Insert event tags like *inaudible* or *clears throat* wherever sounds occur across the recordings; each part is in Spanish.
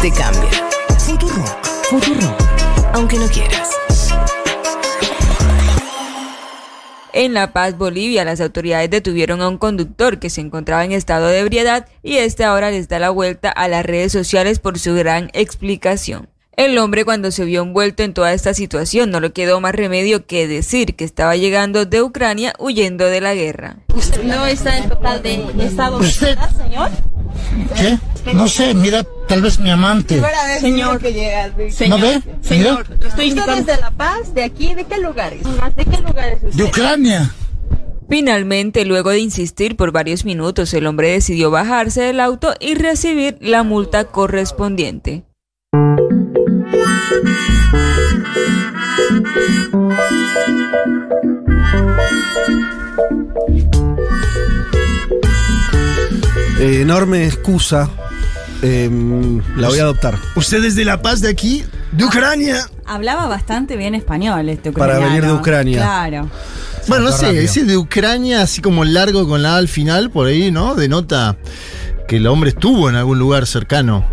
Te cambia. Futurock. Futurock. Aunque no quieras. En La Paz, Bolivia, las autoridades detuvieron a un conductor que se encontraba en estado de ebriedad y este ahora les da la vuelta a las redes sociales por su gran explicación. El hombre cuando se vio envuelto en toda esta situación no le quedó más remedio que decir que estaba llegando de Ucrania huyendo de la guerra. ¿Usted no está en total de estado ¿Usted? señor? ¿Qué? No sé, mira, tal vez mi amante. Señor, ¿No señor, ve? señor, Mira. estoy de La Paz? ¿De aquí? ¿De qué lugares? ¿De qué lugares De Ucrania. Finalmente, luego de insistir por varios minutos, el hombre decidió bajarse del auto y recibir la multa correspondiente. Eh, enorme excusa. em, la voy a adoptar. Usted es de La Paz de aquí, de Ucrania. Hablaba bastante bien español este Para ucraniano. venir de Ucrania. Claro. Bueno, no sé, ese de Ucrania, así como largo con la A al final, por ahí, ¿no? Denota que el hombre estuvo en algún lugar cercano.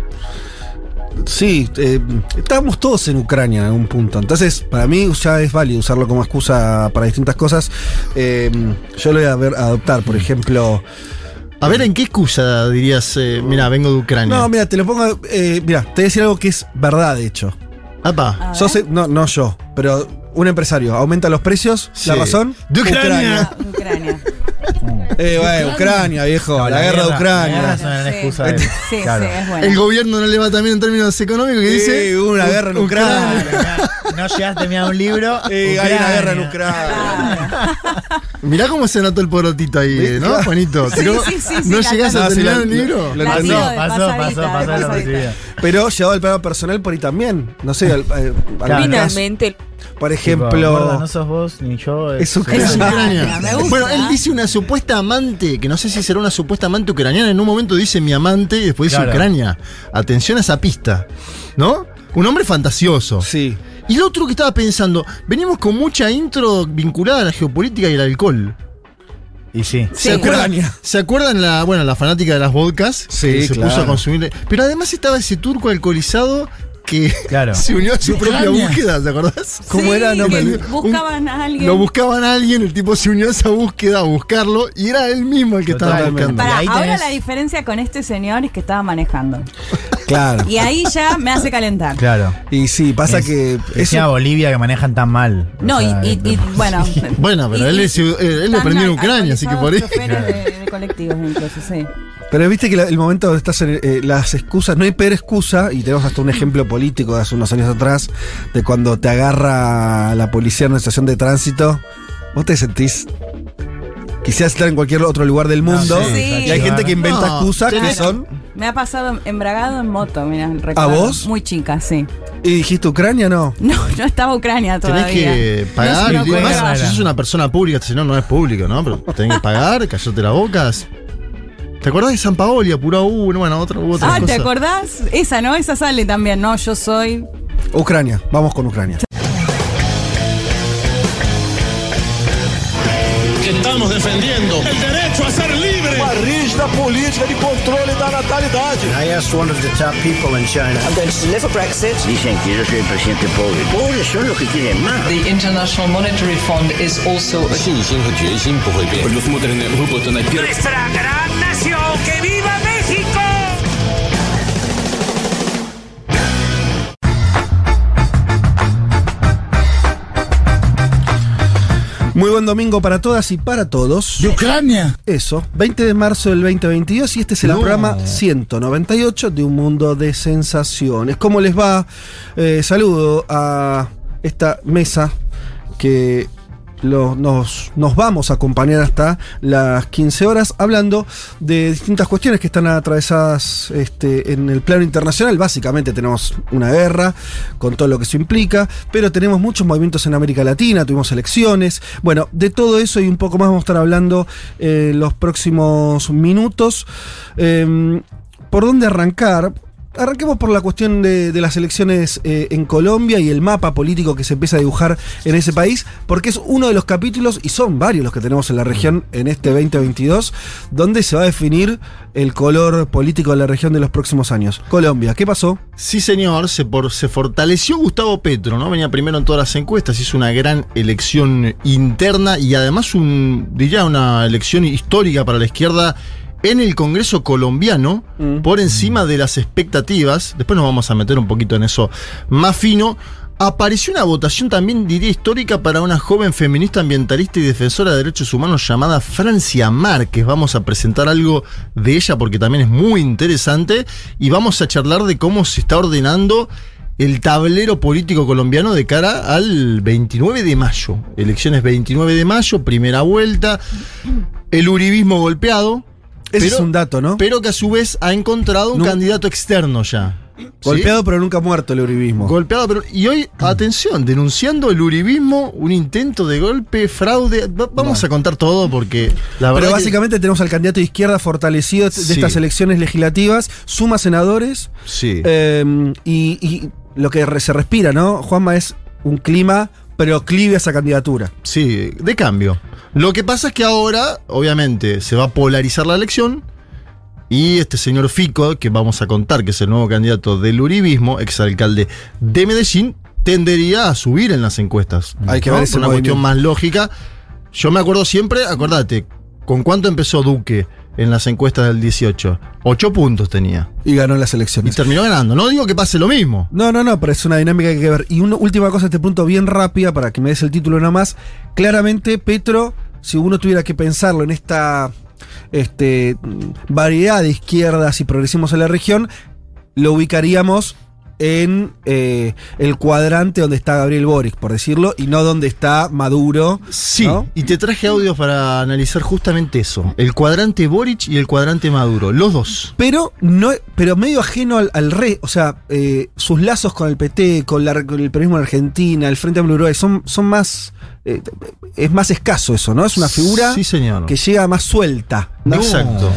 Sí, eh, estábamos todos en Ucrania en algún punto. Entonces, para mí ya es válido usarlo como excusa para distintas cosas. Eh, yo lo voy a ver, a adoptar, por ejemplo. A ver, ¿en qué excusa dirías, eh, mira, vengo de Ucrania? No, mira, te lo pongo. eh, mira, te voy a decir algo que es verdad, de hecho. Apa. Sos- no, no yo, pero un empresario aumenta los precios. Sí. ¿La razón? De Ucrania. Ucrania. *laughs* Eh, bueno, Ucrania, viejo. No, la, guerra, de Ucrania. guerra es una Sí. Sí, *laughs* claro. sí, es bueno. El gobierno no le va también en términos económicos que Sí, dice. hubo una U- guerra en Ucrania. No llegaste a mirar un libro. Eh, hay una guerra en Ucrania. Mirá cómo se notó el porotito ahí, ¿no, Juanito? Sí, Tiró- sí, sí, sí, ¿No la llegás a Ah, terminar el libro? lo entendí. Pasó, pasó, pasó. Pero llevado al plano personal por ahí también. No sé, al- al- al Claro. caso, Finalmente, por Tipo, ejemplo. gordo, no sos vos ni yo. Es Ucrania. Es Ucrania. Bueno, él dice una supuesta amante, que no sé si será una supuesta amante ucraniana. En un momento dice mi amante y después dice Claro. Ucrania. Atención a esa pista, ¿no? Un hombre fantasioso. Sí. Y lo otro que estaba pensando, venimos con mucha intro vinculada a la geopolítica y el alcohol. Y sí. Sí. ¿Se acuerdan, Ucrania. ¿Se acuerdan la, bueno, la fanática de las vodkas? Sí, que se claro. puso a consumir. Pero además estaba ese turco alcoholizado que Claro. se unió a su propia búsqueda, ¿te acordás? ¿Cómo Sí, era? No que. Buscaban a alguien. Lo buscaban a alguien, el tipo se unió a esa búsqueda a buscarlo y era él mismo el que estaba buscando. Ahora tenés- la diferencia con este señor es que estaba manejando. Claro. Y ahí ya me hace calentar. Claro. Y sí, pasa Es- que. Eso, Bolivia que manejan tan mal. No, y, sea, y- y, bueno. *laughs* Bueno, pero y- él, y es- él, él aprendió en Ucrania, así que por ahí. de, de colectivos incluso, sí. Pero viste que la- el momento donde estás en eh, las excusas, no hay peor excusa, y tenemos hasta un ejemplo político de hace unos años atrás, de cuando te agarra la policía en una estación de tránsito, vos te sentís. Quisieras estar en cualquier otro lugar del mundo. sí, Sí. Y hay gente que inventa No, excusas que tenés- son. Me ha pasado embragado en moto, mira, recuerdo. ¿A vos? Muy chica, sí. ¿Y dijiste Ucrania? No. No, no estaba Ucrania Tenés todavía. que No pagar. se y lo demás, cuelga. si sos una persona pública, si no, no es público, ¿no? Pero tenés que pagar, callate las bocas. ¿Te acordás de San Paoli, apurado uno, bueno, otra, hubo otra Ah, ¿te acordás? Esa, ¿no? Esa sale también. No, yo soy. Ucrania, vamos con Ucrania. Estamos defendiendo el derecho a ser libre. Uma rígida política de controle da natalidade. I asked one of the top people in China. I'm going to deliver Brexit. Dicen que yo soy el presidente pobre. Pobres son los que quieren más. The International Monetary Fund is also a Nuestra gran nación, que viva Muy buen domingo para todas y para todos. De Ucrania. Eso, 20 de marzo del 2022 y este es el No. programa 198 de Un Mundo de Sensaciones. ¿Cómo les va? Eh, saludo a esta mesa que nos, nos vamos a acompañar hasta las 15 horas hablando de distintas cuestiones que están atravesadas este, en el plano internacional. Básicamente tenemos una guerra con todo lo que eso implica, pero tenemos muchos movimientos en América Latina, tuvimos elecciones. Bueno, de todo eso y un poco más vamos a estar hablando eh, en los próximos minutos. Em, ¿Por dónde arrancar? Arranquemos por la cuestión de, las elecciones eh, en Colombia y el mapa político que se empieza a dibujar en ese país, porque es uno de los capítulos, y son varios los que tenemos en la región en este 2022, donde se va a definir el color político de la región de los próximos años. Colombia, ¿qué pasó? Sí, señor, se, por- se fortaleció Gustavo Petro, ¿no? Venía primero en todas las encuestas, hizo una gran elección interna y además un, diría una elección histórica para la izquierda en el Congreso colombiano, por encima de las expectativas. Después nos vamos a meter un poquito en eso más fino. Apareció una votación también, diría, histórica para una joven feminista ambientalista y defensora de derechos humanos llamada Francia Márquez. Vamos a presentar algo de ella porque también es muy interesante y vamos a charlar de cómo se está ordenando el tablero político colombiano de cara al 29 de mayo. Elecciones 29 de mayo, primera vuelta. El uribismo golpeado. Ese es un dato, ¿no? Pero que a su vez ha encontrado un No. candidato externo ya. ¿Sí? Golpeado pero nunca muerto el uribismo. Golpeado, pero. Y hoy, atención, denunciando el uribismo, un intento de golpe, fraude. Va- vamos a contar todo porque la verdad. Pero que- básicamente tenemos al candidato de izquierda fortalecido de Sí. estas elecciones legislativas, suma senadores Sí. eh, y, y lo que se respira, ¿no? Juanma es un clima proclive a esa candidatura. Sí, de cambio. Lo que pasa es que ahora, obviamente, se va a polarizar la elección. Y este señor Fico, que vamos a contar que es el nuevo candidato del Uribismo, exalcalde de Medellín, tendería a subir en las encuestas. Hay que ¿no? ver ese una cuestión más lógica. Yo me acuerdo siempre, acordate, ¿con cuánto empezó Duque en las encuestas del 18? Ocho puntos tenía. Y ganó las Y elecciones. terminó ganando. No digo que pase lo mismo. No, no, no, pero es una dinámica que hay que ver. Y una última cosa a este punto, bien rápida, para que me des el título nada más. Claramente, Petro, si uno tuviera que pensarlo en esta este, variedad de izquierdas y progresismos en la región, lo ubicaríamos en eh, el cuadrante donde está Gabriel Boric, por decirlo, y no donde está Maduro. Sí, ¿no? y te traje audios para analizar justamente eso. El cuadrante Boric y el cuadrante Maduro. Los dos. Pero no, pero medio ajeno al, al re, o sea, eh, sus lazos con el PT, con, la- con el peronismo en Argentina, el Frente Amplio Uruguay, son, son más, eh, es más escaso eso, ¿no? Es una figura Sí, señor. que llega más suelta. ¿no? Exacto.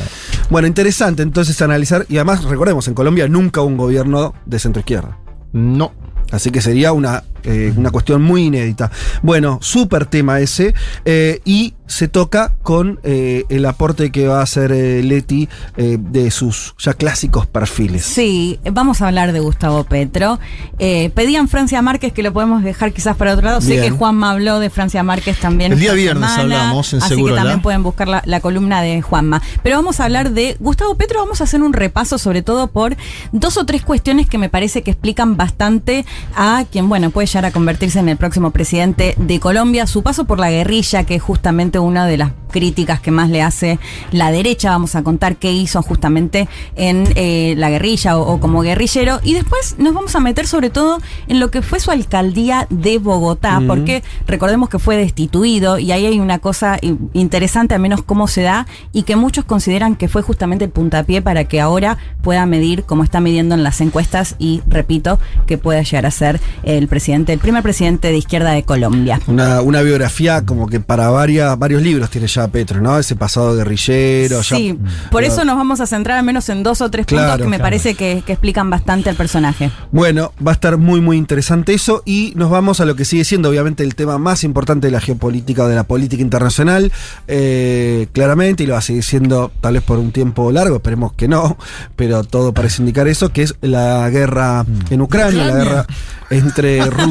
Bueno, interesante entonces analizar, y además recordemos, en Colombia nunca hubo un gobierno de centro izquierda. No. Así que sería una, eh, una cuestión muy inédita. Bueno, súper tema ese. eh, y se toca con eh, el aporte que va a hacer eh, Leti eh, de sus ya clásicos perfiles. Sí, vamos a hablar de Gustavo Petro. Eh, pedían Francia Márquez que lo podemos dejar quizás para otro lado. Sé que Juanma habló de Francia Márquez también. El día viernes semana, hablamos en Así Seguro que La. también pueden buscar la, la columna de Juanma. Pero vamos a hablar de Gustavo Petro. Vamos a hacer un repaso sobre todo por dos o tres cuestiones que me parece que explican bastante a quien, bueno, puede a convertirse en el próximo presidente de Colombia. Su paso por la guerrilla, que es justamente una de las críticas que más le hace la derecha. Vamos a contar qué hizo justamente en eh, la guerrilla o, o como guerrillero. Y después nos vamos a meter sobre todo en lo que fue su alcaldía de Bogotá, porque recordemos que fue destituido y ahí hay una cosa interesante, al menos cómo se da, y que muchos consideran que fue justamente el puntapié para que ahora pueda medir como está midiendo en las encuestas y, repito, que pueda llegar a ser el presidente, el primer presidente de izquierda de Colombia. Una, una biografía como que para varias, varios libros tiene ya Petro, ¿no? Ese pasado guerrillero. ya- Sí, por eso nos vamos a centrar al menos en dos o tres puntos que me claro. parece que, que explican bastante al personaje. Bueno, va a estar muy, muy interesante eso. Y nos vamos a lo que sigue siendo, obviamente, el tema más importante de la geopolítica o de la política internacional. eh, claramente, y lo va a seguir siendo tal vez por un tiempo largo, esperemos que no, pero todo parece indicar eso, que es la guerra en Ucrania, la Ucrania. guerra entre Rusia *laughs*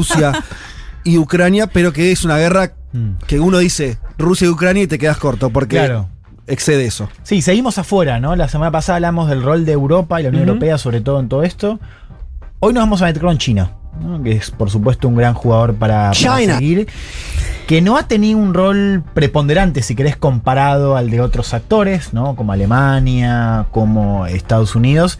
y Ucrania, pero que es una guerra que uno dice Rusia y Ucrania y te quedas corto, porque Claro. excede eso. Sí, seguimos afuera, ¿no? La semana pasada hablamos del rol de Europa y la Unión. Europea, sobre todo en todo esto. Hoy nos vamos a meter con China, ¿no? que es por supuesto un gran jugador para, para seguir. Que no ha tenido un rol preponderante, si querés, comparado al de otros actores, ¿no? Como Alemania, como Estados Unidos.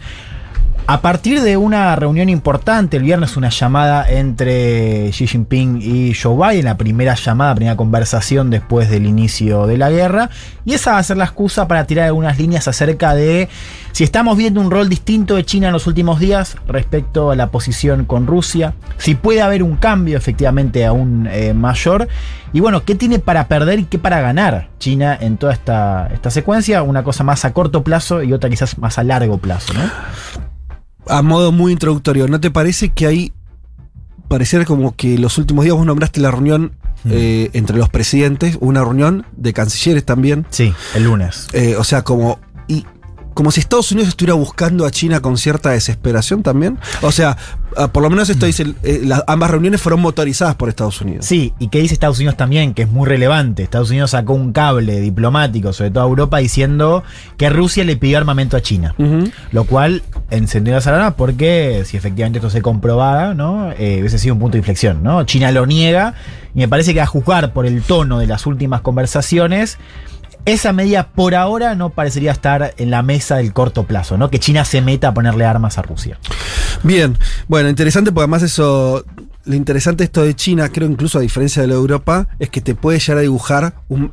A partir de una reunión importante, el viernes una llamada entre Xi Jinping y Joe Biden, la primera llamada, primera conversación después del inicio de la guerra, y esa va a ser la excusa para tirar algunas líneas acerca de si estamos viendo un rol distinto de China en los últimos días respecto a la posición con Rusia, si puede haber un cambio efectivamente aún eh, mayor, y bueno, ¿qué tiene para perder y qué para ganar China en toda esta, esta secuencia? Una cosa más a corto plazo y otra quizás más a largo plazo, ¿no? A modo muy introductorio, ¿no te parece que hay, pareciera como que los últimos días vos nombraste la reunión eh, entre los presidentes, una reunión de cancilleres también? Sí, el lunes. Eh, o sea, como... Y, como si Estados Unidos estuviera buscando a China con cierta desesperación también. O sea, ah, por lo menos esto dice, eh, las, ambas reuniones fueron motorizadas por Estados Unidos. Sí, y que dice Estados Unidos también, que es muy relevante. Estados Unidos sacó un cable diplomático, sobre todo a Europa, diciendo que Rusia le pidió armamento a China. Lo cual encendió la salada porque si efectivamente esto se comprobara, ¿no? Eh, hubiese sido un punto de inflexión, ¿no? China lo niega y me parece que a juzgar por el tono de las últimas conversaciones, esa medida por ahora no parecería estar en la mesa del corto plazo, ¿no? Que China se meta a ponerle armas a Rusia. Bien, bueno, interesante porque además eso, lo interesante de esto de China, creo incluso a diferencia de la Europa, es que te puede llegar a dibujar un-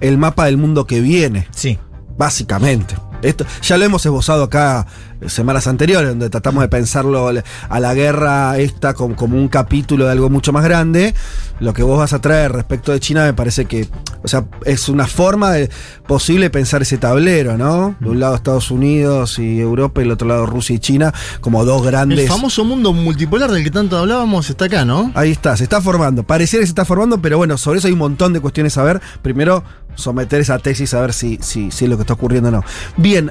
el mapa del mundo que viene. Sí. Básicamente. Esto, ya lo hemos esbozado acá eh, semanas anteriores, donde tratamos de pensarlo a la guerra esta como, como un capítulo de algo mucho más grande. Lo que vos vas a traer respecto de China me parece que, o sea, es una forma de, posible pensar ese tablero, ¿no? De un lado Estados Unidos y Europa y del otro lado Rusia y China, como dos grandes... El famoso mundo multipolar del que tanto hablábamos está acá, ¿no? Ahí está, se está formando. Pareciera que se está formando, pero bueno, sobre eso hay un montón de cuestiones a ver. Primero, someter esa tesis a ver si, si, si es lo que está ocurriendo o no. Bien,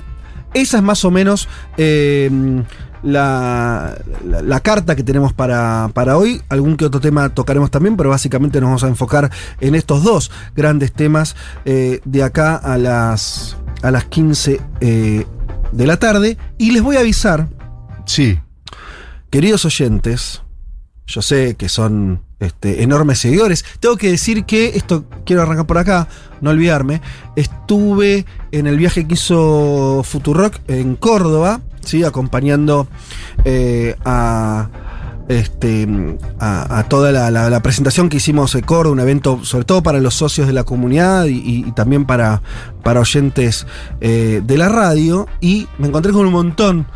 esa es más o menos eh, la, la- la carta que tenemos para, para hoy. Algún que otro tema tocaremos también, pero básicamente nos vamos a enfocar en estos dos grandes temas eh, de acá a las, a las 15 eh, de la tarde. Y les voy a avisar. Sí. Queridos oyentes, yo sé que son este, enormes seguidores. Tengo que decir que, esto quiero arrancar por acá, no olvidarme, estuve en el viaje que hizo Futurock en Córdoba, ¿sí? acompañando eh, a, este, a, toda la, presentación que hicimos en Córdoba, un evento sobre todo para los socios de la comunidad y, también para, para oyentes eh, de la radio. Y me encontré con un montón de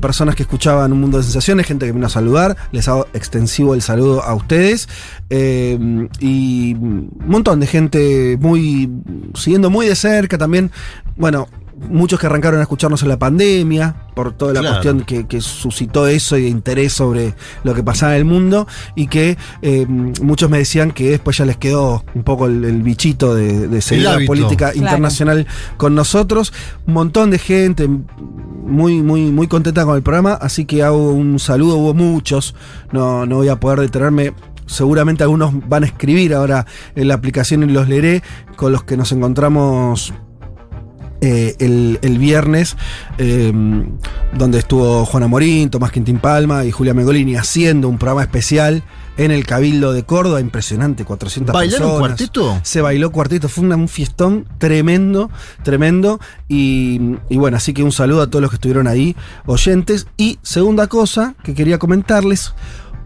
personas que escuchaban Un Mundo de Sensaciones, gente que vino a saludar, les hago extensivo el saludo a ustedes, eh, y un montón de gente muy, siguiendo muy de cerca también, bueno, muchos que arrancaron a escucharnos en la pandemia, por toda la Claro. cuestión que, que suscitó eso y de interés sobre lo que pasaba en el mundo, y que eh, muchos me decían que después ya les quedó un poco el, el bichito de, de seguir la política Claro. internacional con nosotros. Un montón de gente muy, muy, muy contenta con el programa, así que hago un saludo, hubo muchos, no, no voy a poder detenerme. Seguramente algunos van a escribir ahora en la aplicación y los leeré, con los que nos encontramos eh, el, el viernes, eh, donde estuvo Juana Morín, Tomás Quintín Palma y Julia Megolini haciendo un programa especial en el Cabildo de Córdoba, impresionante, 400 ¿Bailaron personas. cuarteto? Se bailó cuarteto, fue un fiestón tremendo, tremendo. Y, y bueno, así que un saludo a todos los que estuvieron ahí, oyentes. Y segunda cosa que quería comentarles,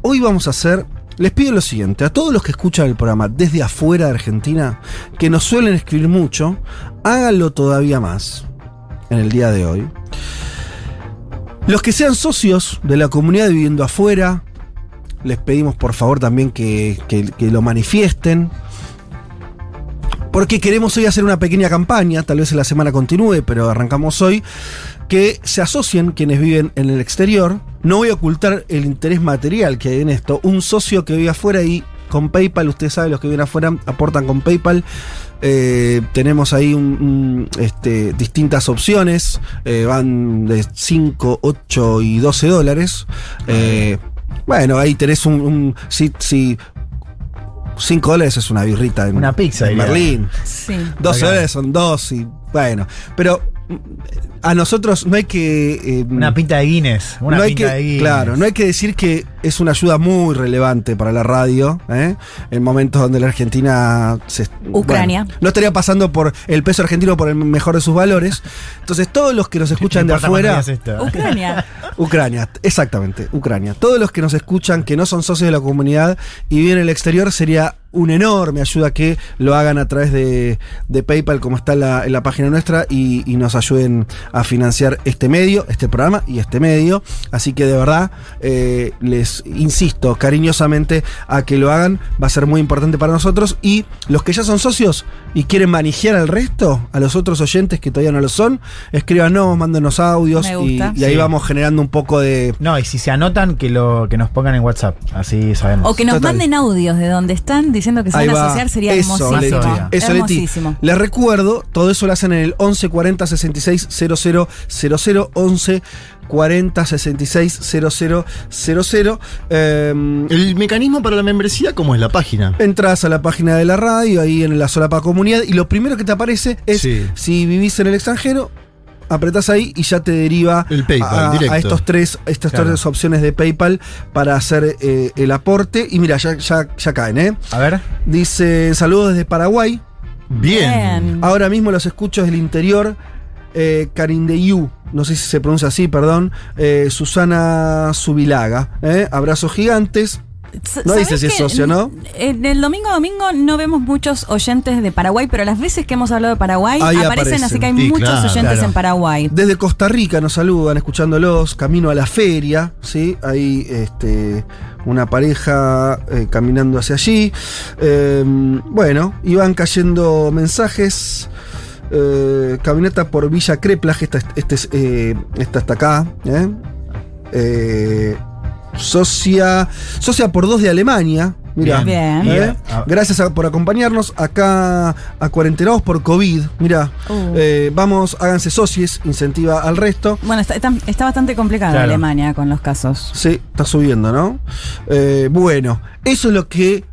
hoy vamos a hacer, les pido lo siguiente, a todos los que escuchan el programa desde afuera de Argentina, que nos suelen escribir mucho, háganlo todavía más en el día de hoy. Los que sean socios de la comunidad viviendo afuera, les pedimos por favor también que, que- que lo manifiesten. Porque queremos hoy hacer una pequeña campaña, tal vez en la semana continúe, pero arrancamos hoy, que se asocien quienes viven en el exterior. No voy a ocultar el interés material que hay en esto. Un socio que vive afuera y con PayPal, usted sabe, los que viven afuera aportan con PayPal. Eh, tenemos ahí un- un, este, distintas opciones, eh, van de 5, 8 y 12 dólares. Eh, bueno, ahí tenés un... un si, si 5 dólares es una birrita en, Una pizza, en. Berlín. Sí. 12 Acá. dólares son dos y bueno. Pero a nosotros no hay que... eh, Una pinta de Guinness. Una no hay pinta que, de Guinness. claro, no hay que decir que es una ayuda muy relevante para la radio, ¿eh? en momentos donde la Argentina se, Ucrania. bueno, no estaría pasando por el peso argentino por el mejor de sus valores. Entonces, todos los que nos escuchan de afuera. *laughs* Ucrania. Ucrania, exactamente, Ucrania. Todos los que nos escuchan que no son socios de la comunidad y viven en el exterior sería una enorme ayuda que lo hagan a través de, de PayPal, como está en la, en la página nuestra, y, y nos ayuden a financiar este medio, este programa y este medio. Así que de verdad, eh, les insisto cariñosamente a que lo hagan, va a ser muy importante para nosotros. Y los que ya son socios y quieren manejar al resto, a los otros oyentes que todavía no lo son, escríbanos, mándenos audios y, ahí Sí. vamos generando un poco de. No, y si se anotan, que lo que nos pongan en WhatsApp. Así sabemos. O que nos Total. manden audios de donde están diciendo que se Ahí van a va. asociar sería Eso, hermosísimo. Leti. Eso, Leti. hermosísimo. Les recuerdo, todo eso lo hacen en el 11 40 66 00 00 11 40 66 00 00. Eh, El mecanismo para la membresía, ¿cómo es la página? Entras a la página de la radio, ahí en la solapa comunidad, y lo primero que te aparece es Sí. si vivís en el extranjero. Apretás ahí y ya te deriva El PayPal, a, estos tres, estas Claro. tres opciones de PayPal para hacer eh, el aporte. Y mira, ya, ya, ya caen, ¿eh? A ver. Dice saludos desde Paraguay. Bien. Ahora mismo los escucho del interior. Eh, Carindeyú, no sé si se pronuncia así, perdón. Eh, Susana Subilaga. ¿eh? Abrazos gigantes. No ¿Sabés dice si es socio, ¿no? En el domingo a domingo no vemos muchos oyentes de Paraguay, pero las veces que hemos hablado de Paraguay Ahí aparecen, aparecen. así que hay Sí, muchos claro, oyentes claro. en Paraguay. Desde Costa Rica nos saludan, escuchándolos, camino a la feria, ¿sí? Hay este, una pareja eh, caminando hacia allí. Eh, bueno, iban cayendo mensajes. Eh, caminata por Villa Creplage, esta, este es, eh, esta está acá. ¿eh? Eh, socia, socia por dos de Alemania. Mira, Bien. ¿eh? Ah. gracias a- por acompañarnos acá a cuarentenados por COVID. Mira, Uh. eh, vamos, háganse socios, incentiva al resto. Bueno, está, está- está bastante complicado Claro. Alemania con los casos. Sí, está subiendo, ¿no? Eh, bueno, eso es lo que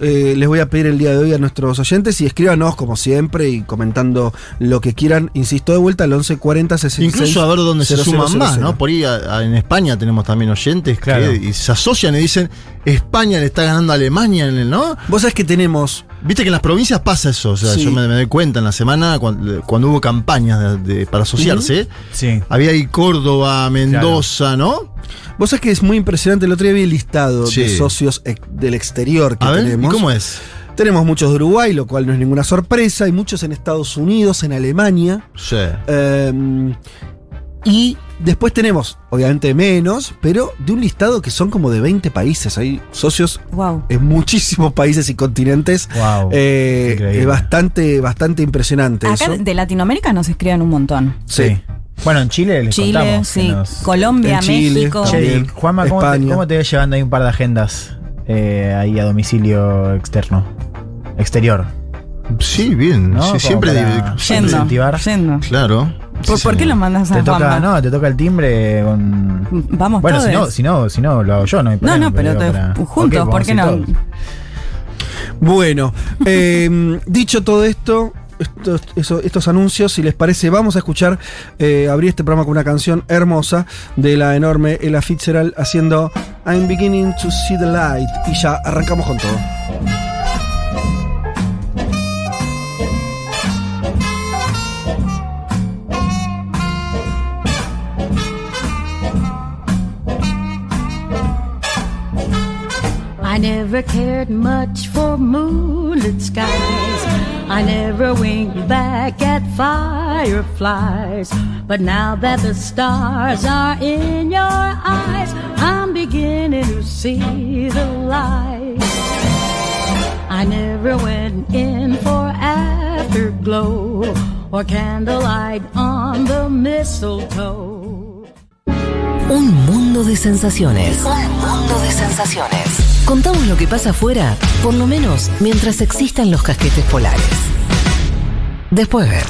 eh, les voy a pedir el día de hoy a nuestros oyentes y escríbanos como siempre y comentando lo que quieran. Insisto de vuelta al 1140 66 Incluso a ver dónde se 0000. suman más, ¿no? Por ahí a- a- en España tenemos también oyentes Claro. que y se asocian y dicen, España le está ganando a Alemania, en el- ¿no? Vos sabés que tenemos Viste que en las provincias pasa eso, o sea, Sí. yo me, me doy cuenta en la semana cuando, cuando hubo campañas de- de- para asociarse, Sí. había ahí Córdoba, Mendoza, ¿no? Vos sabés que es muy impresionante. El otro día vi el listado Sí. de socios ex- del exterior que A ver, ¿y tenemos. cómo es? Tenemos muchos de Uruguay, lo cual no es ninguna sorpresa. Hay muchos en Estados Unidos, en Alemania. Sí. Eh, y después tenemos, obviamente menos, pero de un listado que son como de 20 países. Hay socios Wow. en muchísimos países y continentes. Wow. Eh, es bastante, bastante impresionante Acá eso. de Latinoamérica nos escriben un montón. Sí. Bueno, en Chile les Chile, contamos. que sí. nos- Colombia, En Chile, México. también. Che. Juanma, ¿cómo te, cómo te ves llevando ahí un par de agendas eh, ahí a domicilio externo? Exterior. Sí, bien. ¿No? Sí, siempre, para- Yendo, incentivar. yendo. Claro. ¿Por, Sí, por qué lo mandas a Te toca, Juanma? no, te toca el timbre con. Vamos Bueno, si no, si no, si no lo hago yo, no hay No, problema. no, pero digo te- para- juntos, ¿por qué no? todos. Bueno, *laughs* eh, dicho todo esto, estos anuncios, si les parece, vamos a escuchar, eh, abrir este programa con una canción hermosa de la enorme Ella Fitzgerald haciendo I'm beginning to see the light. Y ya arrancamos con todo. I never cared much for moonlit skies. I never winked back at fireflies. But now that the stars are in your eyes, I'm beginning to see the light. I never went in for afterglow or candlelight on the mistletoe. Un mundo de sensaciones. Un mundo de sensaciones. Contamos lo que pasa afuera, por lo menos mientras existan los casquetes polares. Después vemos.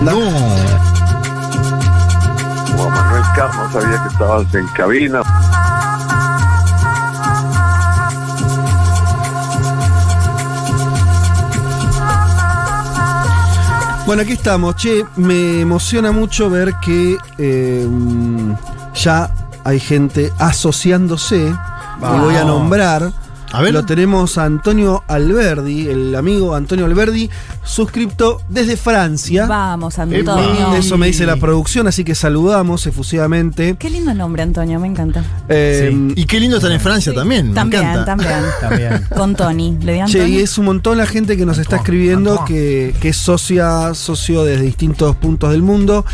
No. Juan Manuel Carlos sabía que estabas en cabina. Bueno, aquí estamos. Che, me emociona mucho ver que eh, ya hay gente asociándose. Y voy a nombrar. A ver. Lo tenemos a Antonio Alberdi, el amigo Antonio Alberdi, suscripto desde Francia. Vamos, Eh, Antonio. Eso me dice la producción, así que saludamos efusivamente. Qué lindo nombre, Antonio, me encanta. Eh, Y qué lindo estar en Francia también. me También, encanta. también. *laughs* También. Con Tony. ¿Le di Che, Antonio? y es un montón la gente que nos está escribiendo que, que es socia, socio desde distintos puntos del mundo.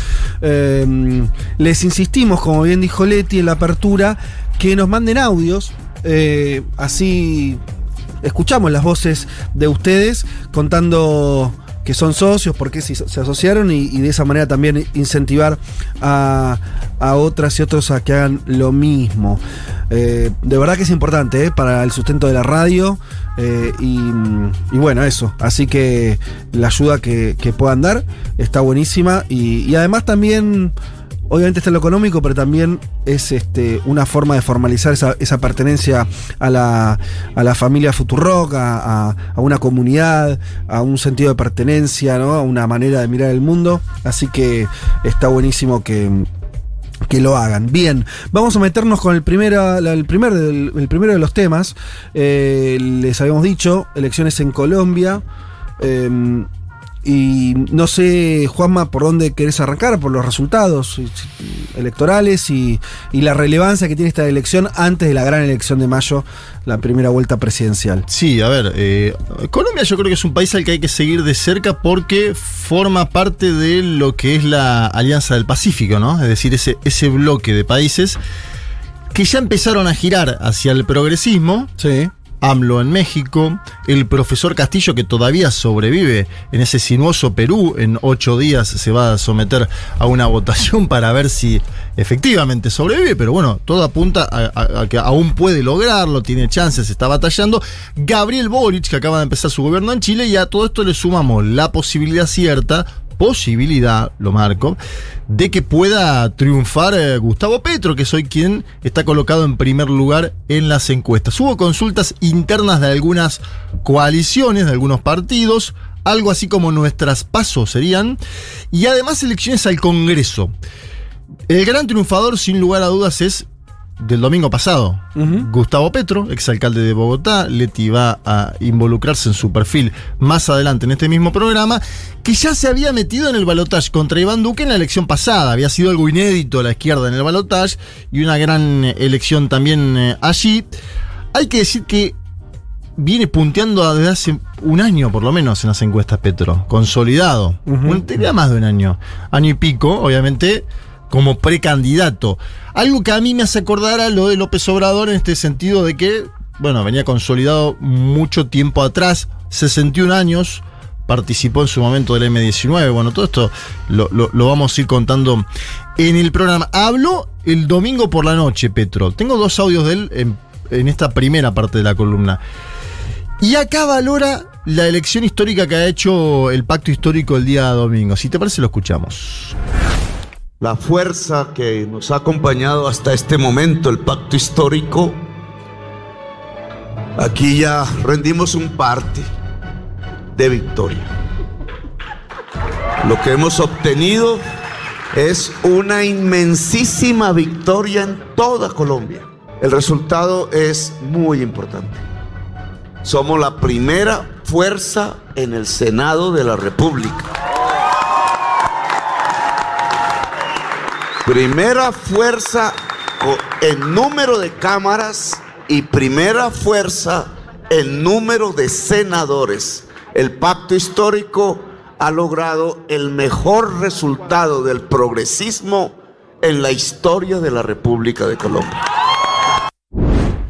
Eh, les insistimos, como bien dijo Leti en la apertura, que nos manden audios. eh, así escuchamos las voces de ustedes contando que son socios, por qué se, asociaron y, de esa manera también incentivar a, a otras y otros a que hagan lo mismo. Eh, de verdad que es importante eh, para el sustento de la radio eh, y, bueno, eso. Así que la ayuda que, puedan dar está buenísima y además también... Obviamente está lo económico, pero también es este, una forma de formalizar esa, esa pertenencia a la, a la familia Futurock, a, a- una comunidad, a un sentido de pertenencia, ¿no? a una manera de mirar el mundo. Así que está buenísimo que, que lo hagan. Bien, vamos a meternos con el, primera- el, primer, el primero de los temas. Eh, les habíamos dicho, elecciones en Colombia. Eh, y no sé, Juanma, por dónde querés arrancar, por los resultados electorales y, y la relevancia que tiene esta elección antes de la gran elección de mayo, la primera vuelta presidencial. Sí, a ver, eh, Colombia yo creo que es un país al que hay que seguir de cerca porque forma parte de lo que es la Alianza del Pacífico, ¿no? Es decir, ese, ese bloque de países que ya empezaron a girar hacia el progresismo. Sí. AMLO en México, el profesor Castillo que todavía sobrevive en ese sinuoso Perú, en ocho días se va a someter a una votación para ver si efectivamente sobrevive, pero bueno, todo apunta a, a- que aún puede lograrlo, tiene chances, está batallando. Gabriel Boric, que acaba de empezar su gobierno en Chile, y a todo esto le sumamos la posibilidad cierta, posibilidad, lo marco, de que pueda triunfar eh, Gustavo Petro, que soy quien está colocado en primer lugar en las encuestas. Hubo consultas internas de algunas coaliciones, de algunos partidos, algo así como nuestras pasos serían, y además elecciones al Congreso. El gran triunfador, sin lugar a dudas, es del domingo pasado. Gustavo Petro, exalcalde de Bogotá, Leti va a involucrarse en su perfil más adelante en este mismo programa, que ya se había metido en el balotaje contra Iván Duque en la elección pasada. Había sido algo inédito a la izquierda en el balotaje y una gran eh, elección también eh, allí. Hay que decir que viene punteando desde hace un año por lo menos en las encuestas Petro, consolidado. Un- tenía más de un año, año y pico, obviamente, como precandidato. Algo que a mí me hace acordar a lo de López Obrador en este sentido de que, bueno, venía consolidado mucho tiempo atrás, 61 años, participó en su momento del M19, bueno, todo esto lo, vamos a ir contando en el programa. Habló el domingo por la noche, Petro. Tengo dos audios de él en, en esta primera parte de la columna. Y acá valora la elección histórica que ha hecho el pacto histórico el día domingo. Si te parece, lo escuchamos. La fuerza que nos ha acompañado hasta este momento, el pacto histórico. Aquí ya rendimos un parte de victoria. Lo que hemos obtenido es una inmensísima victoria en toda Colombia. El resultado es muy importante. Somos la primera fuerza en el Senado de la República. Primera fuerza en número de cámaras y primera fuerza en número de senadores. El pacto histórico ha logrado el mejor resultado del progresismo en la historia de la República de Colombia.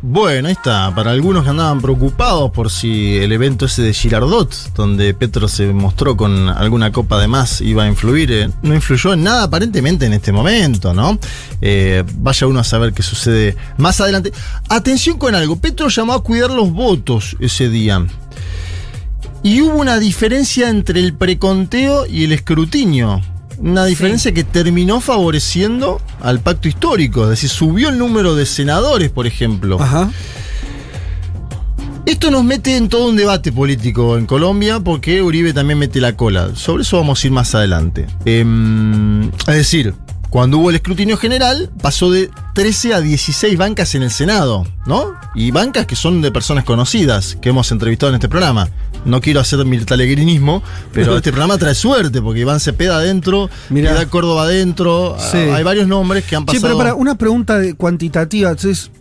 Bueno, ahí está. Para algunos que andaban preocupados por si el evento ese de Girardot, donde Petro se mostró con alguna copa de más, iba a influir, eh, no influyó en nada aparentemente en este momento, ¿no? Eh, vaya uno a saber qué sucede más adelante. Atención con algo. Petro llamó a cuidar los votos ese día. Y hubo una diferencia entre el preconteo y el escrutinio. Una diferencia que terminó favoreciendo al pacto histórico. Es decir, subió el número de senadores, por ejemplo. Esto nos mete en todo un debate político en Colombia porque Uribe también mete la cola. Sobre eso vamos a ir más adelante. Em, es decir, cuando hubo el escrutinio general, pasó de 13 a 16 bancas en el Senado, ¿no? Y bancas que son de personas conocidas, que hemos entrevistado en este programa. No quiero hacer miltalegrinismo, pero *laughs* este programa trae suerte, porque Iván Cepeda adentro, Mirá. Córdoba adentro, Sí. hay varios nombres que han Sí, pasado. pero para una pregunta cuantitativa, entonces,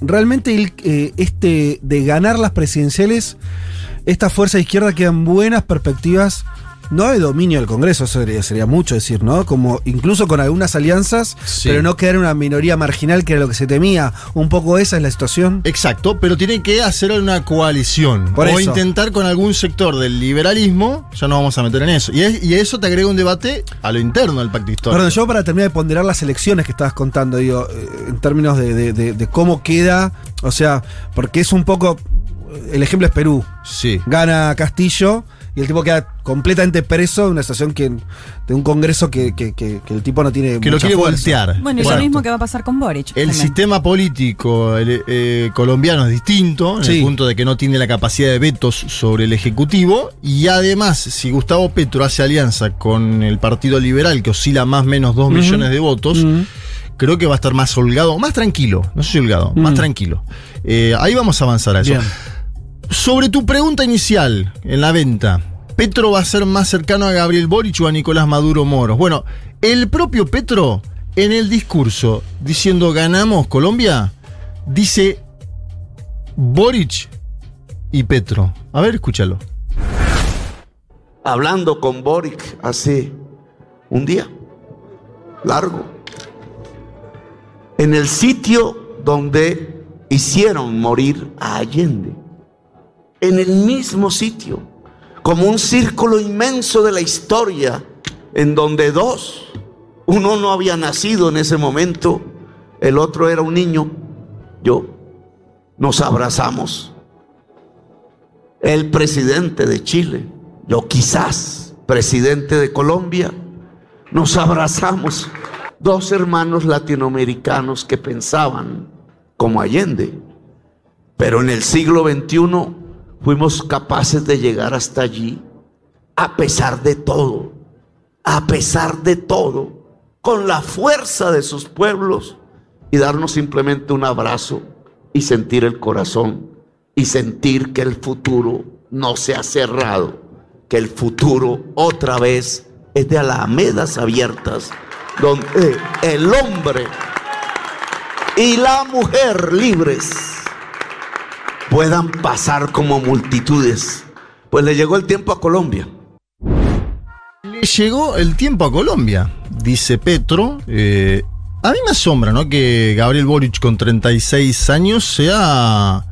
realmente el, eh, este de ganar las presidenciales, esta fuerza de izquierda quedan buenas perspectivas, no de dominio del Congreso, eso sería, sería mucho decir, ¿no? Como incluso con algunas alianzas, Sí. pero no quedar en una minoría marginal que era lo que se temía. Un poco esa es la situación. Exacto, pero tiene que hacer una coalición. Por o eso. intentar con algún sector del liberalismo, ya no vamos a meter en eso. Y, es- y eso te agrega un debate a lo interno del pacto histórico. Perdón, yo para terminar de ponderar las elecciones que estabas contando, digo, eh, en términos de, de- de- de cómo queda, o sea, porque es un poco, el ejemplo es Perú, Sí. gana Castillo y el tipo queda completamente preso de una situación que, de un congreso que, que- que- que el tipo no tiene Que lo mucha quiere fuerza. voltear. Bueno, y lo mismo que va a pasar con Boric. El también. sistema político el, eh, colombiano es distinto, en Sí. el punto de que no tiene la capacidad de vetos sobre el Ejecutivo. Y además, si Gustavo Petro hace alianza con el Partido Liberal, que oscila más o menos 2 Ujú. millones de votos, creo que va a estar más holgado, más tranquilo, no sé si holgado, más tranquilo. Eh, ahí vamos a avanzar a eso. Bien. Sobre tu pregunta inicial en la venta, ¿Petro va a ser más cercano a Gabriel Boric o a Nicolás Maduro Moros? Bueno, el propio Petro, en el discurso diciendo ganamos Colombia, dice Boric y Petro. A ver, escúchalo. hablando con Boric hace un día largo, en el sitio donde hicieron morir a Allende, en el mismo sitio, como un círculo inmenso de la historia, en donde dos, uno no había nacido en ese momento, el otro era un niño, yo, nos abrazamos. El presidente de Chile, yo quizás presidente de Colombia, nos abrazamos. Dos hermanos latinoamericanos que pensaban como Allende. Pero en el siglo XXI fuimos capaces de llegar hasta allí a pesar de todo, a pesar de todo, con la fuerza de sus pueblos y darnos simplemente un abrazo y sentir el corazón y sentir que el futuro no se ha cerrado, que el futuro otra vez es de alamedas abiertas, donde el hombre y la mujer libres puedan pasar como multitudes. Pues le llegó el tiempo a Colombia. Le llegó el tiempo a Colombia, dice Petro. Eh, a mí me asombra, ¿no? Que Gabriel Boric con 36 años sea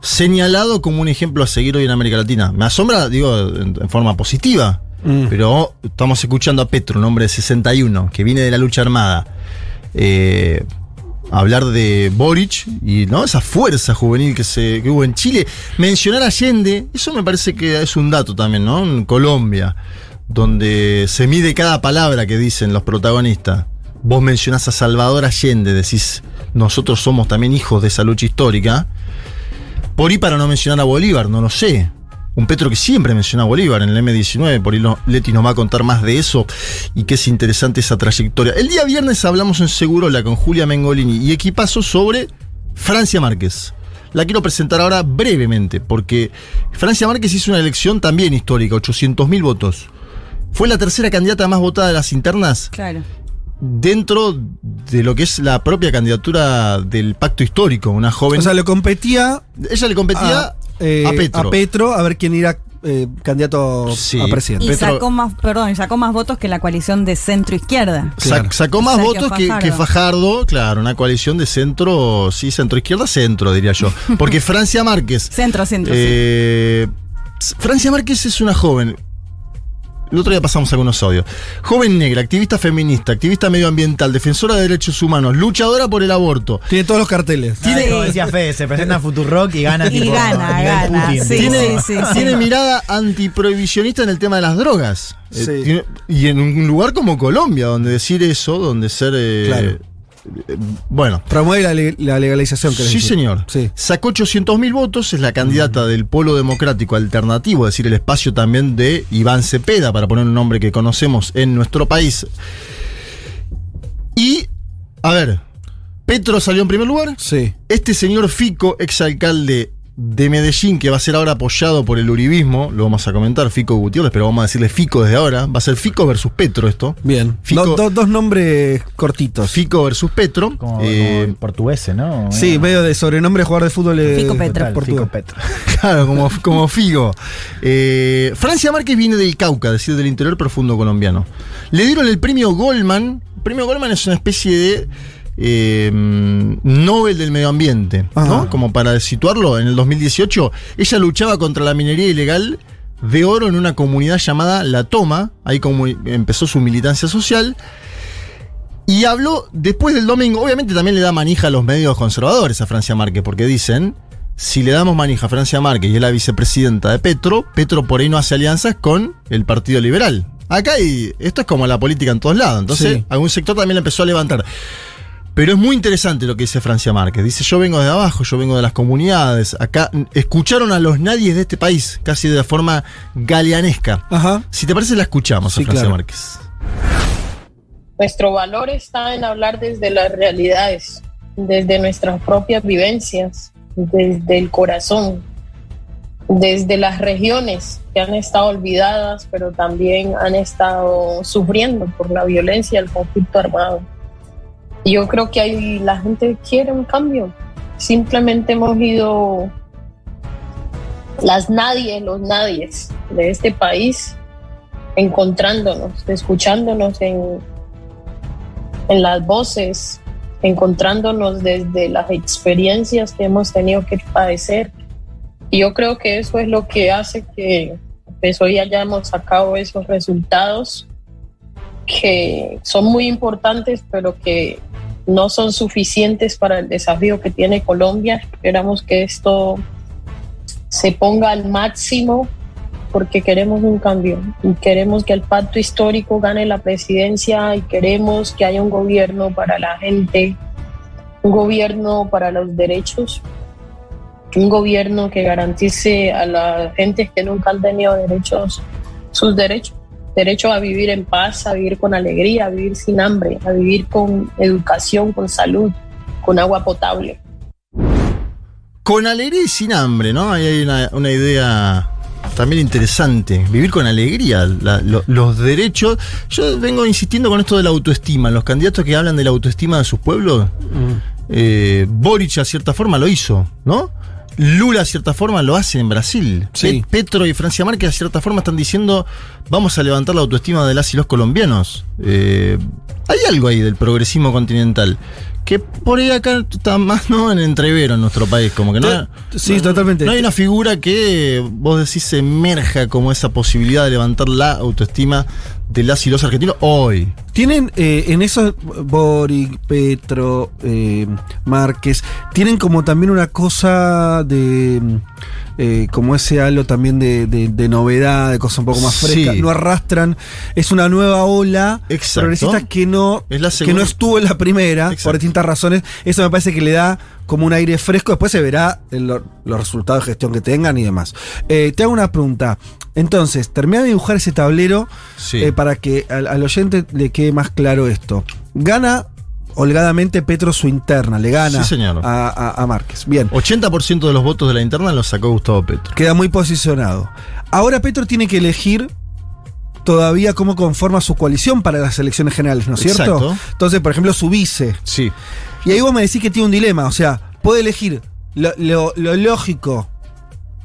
señalado como un ejemplo a seguir hoy en América Latina. Me asombra, digo, en, en forma positiva. Mm. Pero estamos escuchando a Petro, un hombre de 61, que viene de la lucha armada. eh, hablar de Boric y ¿no? esa fuerza juvenil que, se, que hubo en Chile. Mencionar a Allende, eso me parece que es un dato también, ¿no? En Colombia, donde se mide cada palabra que dicen los protagonistas. Vos mencionás a Salvador Allende, decís, nosotros somos también hijos de esa lucha histórica. Por ahí para no mencionar a Bolívar, no lo sé. Un Petro que siempre menciona a Bolívar en el M19, por ahí lo- Leti nos va a contar más de eso y que es interesante esa trayectoria. El día viernes hablamos en Segurola con Julia Mengolini y equipazo sobre Francia Márquez. La quiero presentar ahora brevemente, porque Francia Márquez hizo una elección también histórica, 800.000 votos. Fue la tercera candidata más votada de las internas Claro. dentro de lo que es la propia candidatura del pacto histórico, una joven... O sea, le competía ella le competía a, eh, a Petro. a Petro a ver quién era eh, candidato Sí. a presidente. Y Petro- sacó más, perdón, y sacó más votos que la coalición de centro izquierda. Sac-. Sacó más votos que, Fajardo. que Fajardo, claro, una coalición de centro, sí, centro izquierda, centro, diría yo. *laughs* Porque Francia Márquez. Centro, centro, eh, Francia Márquez es una joven. El otro día pasamos algunos audios. Joven negra, activista feminista, activista medioambiental, defensora de derechos humanos, luchadora por el aborto. Tiene todos los carteles. Tiene, Sí. como decía Fede, se presenta en Futurock y gana Y tipo, gana, a gana, Putin, sí, tiene, *laughs* sí, sí, tiene sí. mirada antiprohibicionista en el tema de las drogas. Eh, tiene- y en un lugar como Colombia, donde decir eso, donde ser. eh, Claro. Bueno. Promueve la, le- la legalización. Sí, decir. señor. Sí. Sacó 800.000 votos, es la candidata del Polo Democrático Alternativo, es decir, el espacio también de Iván Cepeda, para poner un nombre que conocemos en nuestro país. Y, a ver, Petro salió en primer lugar. Sí. Este señor Fico, exalcalde de Medellín, que va a ser ahora apoyado por el uribismo, lo vamos a comentar, Fico Gutiérrez, pero vamos a decirle Fico desde ahora. Va a ser Fico versus Petro esto. Bien. Fico- Do- do- dos nombres cortitos. Fico versus Petro. Como, Eh, como portugués, ¿no? Sí, medio de sobrenombre jugador de fútbol. eh, Fico Petro. Total, portugués. Fico Petro. *laughs* Claro, como, como Figo. Eh, Francia Márquez viene del Cauca, es decir, del interior profundo colombiano. Le dieron el premio Goldman. El premio Goldman es una especie de eh, Nobel del Medio Ambiente, ¿no? Como para situarlo, en el 2018, ella luchaba contra la minería ilegal de oro en una comunidad llamada La Toma. Ahí como empezó su militancia social. Y habló después del domingo, obviamente también le da manija a los medios conservadores a Francia Márquez, porque dicen, si le damos manija a Francia Márquez y es la vicepresidenta de Petro, Petro por ahí no hace alianzas con el Partido Liberal. Acá hay, esto es como la política en todos lados, entonces Sí. algún sector también la empezó a levantar. Pero es muy interesante lo que dice Francia Márquez. Dice, yo vengo de abajo, yo vengo de las comunidades. Acá escucharon a los nadies de este país, casi de forma galeanesca. Ajá. Si te parece, la escuchamos Sí, a Francia claro. Márquez. Nuestro valor está en hablar desde las realidades, desde nuestras propias vivencias, desde el corazón, desde las regiones que han estado olvidadas, pero también han estado sufriendo por la violencia del conflicto armado. Yo creo que ahí la gente quiere un cambio. Simplemente hemos ido las nadie, los nadies de este país encontrándonos, escuchándonos en, en las voces, encontrándonos desde las experiencias que hemos tenido que padecer. Y yo creo que eso es lo que hace que pues, hoy hayamos sacado esos resultados que son muy importantes, pero que no son suficientes para el desafío que tiene Colombia. Esperamos que esto se ponga al máximo porque queremos un cambio y queremos que el pacto histórico gane la presidencia y queremos que haya un gobierno para la gente, un gobierno para los derechos, un gobierno que garantice a la gente que nunca han tenido derechos sus derechos, derecho a vivir en paz, a vivir con alegría, a vivir sin hambre, a vivir con educación, con salud, con agua potable. Con alegría y sin hambre, ¿no? Ahí hay una, una idea también interesante. Vivir con alegría, la- lo- los derechos. Yo vengo insistiendo con esto de la autoestima. Los candidatos que hablan de la autoestima de sus pueblos, eh, Boric a cierta forma lo hizo, ¿no? Lula a cierta forma lo hace en Brasil. Sí. Petro y Francia Márquez a cierta forma están diciendo vamos a levantar la autoestima de las y los colombianos. Eh, hay algo ahí del progresismo continental que por ahí acá está más ¿no? en entrevero en nuestro país. Como que no, Sí, no- totalmente. No hay una figura que vos decís emerja como esa posibilidad de levantar la autoestima de las y los argentinos hoy. Tienen eh, en eso Boric, Petro, eh, Márquez, tienen como también una cosa de eh, como ese halo también de, de- de novedad, de cosa un poco más Sí. fresca. No arrastran, es una nueva ola Exacto. progresista que no, Es que no estuvo en la primera, Exacto. por distintas razones. Eso me parece que le da como un aire fresco. Después se verá los resultados de gestión que tengan y demás. Eh, te hago una pregunta. Entonces, termina de dibujar ese tablero Sí. eh, para que al, al oyente le quede más claro esto. Gana holgadamente Petro su interna, le gana Sí, señor. A, a- a Márquez. Bien, 80% de los votos de la interna los sacó Gustavo Petro. queda muy posicionado. Ahora Petro tiene que elegir todavía cómo conforma su coalición para las elecciones generales, ¿no es cierto? Exacto. Entonces, por ejemplo, su vice. Sí. Y ahí vos me decís que tiene un dilema, o sea, puede elegir lo, lo- lo lógico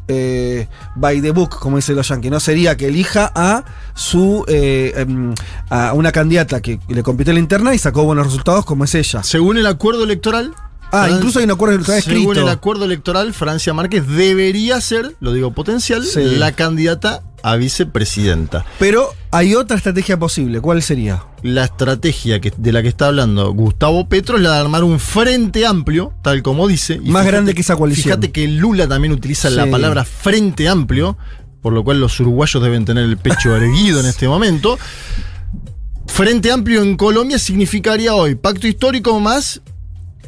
eh, by the book, como dicen los yankees, no sería que elija a su eh, em, a una candidata que le compitió en la interna y sacó buenos resultados como es ella. Según el acuerdo electoral. Ah, Fran- incluso hay un acuerdo electoral Según escrito. el acuerdo electoral, Francia Márquez debería ser, lo digo potencial, Sí. la candidata a vicepresidenta. Pero hay otra estrategia posible, ¿cuál sería? La estrategia que, de la que está hablando Gustavo Petro es la de armar un frente amplio, tal como dice. y Más grande que esa coalición. Fíjate que Lula también utiliza la palabra frente amplio, por lo cual los uruguayos deben tener el pecho *laughs* erguido en este momento. Frente amplio en Colombia significaría hoy pacto histórico más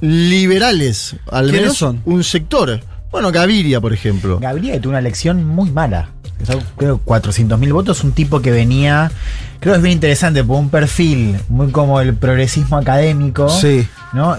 liberales, al ¿Quiénes menos son? un sector. Bueno, Gaviria, por ejemplo. Gabriel que tuvo una elección muy mala. Creo 400 mil votos, un tipo que venía, creo que es bien interesante, por un perfil muy como el progresismo académico. Sí. ¿no?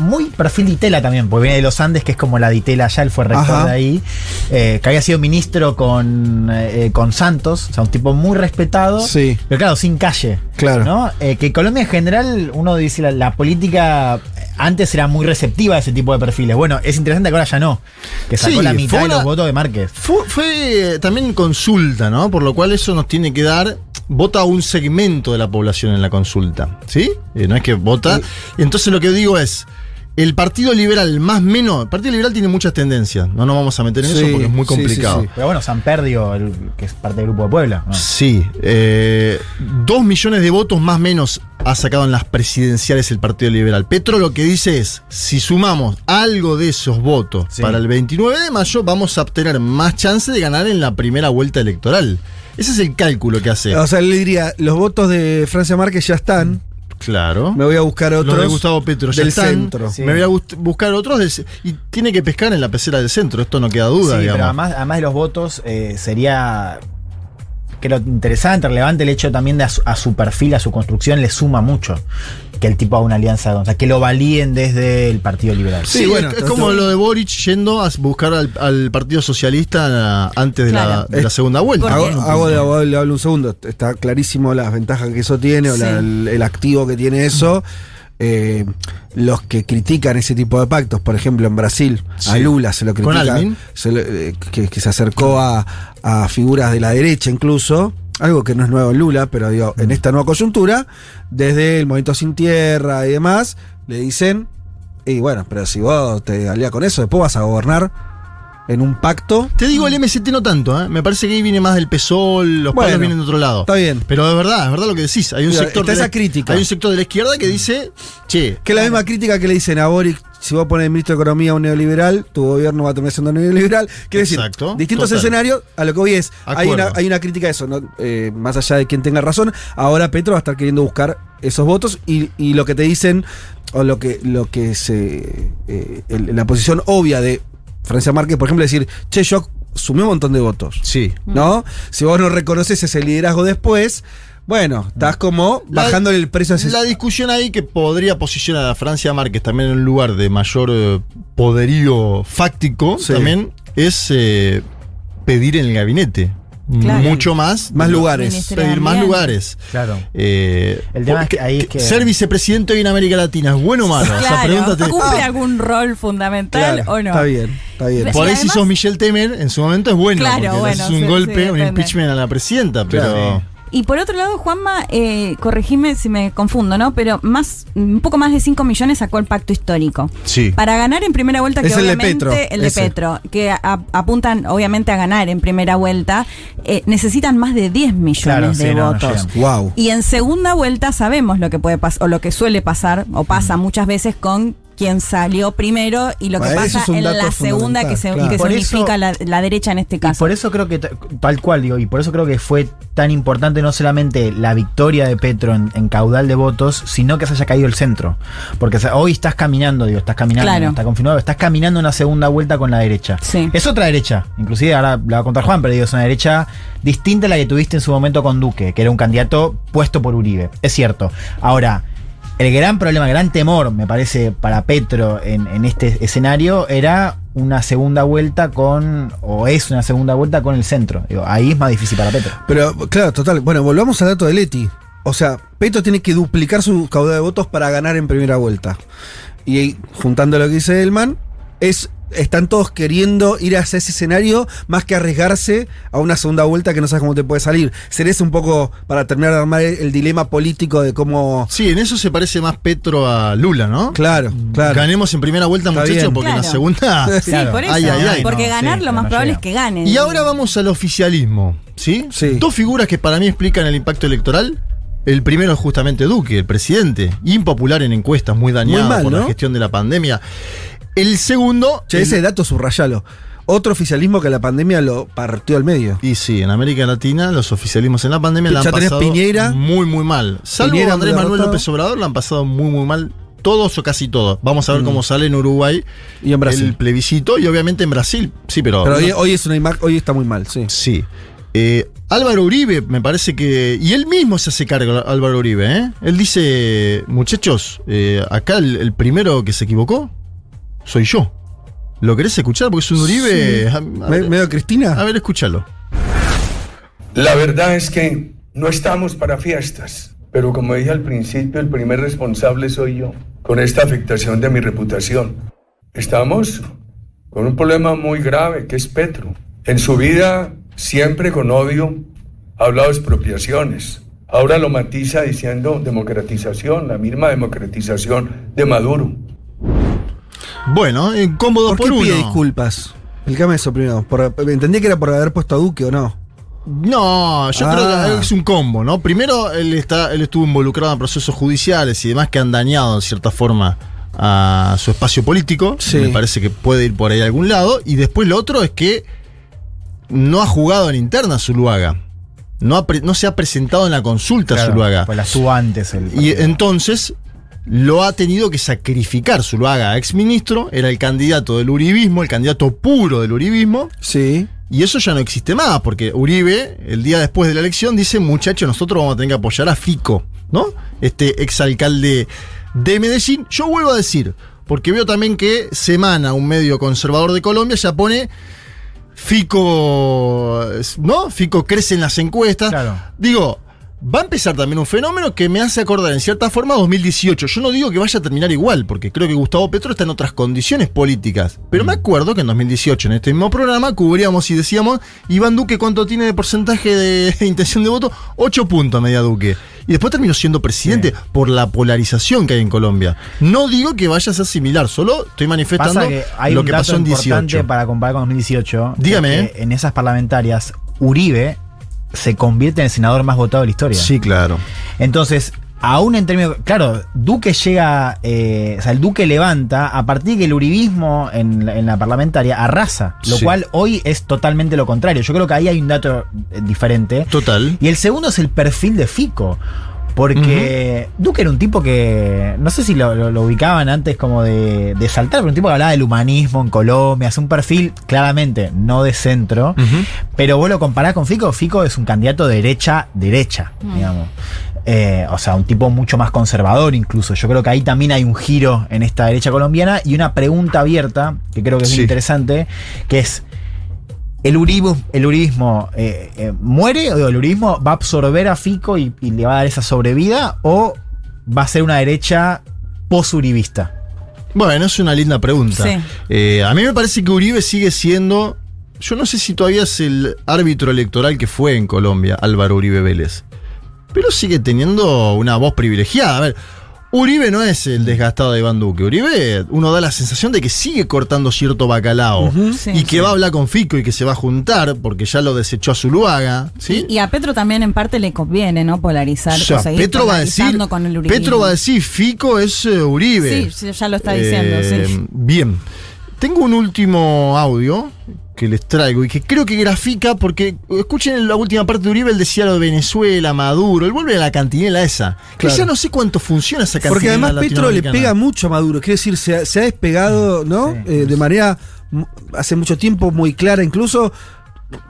Muy perfil de Itela también, porque viene de los Andes, que es como la de Itela allá, él fue rector Ajá. de ahí, eh, que había sido ministro con, eh, con Santos, o sea, un tipo muy respetado, Sí. pero claro, sin calle. Claro. ¿no? Eh, que Colombia en general, uno dice, la, la política antes era muy receptiva a ese tipo de perfiles. Bueno, es interesante que ahora ya no, que sacó Sí, la mitad de los votos de Márquez. Fue, fue, también consulta, ¿no? Por lo cual eso nos tiene que dar. Vota un segmento de la población en la consulta, ¿sí? Eh, no es que vota. Entonces lo que digo es. El Partido Liberal, más menos. El Partido Liberal tiene muchas tendencias. No nos vamos a meter en Sí, eso porque es muy sí, sí, complicado. sí. Pero bueno, San Perdio, el- que es parte del Grupo de Puebla. ¿no? Sí, eh, dos millones de votos más menos ha sacado en las presidenciales el Partido Liberal. Petro lo que dice es, si sumamos algo de esos votos para el 29 de mayo, vamos a obtener más chance de ganar en la primera vuelta electoral. Ese es el cálculo que hace. O sea, él le diría, los votos de Francia Márquez ya están. Claro. Me voy a buscar otros. Los de Gustavo Petro ya del están. centro. Sí. Me voy a buscar otros y tiene que pescar en la pecera del centro, esto no queda duda, Sí, digamos. pero además, además de los votos, eh, sería que lo interesante, relevante el hecho también de a su, a su perfil, a su construcción, le suma mucho que el tipo haga una alianza, o sea, que lo valíen desde el Partido Liberal. Sí, Sí, bueno, es, como lo de Boric yendo a buscar al, al Partido Socialista antes de, Claro. la, de la segunda vuelta. Hago, hago de abogado, le hablo un segundo. Está clarísimo las ventajas que eso tiene o la- el, el activo que tiene eso. Eh, los que critican ese tipo de pactos, por ejemplo, en Brasil, a Sí. Lula se lo critica, se lo- eh, que, que se acercó a, a figuras de la derecha incluso, algo que no es nuevo en Lula, pero digo, en esta nueva coyuntura, desde el Movimiento Sin Tierra y demás, le dicen, y bueno, pero si vos te alías con eso, después vas a gobernar en un pacto. Te digo, el MST no tanto, ¿eh? me parece que ahí viene más del PSOL, los Bueno, palos vienen de otro lado. Está bien. Pero es verdad, es verdad lo que decís. Hay un Mira, sector está de la, esa crítica. Hay un sector de la izquierda que dice, che, Que es la misma crítica que le dicen a Boric, si vos pones ministro de Economía a un neoliberal, tu gobierno va a terminar siendo neoliberal. Quiere decir, distintos total. escenarios, a lo que hoy es, hay una, hay una crítica a eso, ¿no? Eh, más allá de quien tenga razón, ahora Petro va a estar queriendo buscar esos votos y, y lo que te dicen, o lo que, lo que se. eh, el- la posición obvia de Francia Márquez, por ejemplo, decir, che, yo sumé un montón de votos. sí. ¿No? Si vos no reconoces ese liderazgo después, bueno, estás como bajándole el precio a ese. La discusión ahí que podría posicionar a Francia Márquez también en un lugar de mayor eh, poderío fáctico Sí. también es eh, pedir en el gabinete. Claro. Mucho más. Más lugares. Pedir más lugares. Claro. Eh, El tema es que ahí es que- Ser vicepresidente hoy en América Latina, ¿es bueno o malo? Claro, pregunta te- ¿cumple algún rol fundamental Claro, o no? Está bien, está bien. Por ahí si sos Michelle Temer, en su momento es bueno, Claro, porque bueno, haces un sí, golpe, sí, un impeachment a la presidenta, pero... Y por otro lado, Juanma, eh, corregime si me confundo, ¿no? Pero más, un poco más de 5 millones sacó el pacto histórico. Sí. Para ganar en primera vuelta, que Es el de obviamente, Petro, el de ese. Petro, que a- apuntan obviamente a ganar en primera vuelta, eh, necesitan más de 10 millones Claro, de sí, no, no votos. Wow. y en segunda vuelta sabemos lo que puede pasar, o lo que suele pasar, o pasa muchas veces con quien salió primero y lo que Bueno, pasa en la segunda que se, fundamental, que se claro. Unifica eso- la, la derecha en este Y caso. por eso creo que, tal cual digo, y por eso creo que fue tan importante no solamente la victoria de Petro en, en caudal de votos, sino que se haya caído el centro. Porque o sea, hoy estás caminando, digo, estás caminando, Claro. no está confirmado, estás caminando una segunda vuelta con la derecha. Sí. Es otra derecha, inclusive ahora la va a contar Juan, pero digo, es una derecha distinta a la que tuviste en su momento con Duque, que era un candidato puesto por Uribe. Es cierto. Ahora, el gran problema, el gran temor, me parece, para Petro en, este escenario era una segunda vuelta con, o es una segunda vuelta con el centro. Digo, ahí es más difícil para Petro. Pero, claro, total. Bueno, volvamos al dato de Leti. O sea, Petro tiene que duplicar su caudal de votos para ganar en primera vuelta. Y juntando lo que dice Elman, es. Están todos queriendo ir hacia ese escenario más que arriesgarse a una segunda vuelta que no sabes cómo te puede salir. Sería un poco para terminar de armar el, el dilema político de cómo. Sí, en eso se parece más Petro a Lula, ¿no? Claro, claro. Ganemos en primera vuelta, Está muchachos, bien. porque en la segunda. Sí, Claro. *laughs* por eso. Ay, ay, ay, porque no, ganar sí, lo más no probable llega. es que ganen. Y ahora vamos al oficialismo, ¿sí? Sí. Dos figuras que para mí explican el impacto electoral. El primero es justamente Duque, el presidente, impopular en encuestas, muy dañado Muy mal, por la gestión de la pandemia. El segundo. Che, el- ese dato subrayalo. Otro oficialismo que la pandemia lo partió al medio. Y sí, en América Latina los oficialismos en la pandemia la han pasado Piñera. muy, muy mal. Salvo Piñera Andrés Manuel derrotado. López Obrador, la han pasado muy, muy mal. Todos o casi todos. Vamos a ver Mm. cómo sale en Uruguay Y en Brasil. el plebiscito y obviamente en Brasil. Sí, pero. Pero hoy, hoy es una imagen, hoy está muy mal, sí. Sí. Eh, Álvaro Uribe, me parece que. Y él mismo se hace cargo, Álvaro Uribe, ¿eh? Él dice: Muchachos, eh, acá el, el primero que se equivocó soy yo. ¿Lo querés escuchar? Porque es un Uribe. Sí. a- a Me- ver- medio Cristina. A ver, escúchalo. La verdad es que no estamos para fiestas, pero como dije al principio, el primer responsable soy yo, con esta afectación de mi reputación. Estamos con un problema muy grave, que es Petro. En su vida, siempre con odio, ha hablado de expropiaciones. Ahora lo matiza diciendo democratización, la misma democratización de Maduro. Bueno, incómodo ¿Por por, qué uno. pide disculpas? Explícame eso primero. Por- entendí que era por haber puesto a Duque o no. No, yo Ah. creo que es un combo, ¿no? Primero, él, está, él estuvo involucrado en procesos judiciales y demás que han dañado, en cierta forma, a su espacio político. Sí. Me parece que puede ir por ahí a algún lado. Y después lo otro es que no ha jugado en interna Zuluaga. No, ha no se ha presentado en la consulta Claro, Zuluaga. Pues la estuvo antes el Y entonces lo ha tenido que sacrificar Zuluaga, exministro, era el candidato del uribismo, el candidato puro del uribismo. Sí. Y eso ya no existe más, porque Uribe, el día después de la elección, dice, muchachos, nosotros vamos a tener que apoyar a Fico, ¿no? Este exalcalde de Medellín. Yo vuelvo a decir, porque veo también que Semana, un medio conservador de Colombia, ya pone Fico, ¿no? Fico crece en las encuestas. Digo, va a empezar también un fenómeno que me hace acordar en cierta forma a 2018. Yo no digo que vaya a terminar igual, porque creo que Gustavo Petro está en otras condiciones políticas. Pero me acuerdo que en 2018, en este mismo programa, cubríamos y decíamos, Iván Duque, ¿cuánto tiene de porcentaje de *laughs* intención de voto? 8 puntos media Duque. Y después terminó siendo presidente por la polarización que hay en Colombia. No digo que vaya a ser similar, solo estoy manifestando Pasa que hay lo un que dato pasó en importante 18. para comparar con 2018. Dígame, es que En esas parlamentarias, Uribe se convierte en el senador más votado de la historia. Sí, claro. Entonces, aún en términos. Claro, Duque llega. eh, o sea, el Duque levanta a partir que el uribismo en, la- en la parlamentaria arrasa. Lo Sí. cual hoy es totalmente lo contrario. Yo creo que ahí hay un dato eh, diferente. Total. Y el segundo es el perfil de Fico. Porque Duque era un tipo que. No sé si lo, lo- lo ubicaban antes como de, de saltar, pero un tipo que hablaba del humanismo en Colombia. Hace un perfil claramente no de centro. Pero vos lo comparás con Fico. Fico es un candidato derecha-derecha, Mm. digamos. Eh, o sea, un tipo mucho más conservador incluso. Yo creo que ahí también hay un giro en esta derecha colombiana y una pregunta abierta, que creo que es Sí. interesante, que es, ¿el uribismo, el uribismo eh, eh, muere o el uribismo va a absorber a Fico y, y le va a dar esa sobrevida o va a ser una derecha posuribista? Bueno, es una linda pregunta. Sí. Eh, a mí me parece que Uribe sigue siendo. Yo no sé si todavía es el árbitro electoral que fue en Colombia, Álvaro Uribe Vélez. Pero sigue teniendo una voz privilegiada. A ver, Uribe no es el desgastado de Iván Duque. Uribe, uno da la sensación de que sigue cortando cierto bacalao. Sí, y que sí. va a hablar con Fico y que se va a juntar porque ya lo desechó a Zuluaga. ¿sí? Y a Petro también en parte le conviene, ¿no? Polarizar. O sea, o seguir Petro va a decir. con el. Petro va a decir Fico es eh, Uribe. Sí, sí, ya lo está diciendo, Eh, sí. Bien. Tengo un último audio que les traigo y que creo que grafica porque escuchen la última parte de Uribe, él decía lo de Venezuela, Maduro, él vuelve a la cantinela esa. Que Claro. ya no sé cuánto funciona esa cantinela. Porque además Petro le pega mucho a Maduro. Quiere decir, se ha, se ha despegado, ¿no? Eh, de manera hace mucho tiempo muy clara, incluso.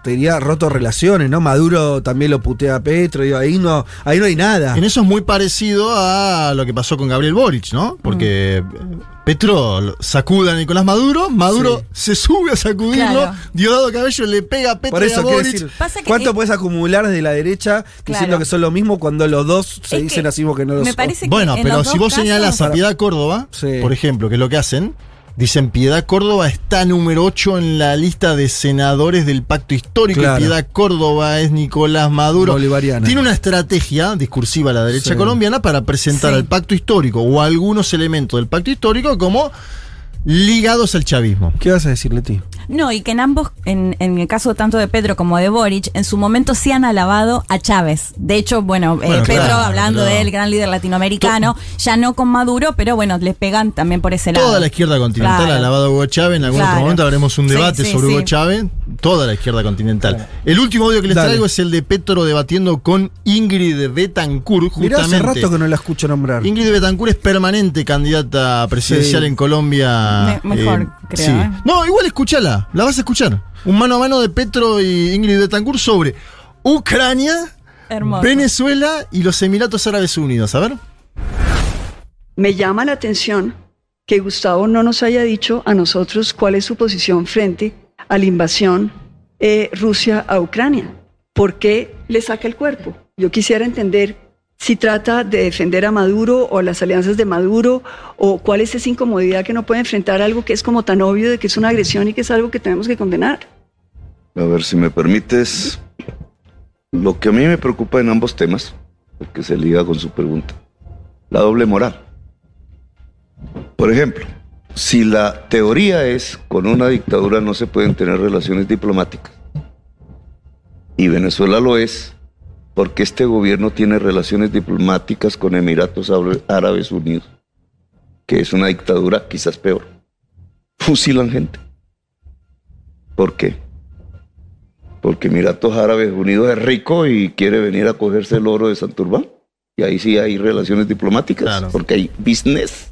Te diría roto relaciones, ¿no? Maduro también lo putea a Petro, digo, ahí no, ahí no hay nada. En eso es muy parecido a lo que pasó con Gabriel Boric, ¿no? Porque Mm. Petro sacuda a Nicolás Maduro, Maduro se sube a sacudirlo, Claro. Diosdado Cabello le pega a Petro Por y a eso quiero Boric. decir, ¿cuánto puedes acumular desde la derecha diciendo Claro. que son lo mismo cuando los dos se dicen así que no lo me son? parece que Bueno, en pero si vos señalás a casos- Piedad Córdoba, Sí. por ejemplo, que es lo que hacen, dicen Piedad Córdoba está número 8 en la lista de senadores del pacto histórico. y Claro. Piedad Córdoba es Nicolás Maduro. Bolivariana. Tiene una estrategia discursiva la derecha Sí. colombiana para presentar Sí. al pacto histórico o algunos elementos del pacto histórico como ligados al chavismo. ¿Qué vas a decir, Leti? No, y que en ambos, en, en el caso tanto de Pedro como de Boric, en su momento sí han alabado a Chávez. De hecho, bueno, eh, Bueno, Pedro claro, hablando claro. del gran líder latinoamericano, ya no con Maduro, pero bueno, les pegan también por ese lado. Toda la izquierda continental Claro. ha alabado a Hugo Chávez. En algún Claro. otro momento haremos un debate sí, sobre sí. Hugo Chávez. Toda la izquierda continental. El último audio que les Dale. traigo es el de Petro debatiendo con Ingrid Betancourt. Mirá, Justamente. hace rato que no la escucho nombrar. Ingrid Betancourt es permanente candidata presidencial Sí. en Colombia. Me- mejor, creo, sí. ¿eh? No, igual escúchala. La vas a escuchar. Un mano a mano de Petro y Ingrid Betancourt sobre Ucrania, Hermoso. Venezuela y los Emiratos Árabes Unidos. A ver. Me llama la atención que Gustavo no nos haya dicho a nosotros cuál es su posición frente a la invasión eh, Rusia a Ucrania. ¿Por qué le saca el cuerpo? Yo quisiera entender si trata de defender a Maduro o las alianzas de Maduro o cuál es esa incomodidad que no puede enfrentar algo que es como tan obvio de que es una agresión y que es algo que tenemos que condenar. A ver, si me permites, lo que a mí me preocupa en ambos temas, porque se liga con su pregunta, la doble moral. Por ejemplo, si la teoría es con una dictadura no se pueden tener relaciones diplomáticas, y Venezuela lo es, porque este gobierno tiene relaciones diplomáticas con Emiratos Árabe- Árabes Unidos, que es una dictadura quizás peor. *laughs* Fusilan gente. ¿Por qué? Porque Emiratos Árabes Unidos es rico y quiere venir a cogerse el oro de Santurbán. Y ahí sí hay relaciones diplomáticas, porque hay business.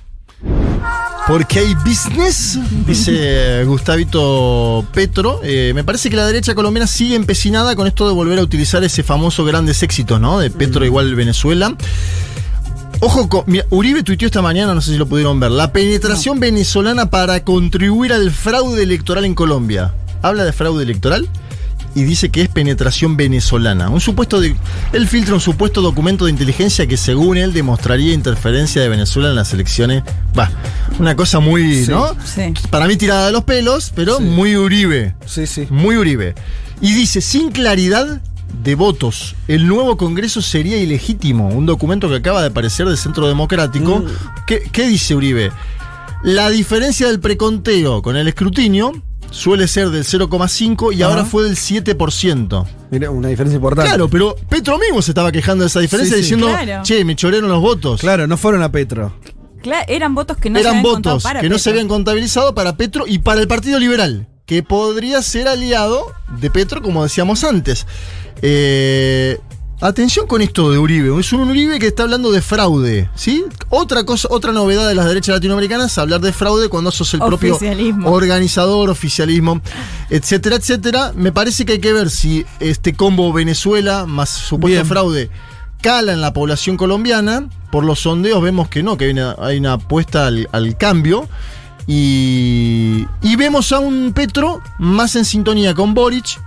Porque hay business, dice Gustavito Petro. Eh, me parece que la derecha colombiana sigue empecinada con esto de volver a utilizar ese famoso grandes éxitos, ¿no? De Petro igual Venezuela. Ojo, con- mira, Uribe tuiteó esta mañana, no sé si lo pudieron ver, la penetración venezolana para contribuir al fraude electoral en Colombia. Habla de fraude electoral y dice que es penetración venezolana. Un supuesto de, él filtra un supuesto documento de inteligencia que según él demostraría interferencia de Venezuela en las elecciones. Va, una cosa muy, Sí, ¿no? Sí. Para mí tirada de los pelos, pero muy Uribe. Sí, sí. Muy Uribe. Y dice, sin claridad de votos, el nuevo Congreso sería ilegítimo. Un documento que acaba de aparecer del Centro Democrático. ¿Qué, qué dice Uribe? La diferencia del preconteo con el escrutinio suele ser del 0,5 y Ajá. ahora fue del 7%. Mira, una diferencia importante. Claro, pero Petro mismo se estaba quejando de esa diferencia Sí, sí. diciendo, Claro. che, me chorearon los votos. Claro, no fueron a Petro. Eran votos que no se Eran habían contado votos para que no se habían contabilizado para Petro y para el Partido Liberal, que podría ser aliado de Petro, como decíamos antes. Eh, atención con esto de Uribe. Es un Uribe que está hablando de fraude. ¿sí? Otra cosa, otra novedad de las derechas latinoamericanas, hablar de fraude cuando sos el propio organizador, oficialismo, etcétera, etcétera. Me parece que hay que ver si este combo Venezuela más supuesto Bien. fraude cala en la población colombiana. Por los sondeos vemos que no, que hay una, hay una apuesta al, al cambio. Y, y vemos a un Petro más en sintonía con Boric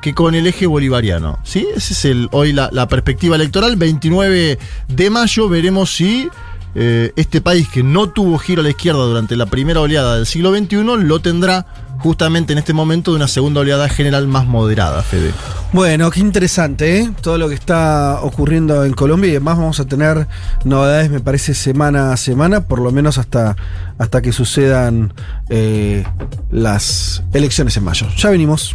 que con el eje bolivariano. ¿sí? Esa es el, hoy la, perspectiva electoral. 29 de mayo veremos si eh, este país que no tuvo giro a la izquierda durante la primera oleada del siglo XXI lo tendrá justamente en este momento de una segunda oleada general más moderada, Fede. Bueno, qué interesante, ¿eh? Todo lo que está ocurriendo en Colombia y además vamos a tener novedades, me parece, semana a semana, por lo menos hasta, hasta que sucedan eh, las elecciones en mayo. Ya venimos.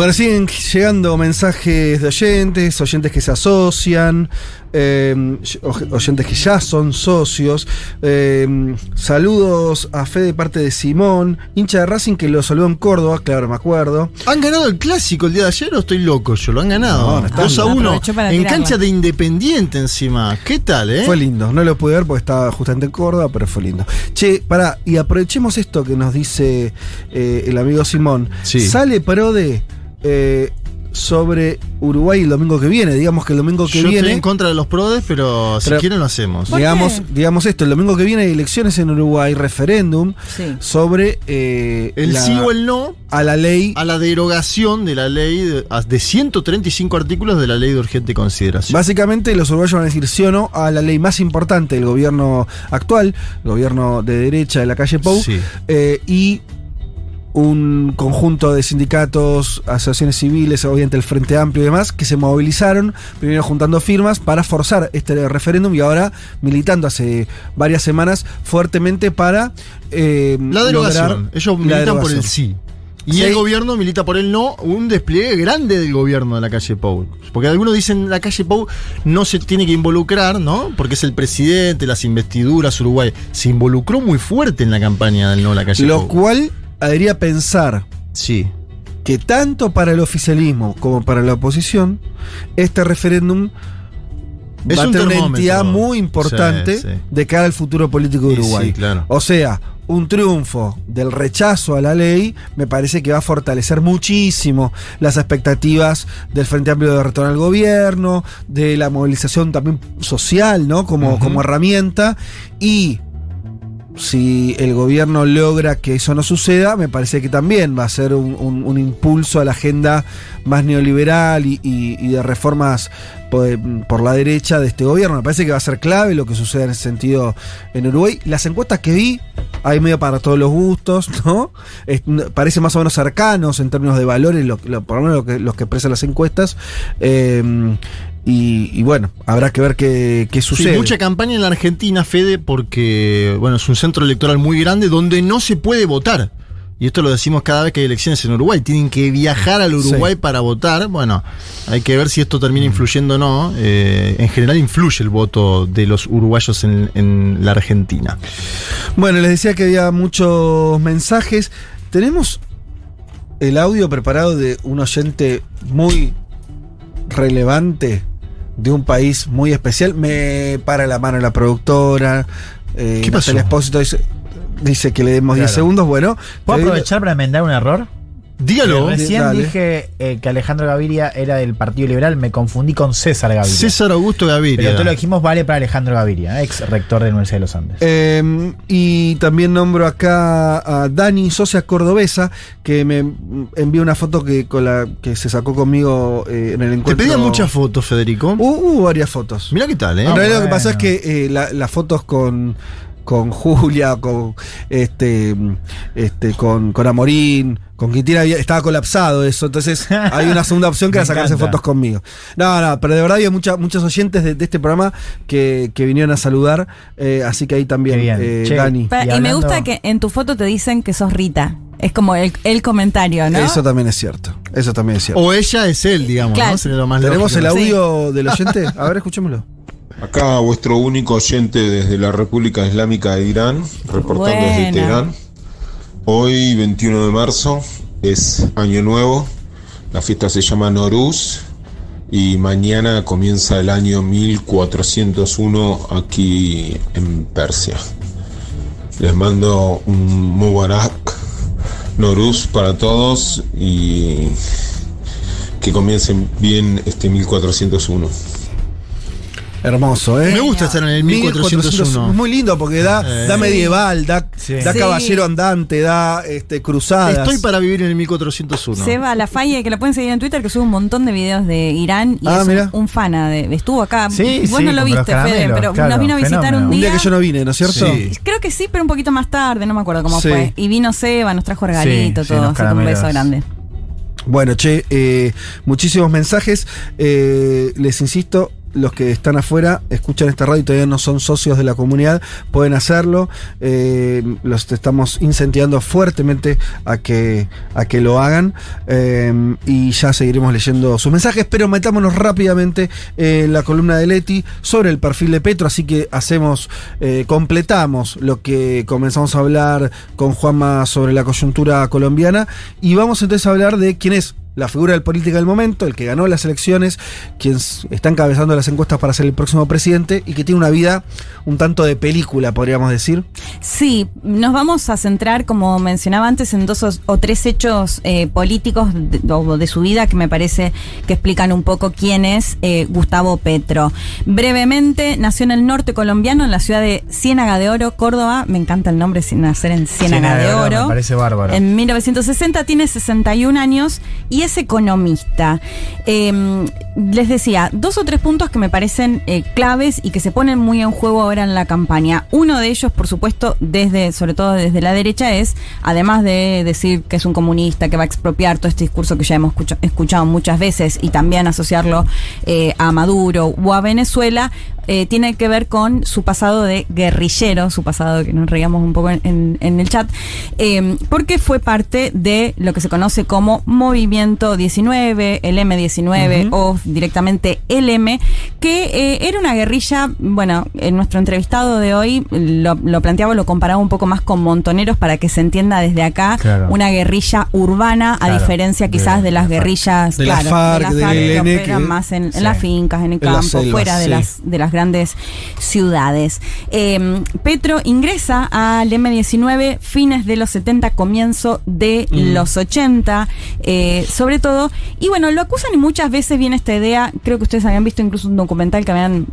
Bueno, siguen llegando mensajes de oyentes, oyentes que se asocian, eh, o- oyentes que ya son socios. Eh, saludos a Fe de parte de Simón, hincha de Racing que lo saludó en Córdoba, claro, me acuerdo. ¿Han ganado el clásico el día de ayer o estoy loco? Yo lo han ganado. No, no está 2 a bien. 1 Aprovechó para en tirarla. cancha de Independiente encima. ¿Qué tal, eh? Fue lindo, no lo pude ver porque estaba justamente en Córdoba, pero fue lindo. Che, pará, y aprovechemos esto que nos dice eh, el amigo Simón. Sí. Sale Prode eh, sobre Uruguay el domingo que viene. Digamos que el domingo que Yo estoy viene. en contra de los prodes, pero si Pero- quieren lo hacemos. ¿Por Digamos, digamos esto, el domingo que viene hay elecciones en Uruguay, referéndum Sí. sobre eh, El la- sí o el no a la ley. a la derogación de la ley de, de 135 artículos de la ley de urgente consideración. Básicamente los uruguayos van a decir sí o no a la ley más importante del gobierno actual, el gobierno de derecha de la calle Pou, Sí. eh, y un conjunto de sindicatos, asociaciones civiles, obviamente el Frente Amplio y demás, que se movilizaron, primero juntando firmas para forzar este referéndum y ahora militando hace varias semanas fuertemente para... eh, La derogación. Ellos la militan por el sí. Y Sí. el gobierno milita por el no, un despliegue grande del gobierno de la calle Pou. Porque algunos dicen la calle Pou no se tiene que involucrar, ¿no? Porque es el presidente, las investiduras, Uruguay. Se involucró muy fuerte en la campaña del no la calle Lo Pou. cual haría pensar Sí. que tanto para el oficialismo como para la oposición, este referéndum Es va a un tener una entidad muy importante Sí, sí. de cara al futuro político de Uruguay. claro. O sea, un triunfo del rechazo a la ley me parece que va a fortalecer muchísimo las expectativas del Frente Amplio de retorno al gobierno, de la movilización también social, ¿no? Como, como herramienta. Y si el gobierno logra que eso no suceda, me parece que también va a ser un, un- impulso a la agenda más neoliberal y, de reformas por, por la derecha de este gobierno. Me parece que va a ser clave lo que suceda en ese sentido en Uruguay. Las encuestas que vi, hay medio para todos los gustos, *laughs* ¿no? Parece más o menos cercanos en términos de valores, lo- lo- por lo menos los que expresan las encuestas. Eh, y, y bueno, habrá que ver qué, qué Sí, sucede. mucha campaña en la Argentina, Fede, porque bueno, es un centro electoral muy grande donde no se puede votar. Y esto lo decimos cada vez que hay elecciones en Uruguay. Tienen que viajar al Uruguay Sí. para votar. Bueno, hay que ver si esto termina influyendo o no. Eh, en general influye el voto de los uruguayos en, en la Argentina. Bueno, les decía que había muchos mensajes. Tenemos el audio preparado de un oyente muy relevante de un país muy especial. Me para la mano la productora. Eh, ¿Qué pasó? Natalia Espósito dice, dice que le demos 10 Claro. segundos. Bueno, ¿Puedo aprovechar para enmendar un error? Dígalo. Recién Dale. dije eh, que Alejandro Gaviria era del Partido Liberal, me confundí con César Gaviria. César Augusto Gaviria. Pero todo lo dijimos vale para Alejandro Gaviria, ex rector de la Universidad de los Andes. Eh, y también nombro acá a Dani Socia Cordobesa, que me envió una foto que, con la, que se sacó conmigo eh, en el Te encuentro. pedían muchas fotos, Federico. Hubo, varias fotos. Mirá qué tal, ¿eh? en realidad lo que bueno. pasa es que eh, la- las fotos con, con Julia, con este, este, con, con Amorín, con Quintina había- estaba colapsado eso. Entonces *laughs* hay una segunda opción que era sacarse encanta. fotos conmigo. No, no, pero de verdad había mucha- muchos oyentes de, de este programa que, que vinieron a saludar. eh, así que ahí también, eh, Che, Dani. Pa- Y Y, me gusta que en tu foto te dicen que sos Rita. Es como el, el comentario, ¿no? Eso también es cierto. Eso también es cierto. O ella es él, digamos, Claro. ¿no? Sería lo más ¿Tenemos el audio del oyente? *laughs* A ver, escuchémoslo. Acá vuestro único oyente desde la República Islámica de Irán, reportando desde. Teherán. Hoy, 21 de marzo, es Año Nuevo. La fiesta se llama Noruz. Y mañana comienza el año 1401 aquí en Persia. Les mando un Mubarak Noruz para todos y que comiencen bien este 1401. Hermoso, ¿eh? Me gusta estar en el 1401. Es muy lindo porque da, Eh. da medieval, da, Sí. da Sí. caballero andante, da este, cruzadas. Estoy para vivir en el 1401. Seba Lafaye, que la pueden seguir en Twitter, que sube un montón de videos de Irán y Ah, es mira. un, un fana de. Estuvo acá. Sí, Vos sí, no lo viste, Fede, pero claro, nos vino a visitar fenómeno. un Un día. día que yo no vine, ¿no es cierto? Sí. Creo que sí, pero un poquito más tarde, no me acuerdo cómo Sí. fue. Y vino Seba, nos trajo regalito, todo. así que un beso grande. Bueno, che, eh, muchísimos mensajes. Eh, les insisto, los que están afuera, escuchan esta radio y todavía no son socios de la comunidad, pueden hacerlo. Eh, los estamos incentivando fuertemente a que, a que lo hagan. Eh, y ya seguiremos leyendo sus mensajes, pero metámonos rápidamente en la columna de Leti sobre el perfil de Petro. Así que hacemos, eh, completamos lo que comenzamos a hablar con Juanma sobre la coyuntura colombiana. Y vamos entonces a hablar de quién es la figura del política del momento, el que ganó las elecciones, quien está encabezando las encuestas para ser el próximo presidente y que tiene una vida un tanto de película, podríamos decir. Sí, nos vamos a centrar, como mencionaba antes, en dos o, tres hechos eh, políticos de, o de su vida que me parece que explican un poco quién es eh, Gustavo Petro. Brevemente, nació en el norte colombiano, en la ciudad de Ciénaga de Oro, Córdoba. Me encanta el nombre, sin nacer en Ciénaga, de Oro. Me parece bárbaro. En 1960 tiene 61 años y es economista. Eh, les decía, dos o tres puntos que me parecen eh, claves y que se ponen muy en juego ahora en la campaña. Uno de ellos, por supuesto, desde, sobre todo desde la derecha, es, además de decir que es un comunista, que va a expropiar todo este discurso que ya hemos escucha- escuchado muchas veces y también asociarlo eh, a Maduro o a Venezuela, eh, tiene que ver con su pasado de guerrillero, su pasado que nos reíamos un poco en, en- en el chat, eh, porque fue parte de lo que se conoce como Movimiento 19, el M19 o directamente LM, que eh, era una guerrilla, bueno, en nuestro entrevistado de hoy lo, lo planteaba, lo comparaba un poco más con montoneros para que se entienda desde acá, Claro. una guerrilla urbana, a Claro. diferencia quizás de las guerrillas De la claro, FARC, de la FARC, del que ELN, operan que- más en, en sí. las fincas, en el En las campo, fuera de, las, de las grandes ciudades. Eh, Petro ingresa al M19 fines de los 70, comienzo de Mm. los 80, eh, sobre todo. Y bueno, lo acusan y muchas veces viene esta idea, creo que ustedes habían visto incluso un documental que habían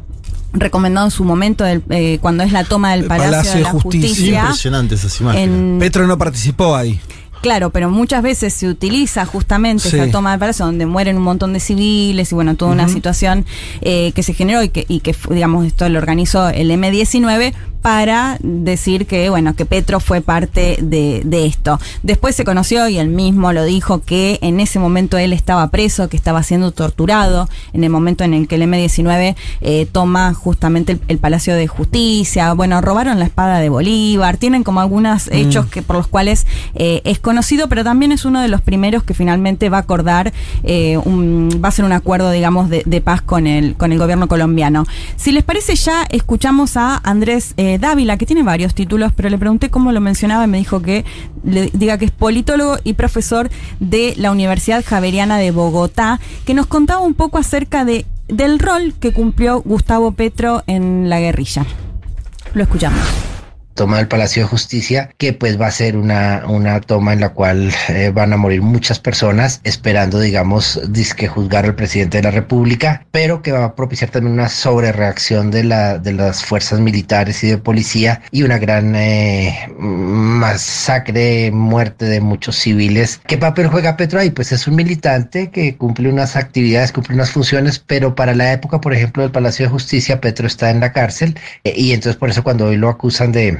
recomendado en su momento del, eh, cuando es la toma del El Palacio, Palacio de de la Justicia. Justicia. Impresionante esas imágenes. En- Petro no participó ahí. Claro, pero muchas veces se utiliza justamente Sí. esa toma de palacio donde mueren un montón de civiles y bueno, toda una situación eh, que se generó y que, y que digamos, esto lo organizó el M19 para decir que, bueno, que Petro fue parte de, de esto. Después se conoció y él mismo lo dijo que en ese momento él estaba preso, que estaba siendo torturado, en el momento en el que el M19 eh, toma justamente el, el Palacio de Justicia, bueno, robaron la espada de Bolívar, tienen como algunos hechos que por los cuales eh, es conocido, pero también es uno de los primeros que finalmente va a acordar, eh, un- va a ser un acuerdo, digamos, de, paz con el, con el gobierno colombiano. Si les parece, ya escuchamos a Andrés eh, Dávila, que tiene varios títulos, pero le pregunté cómo lo mencionaba y me dijo que diga que es politólogo y profesor de la Universidad Javeriana de Bogotá, que nos contaba un poco acerca de, del rol que cumplió Gustavo Petro en la guerrilla. Lo escuchamos. Toma del Palacio de Justicia, que pues va a ser una, una toma en la cual eh, van a morir muchas personas esperando, digamos, disque juzgar al presidente de la República, pero que va a propiciar también una sobrereacción de, la, de las fuerzas militares y de policía y una gran eh, masacre, muerte de muchos civiles. ¿Qué papel juega Petro ahí? Pues es un militante que cumple unas actividades, cumple unas funciones, pero para la época, por ejemplo, del Palacio de Justicia, Petro está en la cárcel eh, y entonces por eso cuando hoy lo acusan de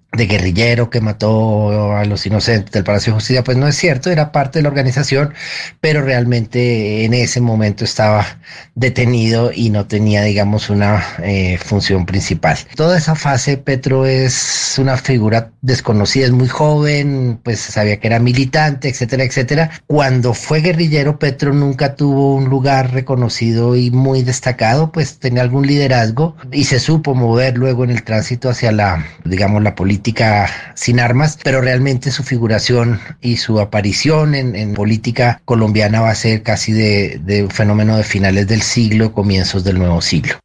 de guerrillero que mató a los inocentes del Palacio de Justicia, pues no es cierto, era parte de la organización, pero realmente en ese momento estaba detenido y no tenía, digamos, una eh, función principal. Toda esa fase, Petro es una figura desconocida, es muy joven, pues sabía que era militante, etcétera, etcétera. Cuando fue guerrillero, Petro nunca tuvo un lugar reconocido y muy destacado, pues tenía algún liderazgo y se supo mover luego en el tránsito hacia la, digamos, la política sin armas, pero realmente su figuración y su aparición en, en política colombiana va a ser casi de, de un fenómeno de finales del siglo, comienzos del nuevo siglo.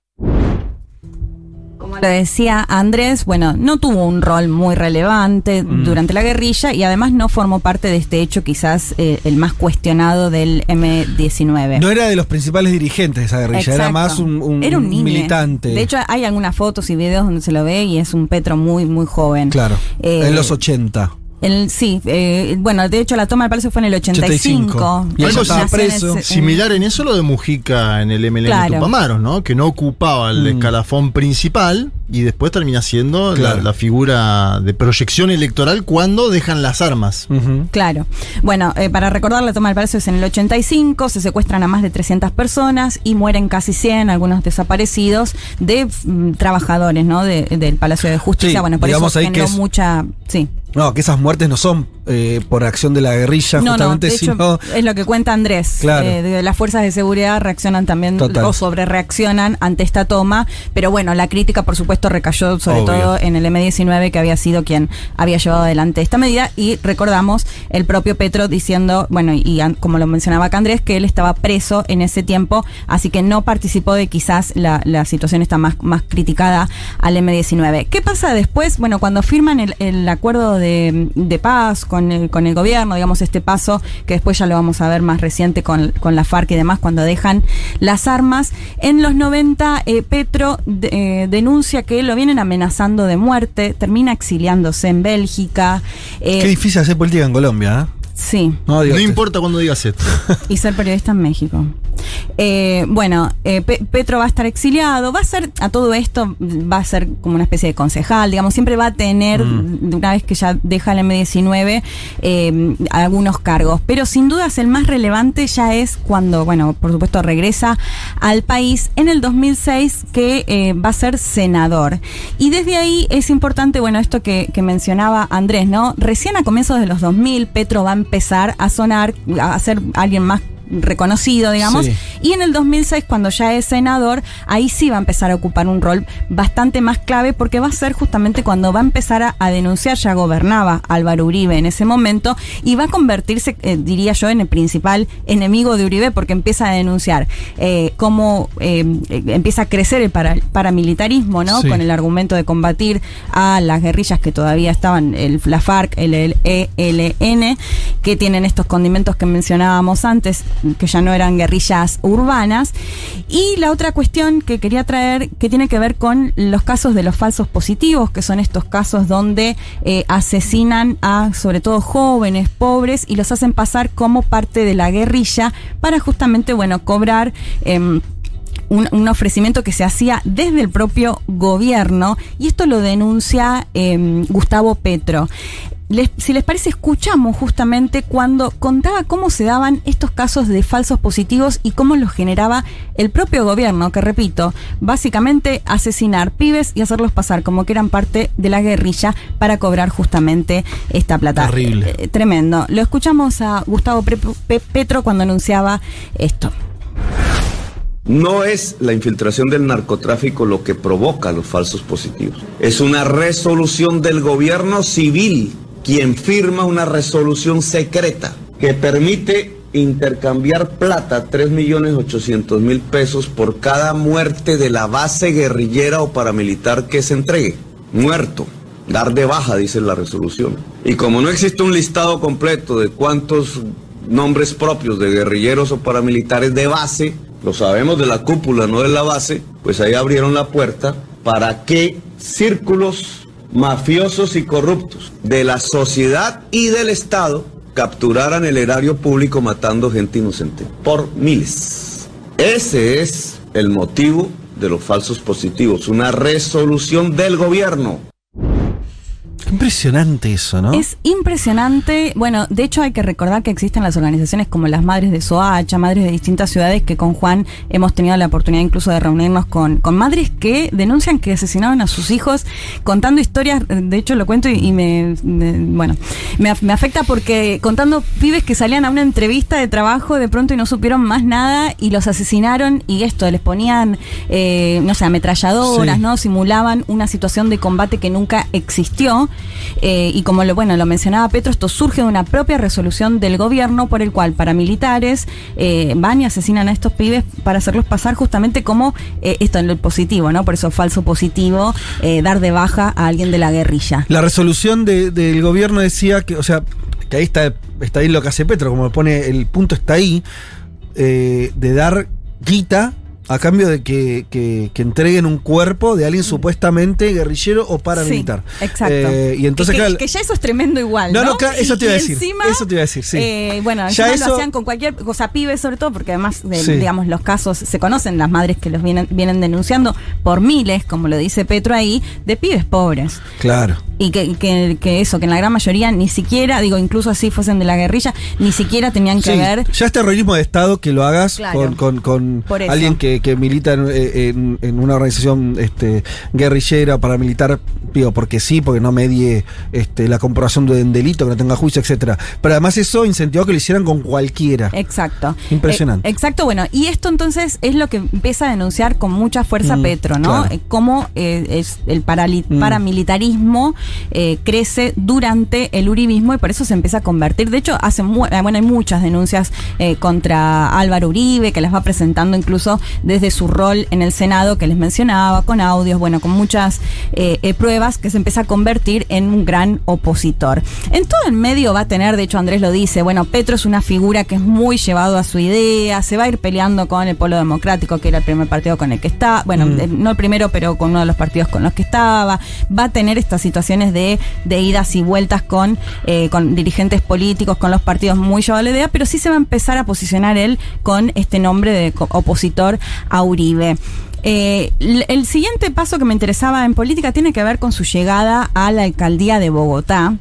Como lo decía Andrés, bueno, no tuvo un rol muy relevante Mm. durante la guerrilla y además no formó parte de este hecho quizás eh, el más cuestionado del M19. No era de los principales dirigentes de esa guerrilla, era más un, un- Era un militante. De hecho, hay algunas fotos y videos donde se lo ve y es un Petro muy, muy joven. claro, Eh, en los 80. El, sí, eh, bueno, de hecho la toma del palacio fue en el 85. Y algo en preso. similar en eso lo de Mujica en el MLN Claro. Tupamaros, ¿no? Que no ocupaba el escalafón principal y después termina siendo la- Claro. la, figura de proyección electoral cuando dejan las armas. Claro. Bueno, eh, para recordar, la toma del palacio es en el 85, se secuestran a más de 300 personas y mueren casi 100, algunos desaparecidos, de mm, trabajadores, ¿no? De- del Palacio de Justicia. Sí, bueno, por digamos eso ahí que generó es- mucha... Sí. No, que esas muertes no son eh, por acción de la guerrilla, No, no, justamente, hecho, sino. es lo que cuenta Andrés. Claro. Eh, de- las fuerzas de seguridad reaccionan también Total. o sobre reaccionan ante esta toma, pero bueno, la crítica por supuesto recayó sobre Obvio. todo en el M19 que había sido quien había llevado adelante esta medida y recordamos el propio Petro diciendo, bueno, y como lo mencionaba acá Andrés, que él estaba preso en ese tiempo, así que no participó de quizás la, la situación está más, más criticada al M19. ¿Qué pasa después? Bueno, cuando firman el, el acuerdo de, de paz con el, con el gobierno, digamos, este paso que después ya lo vamos a ver más reciente con, con la FARC y demás, cuando dejan las armas. En los 90, eh, Petro de- eh, denuncia que lo vienen amenazando de muerte, termina exiliándose en Bélgica. eh, Qué difícil hacer política en Colombia, ¿eh? Sí. No, importa cuando digas esto. *laughs* y ser periodista en México. Eh, bueno, eh, Pe- Petro va a estar exiliado, va a ser, a todo esto, va a ser como una especie de concejal, digamos, siempre va a tener, Mm. una vez que ya deja el M19, eh, algunos cargos. Pero sin dudas el más relevante ya es cuando, bueno, por supuesto regresa al país en el 2006, que eh, va a ser senador. Y desde ahí es importante, bueno, esto que, que mencionaba Andrés, ¿no? Recién a comienzos de los 2000, Petro va a empezar a sonar, a ser alguien más reconocido, digamos, Sí. y en el 2006, cuando ya es senador, ahí sí va a empezar a ocupar un rol bastante más clave porque va a ser justamente cuando va a empezar a, a denunciar, ya gobernaba Álvaro Uribe en ese momento, y va a convertirse, eh, diría yo, en el principal enemigo de Uribe porque empieza a denunciar eh, cómo eh, empieza a crecer el para- paramilitarismo, ¿no? Sí. Con el argumento de combatir a las guerrillas que todavía estaban, el, la FARC, el, el ELN, que tienen estos condimentos que mencionábamos antes, que ya no eran guerrillas urbanas. Y la otra cuestión que quería traer, que tiene que ver con los casos de los falsos positivos, que son estos casos donde eh, asesinan a sobre todo jóvenes, pobres, y los hacen pasar como parte de la guerrilla para justamente, bueno, cobrar... em, un, un ofrecimiento que se hacía desde el propio gobierno y esto lo denuncia eh, Gustavo Petro. Les- si les parece, escuchamos justamente cuando contaba cómo se daban estos casos de falsos positivos y cómo los generaba el propio gobierno, que repito, básicamente asesinar pibes y hacerlos pasar como que eran parte de la guerrilla para cobrar justamente esta plata. Terrible. Eh, tremendo. Lo escuchamos a Gustavo Pre- Pe- Petro cuando anunciaba esto. No es la infiltración del narcotráfico lo que provoca los falsos positivos. Es una resolución del gobierno civil quien firma una resolución secreta que permite intercambiar plata, 3 millones 800 mil pesos por cada muerte de la base guerrillera o paramilitar que se entregue. Muerto. Dar de baja, dice la resolución. Y como no existe un listado completo de cuántos nombres propios de guerrilleros o paramilitares de base, lo sabemos de la cúpula, no de la base, pues ahí abrieron la puerta para que círculos mafiosos y corruptos de la sociedad y del Estado capturaran el erario público matando gente inocente por miles. Ese es el motivo de los falsos positivos, una resolución del gobierno. Impresionante eso, ¿no? Es impresionante. Bueno, de hecho hay que recordar que existen las organizaciones como las Madres de Soacha, Madres de distintas ciudades, que con Juan hemos tenido la oportunidad incluso de reunirnos con, con madres que denuncian que asesinaron a sus hijos contando historias. De hecho lo cuento y, y me, me- bueno, me, af- me afecta porque contando pibes que salían a una entrevista de trabajo de pronto y no supieron más nada y los asesinaron y esto, les ponían, eh, no sé, ametralladoras, Sí. ¿no? Simulaban una situación de combate que nunca existió. Eh, y como lo, bueno, lo mencionaba Petro, esto surge de una propia resolución del gobierno por el cual paramilitares eh, van y asesinan a estos pibes para hacerlos pasar justamente como eh, esto en lo positivo, ¿no? Por eso falso positivo, dar de baja a alguien de la guerrilla. La resolución de- del gobierno decía que, o sea, que ahí está, está ahí lo que hace Petro, como pone, el punto está ahí, de dar guita a cambio de que, que- que entreguen un cuerpo de alguien supuestamente guerrillero o paramilitar. Sí, exacto. Eh, y entonces, que, claro, que ya eso es tremendo igual. No, No, no, claro, eso te iba a decir, encima, eso te iba a decir, sí. eh, bueno, Ya eso- lo hacían con cualquier cosa, pibes sobre todo, porque además, de, Sí. digamos, los casos se conocen, las madres que los vienen, vienen denunciando por miles, como lo dice Petro ahí, de pibes pobres. claro. Y que, que, que eso, que en la gran mayoría ni siquiera, digo, incluso así fuesen de la guerrilla, ni siquiera tenían que Sí, ver. ya es terrorismo de Estado que lo hagas Claro. con, con- alguien que, que milita en, eh, en- en una organización este, guerrillera, paramilitar, digo, porque sí, porque no medie este, la comprobación de un delito, que no tenga juicio, etcétera. Pero además eso incentivó que lo hicieran con cualquiera. Exacto. Impresionante. Eh, exacto, bueno, y esto entonces es lo que empieza a denunciar con mucha fuerza Mm, Petro, ¿no? claro. Eh, Cómo eh, es el Mm. paramilitarismo eh, crece durante el uribismo y por eso se empieza a convertir. De hecho, hace eh, bueno, hay muchas denuncias eh, contra Álvaro Uribe, que las va presentando incluso desde su rol en el Senado, que les mencionaba, con audios, bueno, con muchas eh, pruebas, que se empieza a convertir en un gran opositor. En todo el medio va a tener, de hecho Andrés lo dice, bueno, Petro es una figura que es muy llevado a su idea, se va a ir peleando con el Polo Democrático, que era el primer partido con el que está, bueno, Mm. no el primero, pero con uno de los partidos con los que estaba, va a tener esta situación de, idas y vueltas con, eh, con dirigentes políticos, con los partidos muy llevado a la idea, pero sí se va a empezar a posicionar él con este nombre de opositor a Uribe. Eh, el siguiente paso que me interesaba en política tiene que ver con su llegada a la alcaldía de Bogotá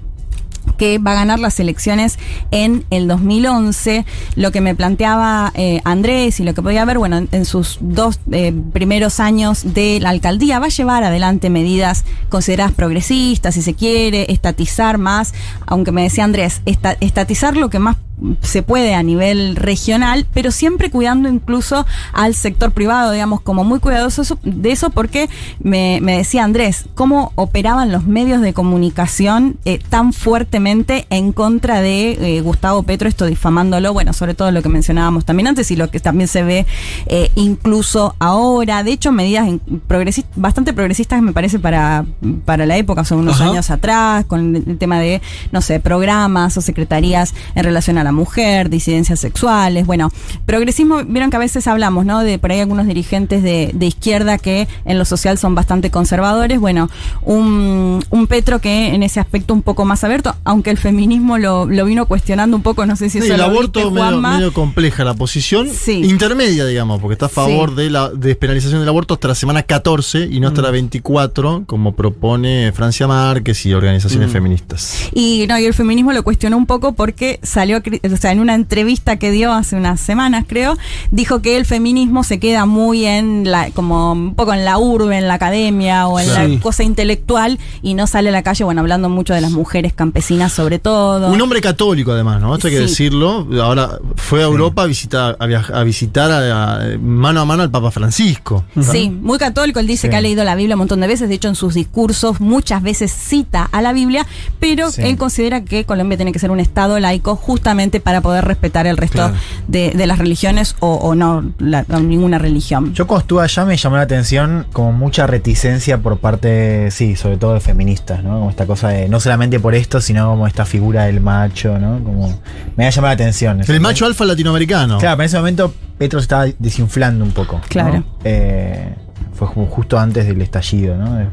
que va a ganar las elecciones en el 2011. Lo que me planteaba eh, Andrés y lo que podía ver, bueno, en, sus dos eh, primeros años de la alcaldía, va a llevar adelante medidas consideradas progresistas, si se quiere, estatizar más, aunque me decía Andrés, esta- estatizar lo que más se puede a nivel regional, pero siempre cuidando incluso al sector privado, digamos, como muy cuidadoso de eso, porque me, me decía Andrés, cómo operaban los medios de comunicación eh, tan fuertemente en contra de eh, Gustavo Petro, esto difamándolo, bueno, sobre todo lo que mencionábamos también antes y lo que también se ve eh, incluso ahora. De hecho, medidas en- progresis- bastante progresistas me parece para, para la época, son unos Ajá. años atrás, con el tema de, no sé, programas o secretarías en relación a la mujer, disidencias sexuales. Bueno, progresismo, vieron que a veces hablamos, ¿no? De por ahí algunos dirigentes de, de izquierda que en lo social son bastante conservadores. Bueno, un, un Petro que en ese aspecto un poco más abierto, aunque el feminismo lo, lo vino cuestionando un poco, no sé si Sí, eso el lo aborto viste, medio, compleja la posición intermedia, digamos, porque está a favor Sí. de la despenalización del aborto hasta la semana 14 y no hasta la 24, como propone Francia Márquez y organizaciones Mm. feministas. Y no, y el feminismo lo cuestionó un poco porque salió, cri- o sea, en una entrevista que dio hace unas semanas, creo, dijo que el feminismo se queda muy en la, como un poco en la urbe, en la academia o en Sí. la cosa intelectual y no sale a la calle, bueno, hablando mucho de las mujeres campesinas sobre todo. Un hombre católico, además, ¿no? Esto hay que Sí. decirlo. Ahora fue a Europa a visitar, a, viaj- a visitar a- a- mano a mano al Papa Francisco. Sí, muy católico. Él dice Sí. que ha leído la Biblia un montón de veces. De hecho, en sus discursos muchas veces cita a la Biblia, pero Sí. él considera que Colombia tiene que ser un Estado laico justamente para poder respetar el resto Claro. de, de las religiones o, o no la- o ninguna religión. Yo cuando estuve allá me llamó la atención como mucha reticencia por parte, sí, sobre todo de feministas, ¿no? Como esta cosa de, no solamente por esto, sino como esta figura del macho, ¿no? Como, me ha llamado la atención. El macho alfa latinoamericano. Claro, pero en ese momento Petro se estaba desinflando un poco. ¿no? Claro. Eh, fue como justo antes del estallido, ¿no? Eh,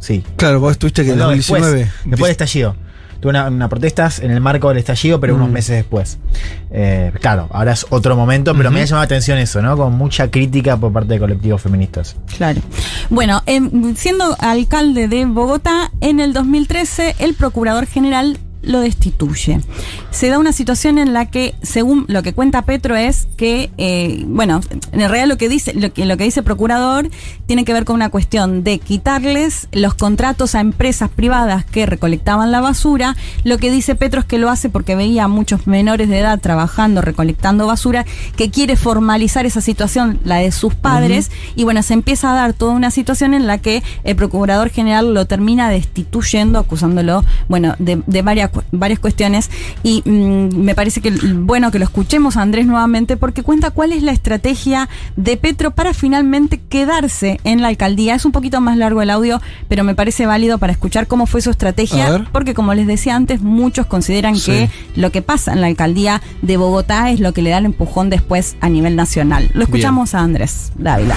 Sí. Claro, vos estuviste que en No, 2019. Después, después del estallido. Una, una protestas en el marco del estallido, pero unos Mm. meses después. Eh, claro, ahora es otro momento, pero me ha llamado la atención eso, ¿no? Con mucha crítica por parte de colectivos feministas. Claro. Bueno, em, siendo alcalde de Bogotá, en el 2013 el procurador general lo destituye. Se da una situación en la que, según lo que cuenta Petro, es que, eh, bueno, en realidad lo que dice, lo que, lo que dice procurador tiene que ver con una cuestión de quitarles los contratos a empresas privadas que recolectaban la basura. Lo que dice Petro es que lo hace porque veía a muchos menores de edad trabajando, recolectando basura, que quiere formalizar esa situación, la de sus padres, y bueno, se empieza a dar toda una situación en la que el procurador general lo termina destituyendo, acusándolo, bueno, de, de varias, varias cuestiones, y mm, me parece que bueno que lo escuchemos a Andrés nuevamente, porque cuenta cuál es la estrategia de Petro para finalmente quedarse en la alcaldía. Es un poquito más largo el audio, pero me parece válido para escuchar cómo fue su estrategia, porque como les decía antes, muchos consideran Sí. que lo que pasa en la alcaldía de Bogotá es lo que le da el empujón después a nivel nacional. Lo escuchamos a Andrés Dávila.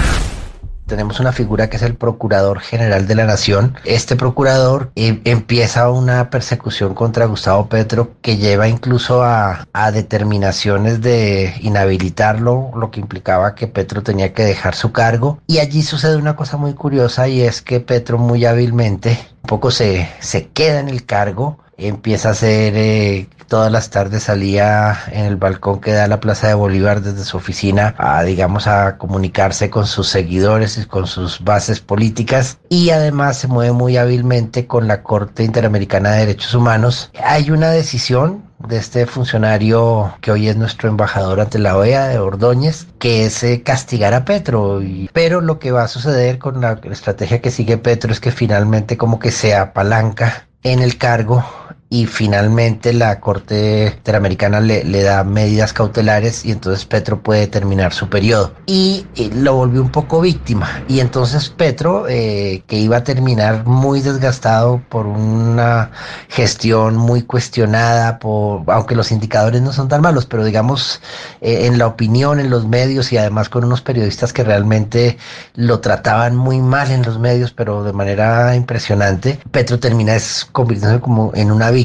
Tenemos una figura que es el Procurador General de la Nación. Este procurador eh, empieza una persecución contra Gustavo Petro que lleva incluso a, a determinaciones de inhabilitarlo, lo que implicaba que Petro tenía que dejar su cargo. Y allí sucede una cosa muy curiosa y es que Petro muy hábilmente un poco se, se queda en el cargo, empieza a hacer eh, todas las tardes salía en el balcón que da la Plaza de Bolívar desde su oficina a, digamos, a comunicarse con sus seguidores y con sus bases políticas y además se mueve muy hábilmente con la Corte Interamericana de Derechos Humanos. Hay una decisión de este funcionario que hoy es nuestro embajador ante la OEA de Ordóñez, que es eh, castigar a Petro. Pero lo que va a suceder con la estrategia que sigue Petro es que finalmente como que se apalanca en el cargo y finalmente la Corte Interamericana le, le da medidas cautelares y entonces Petro puede terminar su periodo. Y, lo volvió un poco víctima. Y entonces Petro, eh, que iba a terminar muy desgastado por una gestión muy cuestionada, por, aunque los indicadores no son tan malos, pero digamos eh, en la opinión, en los medios y además con unos periodistas que realmente lo trataban muy mal en los medios, pero de manera impresionante, Petro termina convirtiéndose como en una víctima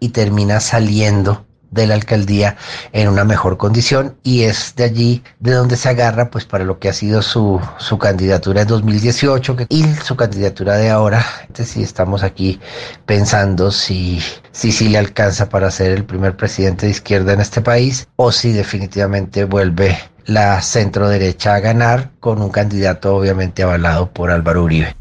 y termina saliendo de la alcaldía en una mejor condición y es de allí de donde se agarra pues para lo que ha sido su, su candidatura en 2018 que- y su candidatura de ahora. Entonces, si estamos aquí pensando si, si, si le alcanza para ser el primer presidente de izquierda en este país o si definitivamente vuelve la centro derecha a ganar con un candidato obviamente avalado por Álvaro Uribe.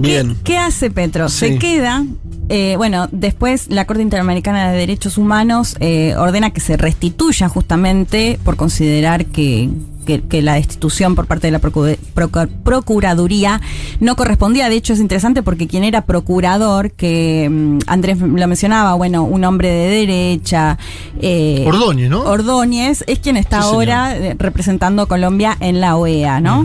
Bien. ¿Qué hace Petro? Sí. Se queda. eh, bueno, después la Corte Interamericana de Derechos Humanos eh, ordena que se restituya justamente por considerar que, que- que la destitución por parte de la procu- procu- Procuraduría no correspondía. De hecho, es interesante porque quien era procurador, que mm, Andrés lo mencionaba, bueno, un hombre de derecha. eh, Ordóñez, ¿no? Ordóñez es quien está Sí, ahora eh, representando a Colombia en la OEA, ¿no?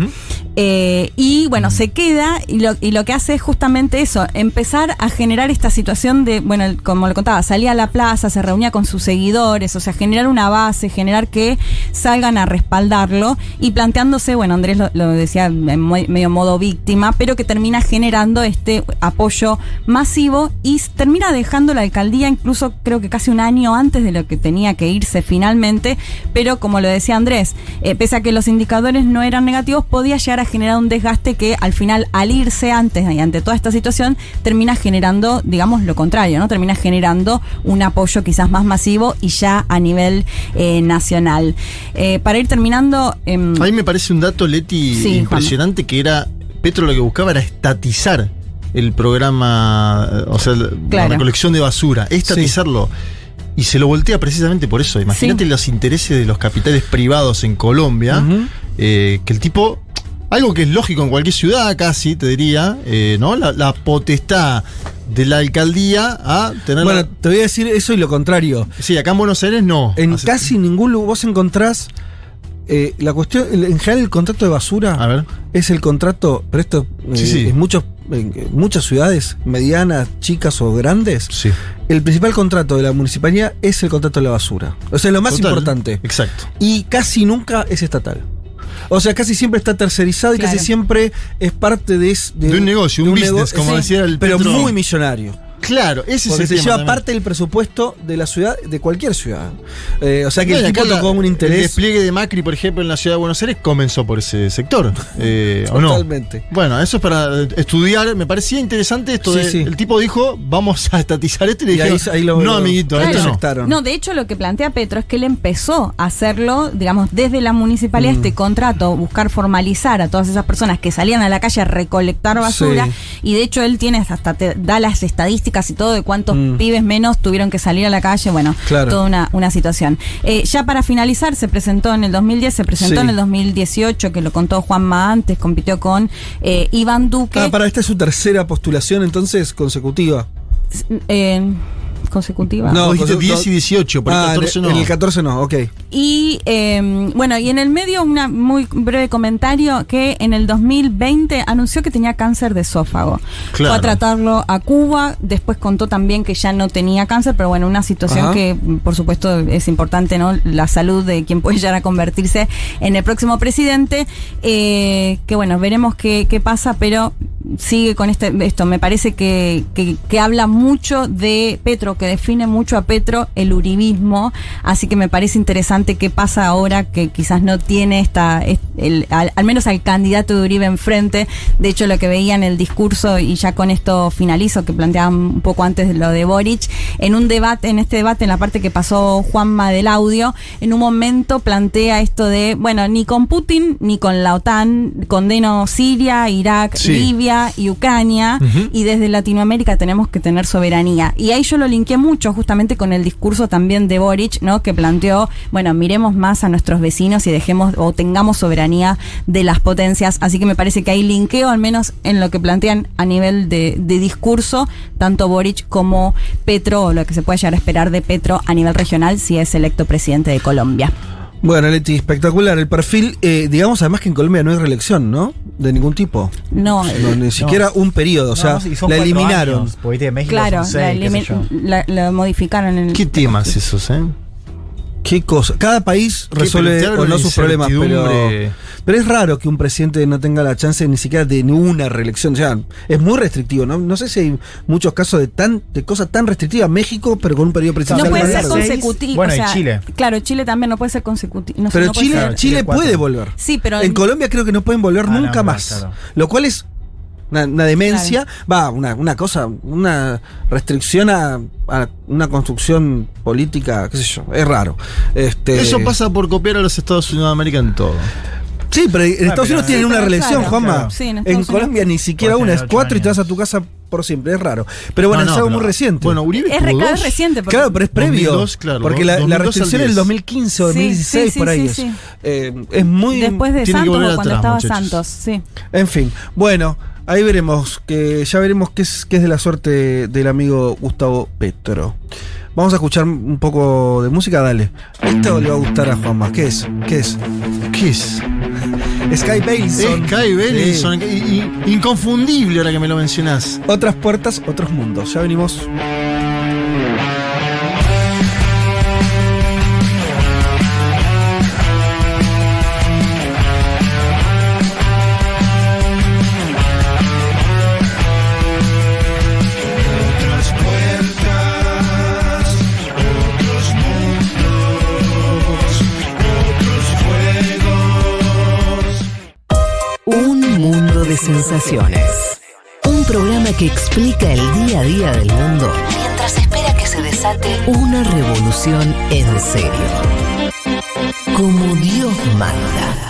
Eh, y bueno, se queda y lo, y lo que hace es justamente eso, empezar a generar esta situación de, bueno, como le contaba, salía a la plaza, se reunía con sus seguidores, o sea, generar una base, generar que salgan a respaldarlo y planteándose, bueno, Andrés lo, decía en medio modo víctima, pero que termina generando este apoyo masivo y termina dejando la alcaldía incluso creo que casi un año antes de lo que tenía que irse finalmente, pero como lo decía Andrés, eh, pese a que los indicadores no eran negativos, podía llegar a generar un desgaste que al final, al irse antes y ante toda esta situación, termina generando, digamos, lo contrario, ¿no? Termina generando un apoyo quizás más masivo y ya a nivel eh, nacional. Eh, para ir terminando. Em, A mí me parece un dato, Leti, Sí, impresionante que era. Petro lo que buscaba era estatizar el programa, o sea, la- recolección de basura, estatizarlo. Y se lo voltea precisamente por eso. Imagínate Sí. los intereses de los capitales privados en Colombia, eh, que el tipo, algo que es lógico en cualquier ciudad casi, te diría, eh, ¿no? La, la potestad de la alcaldía a tener... Bueno, te voy a decir eso y lo contrario. Sí, acá en Buenos Aires no. En Hace- casi ningún lugar vos encontrás eh, la cuestión, en general el contrato de basura es el contrato, pero esto eh, Sí, sí. en muchos, en muchas ciudades medianas, chicas o grandes, el principal contrato de la municipalidad es el contrato de la basura. O sea, lo más Total. importante. Exacto. Y casi nunca es estatal. O sea, casi siempre está tercerizado y Claro. casi siempre es parte de, es- De un negocio, un business, como decía el Pero Petro. muy millonario. Claro, ese Porque es se el tema lleva también. parte del presupuesto de la ciudad, de cualquier ciudad. Eh, o sea que No, el tipo tocó un El interés. despliegue de Macri, por ejemplo, en la ciudad de Buenos Aires comenzó por ese sector. eh, ¿o no? Totalmente. Bueno, eso es para estudiar. Me parecía interesante esto Sí, de. sí. El tipo dijo, vamos a estatizar esto y le Y ahí- dijeron, ahí lo- no, lo- amiguito, Claro. esto no. aceptaron. No, de hecho lo que plantea Petro es que él empezó a hacerlo, digamos, desde la municipalidad, Mm. este contrato, buscar formalizar a todas esas personas que salían a la calle a recolectar basura. Sí. Y de hecho él tiene hasta te da las estadísticas y todo de cuántos Mm. pibes menos tuvieron que salir a la calle. Bueno, Claro. toda una, una situación. Eh, ya para finalizar, se presentó en el 2010, se presentó Sí. en el 2018, que lo contó Juanma antes, compitió con eh, Iván Duque. Ah, para esta es su tercera postulación entonces consecutiva. eh, consecutiva. Vos dijiste conse- 10 y 18, por el Ah, en 14 no. En el 14 no, ok. Y eh, bueno, y en el medio un muy breve comentario que en el 2020 anunció que tenía cáncer de esófago. Claro. Fue a tratarlo a Cuba, después contó también que ya no tenía cáncer, pero bueno, una situación Ajá. que por supuesto es importante, ¿no? La salud de quien puede llegar a convertirse en el próximo presidente. Eh, que bueno, veremos qué, qué pasa, pero sigue con este esto. Me parece que, que, que habla mucho de Petro, que define mucho a Petro el uribismo, así que me parece interesante qué pasa ahora que quizás no tiene esta, es- el- al, al menos al candidato de Uribe enfrente. De hecho, lo que veía en el discurso, y ya con esto finalizo, que planteaban un poco antes de lo de Boric, en un debate, en este debate, en la parte que pasó Juanma del audio, en un momento plantea esto de, bueno, ni con Putin ni con la OTAN condeno Siria, Irak, Sí. Libia, y Ucrania y desde Latinoamérica tenemos que tener soberanía. Y ahí yo lo linké mucho justamente con el discurso también de Boric, ¿no? Que planteó, bueno, miremos más a nuestros vecinos y dejemos o tengamos soberanía de las potencias. Así que me parece que hay linkeo, al menos en lo que plantean a nivel de, de discurso, tanto Boric como Petro, o lo que se puede llegar a esperar de Petro a nivel regional si es electo presidente de Colombia. Bueno, Leti, espectacular. El perfil, eh, digamos además que en Colombia no hay reelección, ¿no? De ningún tipo. No, No, ni siquiera un periodo, o sea, No, la eliminaron. años, México claro, son seis, la, qué sé elimi- yo. la- la modificaron en. ¿Qué temas esos, eh? ¿Qué cosa? Cada país resuelve o no una sus problemas, pero, pero es raro que un presidente no tenga la chance ni siquiera de ninguna reelección. O sea, es muy restrictivo, ¿no? No sé si hay muchos casos de tan de cosas tan restrictivas. México, pero con un periodo No presidencial puede más ser consecutivo. Bueno, o y Chile. Claro, Chile también no puede ser consecutivo. no Pero no puede Chile, ser- Claro, Chile puede volver. Sí, pero. En Colombia creo que no pueden volver Ah, no, nunca no, más. claro. Lo cual es una, una demencia, va, una, una cosa, una restricción a, a una construcción política, qué sé yo, es raro. Este, Eso pasa por copiar a los Estados Unidos de América en todo. Sí, pero en Estados pero- Unidos tienen una reelección, claro, Juanma. claro. Sí, en en Estados Colombia ni siquiera una, es cuatro y te vas a tu casa por siempre, es raro. Pero bueno, No, es algo muy reciente. Bueno, Uribe Es tuvo dos. reciente. porque- Claro, pero es previo. 2002, claro, porque la, la 2002 al restricción es 10. el 2015 o Sí, 2016, sí, sí, por ahí sí, es. sí. Eh, es muy. Después de Santos cuando atrás, estaba muchachos. Santos, sí. En fin, bueno, ahí veremos, que ya veremos qué es, qué es de la suerte del amigo Gustavo Petro. Vamos a escuchar un poco de música, dale. Esto le va a gustar a Juanma. ¿Qué es? ¿Qué es? ¿Qué es? Sky Bailson. Sí. i- i- inconfundible ahora que me lo mencionás. Otras puertas, otros mundos. Ya venimos. Sensaciones. Un programa que explica el día a día del mundo mientras espera que se desate una revolución en serio. Como Dios manda.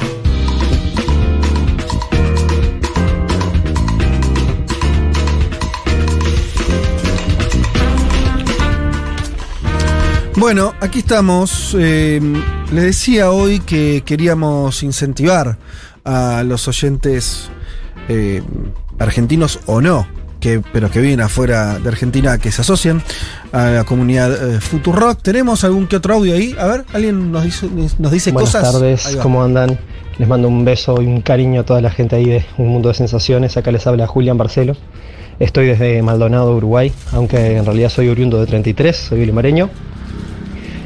Bueno, aquí estamos. Eh, les decía hoy que queríamos incentivar a los oyentes eh, argentinos o no, que, pero que viven afuera de Argentina, que se asocien a la comunidad eh, Futurock. ¿Tenemos algún que otro audio ahí? A ver, alguien nos dice, nos dice Buenas cosas. Ahí tardes. ¿cómo andan? Les mando un beso y un cariño a toda la gente ahí de Un Mundo de Sensaciones. Acá les habla Julián Barcelo. Estoy desde Maldonado, Uruguay, aunque en realidad soy oriundo de 33, soy limareño.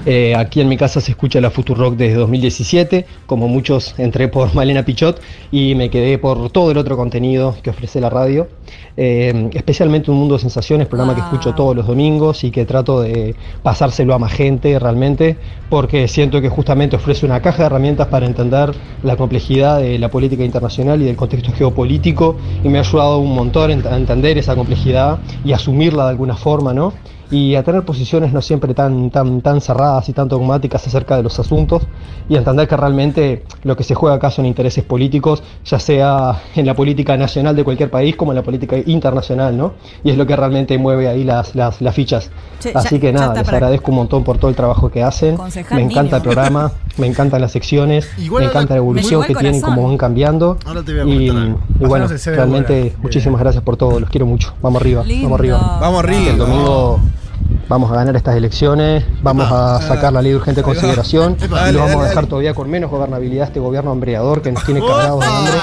Eh, aquí en mi casa se escucha la Futurock desde 2017. Como muchos, entré por *laughs* Malena Pichot y me quedé por todo el otro contenido que ofrece la radio. Eh, especialmente Un Mundo de Sensaciones, programa que escucho todos los domingos y que trato de pasárselo a más gente realmente, porque siento que justamente ofrece una caja de herramientas para entender la complejidad de la política internacional y del contexto geopolítico y me ha ayudado un montón a entender esa complejidad y asumirla de alguna forma, ¿no? Y a tener posiciones no siempre tan, tan, tan cerradas y tan dogmáticas acerca de los asuntos y entender que realmente lo que se juega acá son intereses políticos, ya sea en la política nacional de cualquier país como en la política internacional, ¿no? Y es lo que realmente mueve ahí las, las, las fichas. Che, Así ya- que nada, les agradezco un montón por todo el trabajo que hacen. Concejal Me encanta el programa, me encantan las secciones, *laughs* Igual me encanta la evolución Me que tienen, cómo van cambiando. Ahora te voy a Y, y bueno, realmente buena. muchísimas gracias por todo, los quiero mucho. Vamos arriba, Lindo. vamos arriba. Vamos arriba. El domingo vamos a ganar estas elecciones, vamos a sacar la ley de urgente consideración y lo vamos a dejar todavía con menos gobernabilidad este gobierno hambreador que nos tiene cargados de hambre.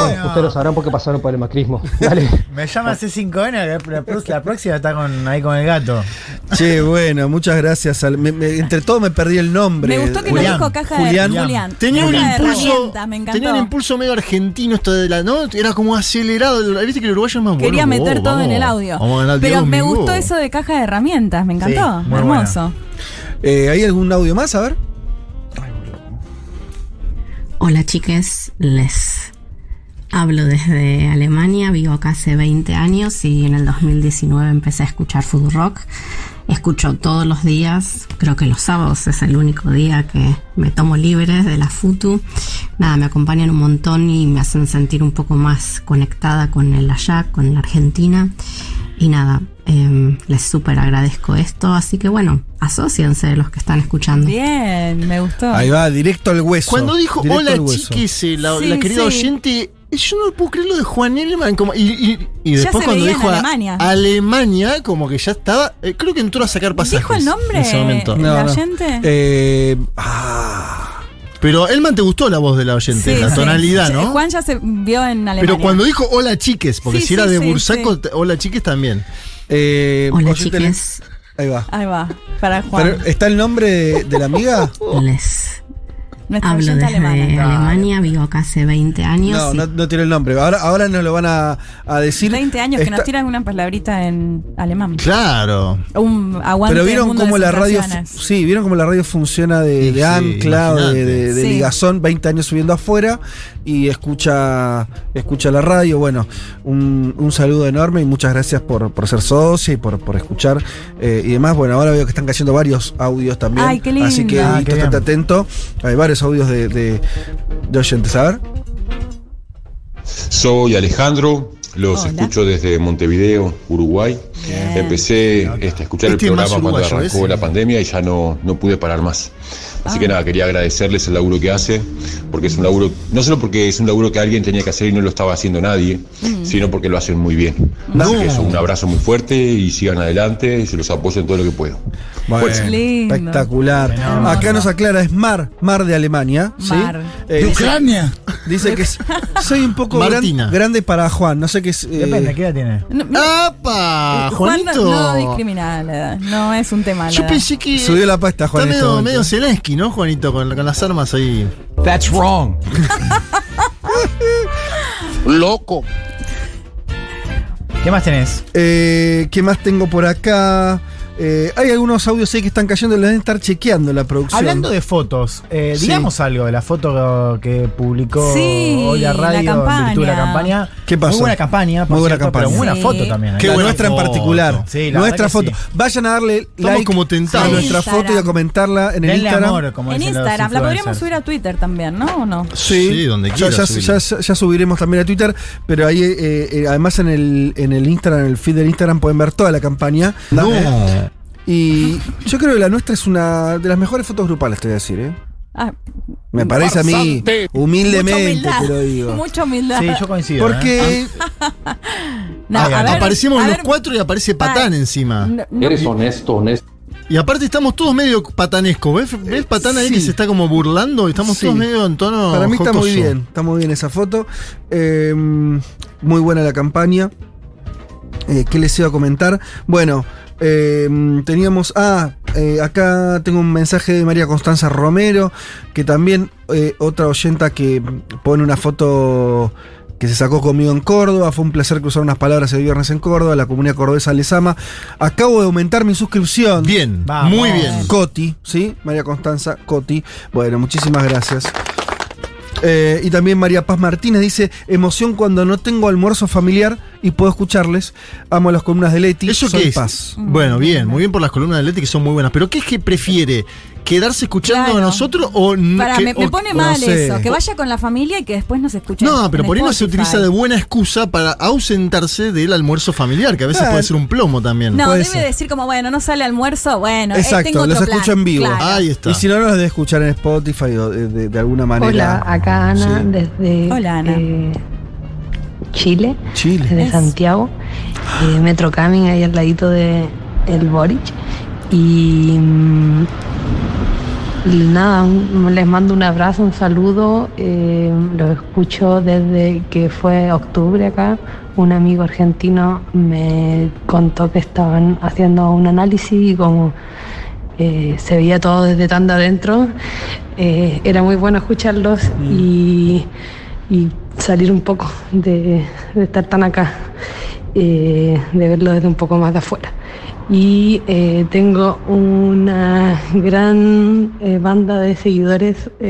Bueno, ustedes lo sabrán porque pasaron por el macrismo. *laughs* Dale. Me llama C5N, la, próxima está con, ahí con el gato. Che, bueno, muchas gracias. al- me- me- entre todo me perdí el nombre. Me gustó que Julián. nos dijo caja de Julián. Tenía un impulso. herramientas, me encantó. Tenía un impulso medio argentino esto de la. ¿No? Era como acelerado. Viste que el uruguayo es más Quería bueno. meter Oh, todo en el audio. Pero me gustó eso de caja de herramientas, me encantó. Hermoso. Eh, ¿Hay algún audio más? A ver. Hola chicas, les Hablo desde Alemania, vivo acá hace 20 años y en el 2019 empecé a escuchar food rock. Escucho todos los días, creo que los sábados es el único día que me tomo libre de la FUTU. Nada, me acompañan un montón y me hacen sentir un poco más conectada con el allá, con la Argentina. Y nada, em, les súper agradezco esto, así que bueno, asóciense los que están escuchando. Bien, me gustó. Ahí va, directo al hueso. Cuando dijo Directo hola al hueso". chiques, eh, la, Sí, la querida sí. oyente, eh, yo no puedo creer lo de Juan Elman. Como, y, y- y Ya después cuando dijo a- Alemania. Alemania, como que ya estaba. eh, creo que entró a sacar pasajes. ¿Dijo el nombre? En ese momento. ¿El No, no. oyente? Eh, Pero Elman te gustó la voz de la oyente, Sí, la sí. tonalidad, Sí, ¿no? Juan ya se vio en Alemania. Pero cuando dijo hola chiques, porque Sí, si era sí, de Bursaco, hola chiques también. Eh, Hola, chiques. Ahí va. Ahí va, para Juan. Pero, ¿Está el nombre de, de la amiga? *laughs* Les Nuestra hablo desde alemana. Alemania, vivo acá hace 20 años. No, y- no, no tiene el nombre. Ahora, ahora nos lo van a, a decir. 20 años que nos tiran una palabrita en alemán. Claro. Un aguante Pero vieron cómo de la radio, sí, vieron cómo la radio funciona de, Sí, de sí, ancla, de, de- de Sí. ligazón, 20 años subiendo afuera y escucha, escucha la radio. Bueno, un, un saludo enorme y muchas gracias por, por ser socia y por, por escuchar eh, y demás. Bueno, ahora veo que están cayendo varios audios también. Ay, qué Así que lindo. Ah, estate atento. Hay varios audios de, de, de oyentes. A ver. Soy Alejandro, los Hola. escucho desde Montevideo, Uruguay. Empecé este, a escuchar Este es el más programa cuando arrancó ese. la pandemia y ya no, no pude parar más. Así que nada, quería agradecerles el laburo que hace, porque es un laburo, no solo porque es un laburo que alguien tenía que hacer y no lo estaba haciendo nadie, sino porque lo hacen muy bien. Así que eso, un abrazo muy fuerte y sigan adelante y se los apoyo en todo lo que puedo. Lindo. espectacular. Acá nos aclara, es Mar, Mar de Alemania. ¿sí? Mar. Eh, De Ucrania. Dice que es- soy un poco gran- grande para Juan. No sé qué es. eh, Depende, ¿qué edad tiene? No, ¡Apa! Juan no, Juanito. no discrimina la edad. No es un tema. la Yo pensé que. Subió la pasta, Está Juan. en este medio, momento. Zelensky, ¿no, Juanito? Con, con las armas ahí. That's wrong. *laughs* Loco. ¿Qué más tenés? Eh, ¿Qué más tengo por acá? Eh, hay algunos audios ahí que están cayendo, le deben estar chequeando la producción. Hablando de fotos, eh, Sí. digamos algo de la foto que publicó Sí, hoy la radio la en virtud de la campaña. ¿Qué pasó? Muy buena campaña, por Muy buena cierto, campaña. pero buena Sí. foto también. ¿eh? Buena nuestra en particular. Sí, la nuestra foto. sí. Vayan a darle Estamos like como a nuestra Instagram. foto y a comentarla en el Denle Instagram. amor, como En Instagram. La podríamos subir a Twitter también, ¿no? ¿O no? Sí, Sí, donde ya, ya, ya- ya subiremos también a Twitter, pero ahí eh, eh, además en el, en el Instagram, en el feed del Instagram pueden ver toda la campaña. No. Y yo creo que la nuestra es una de las mejores fotos grupales, te voy a decir, ¿eh? Ah, Me parece a mí, humildemente humildad. te lo digo. Mucha humildad. Sí, yo coincido. ¿eh? Porque *laughs* No, Ah, a ver, aparecimos a los ver, cuatro y aparece Patán pa- encima. no- no- honesto, honesto. Y aparte estamos todos medio patanescos. ¿Ves, ¿Ves Patán ahí Sí. que se está como burlando? Estamos Sí. todos medio en tono. para mí está muy bien, está muy bien esa foto. Eh, muy buena la campaña. Eh, ¿Qué les iba a comentar? Bueno, eh, teníamos. Ah, eh, acá tengo un mensaje de María Constanza Romero, que también eh, otra oyenta que pone una foto que se sacó conmigo en Córdoba. Fue un placer cruzar unas palabras el viernes en Córdoba. La comunidad cordobesa les ama. Acabo de aumentar mi suscripción. Bien, Vamos. muy bien. Coti, ¿sí? María Constanza Coti. Bueno, muchísimas gracias. Eh, y también María Paz Martínez dice, emoción cuando no tengo almuerzo familiar y puedo escucharles. Amo las columnas de Leti. ¿Eso Soy qué es? Paz. Bueno, bien, muy bien por las columnas de Leti que son muy buenas. Pero ¿qué es que prefiere? ¿Quedarse escuchando Claro. a nosotros o Para, que- me, me pone o mal no sé. eso. Que vaya con la familia y que después nos escuche. No, pero por ahí no se utiliza de buena excusa para ausentarse del almuerzo familiar, que a veces Ah, puede ser un plomo también. No, Puede debe ser. decir como, bueno, no sale almuerzo, bueno, eh, tengo Exacto, otro los plan. escucho en vivo. Claro. Ahí está. Y si no, los de escuchar en Spotify o de, de- de alguna manera. Hola, acá Ana Sí. desde Hola, Ana. eh, Chile, Chile. desde Es- Santiago, eh, Metro Camin ahí al ladito de el Boric. Y mm, nada, un- les mando un abrazo, un saludo. eh, los escucho desde que fue octubre acá. Un amigo argentino me contó que estaban haciendo un análisis y como eh, se veía todo desde tan de adentro. Eh, era muy bueno escucharlos y, y salir un poco de, de estar tan acá, eh, de verlo desde un poco más de afuera. Y eh, tengo una gran eh, banda de seguidores *laughs*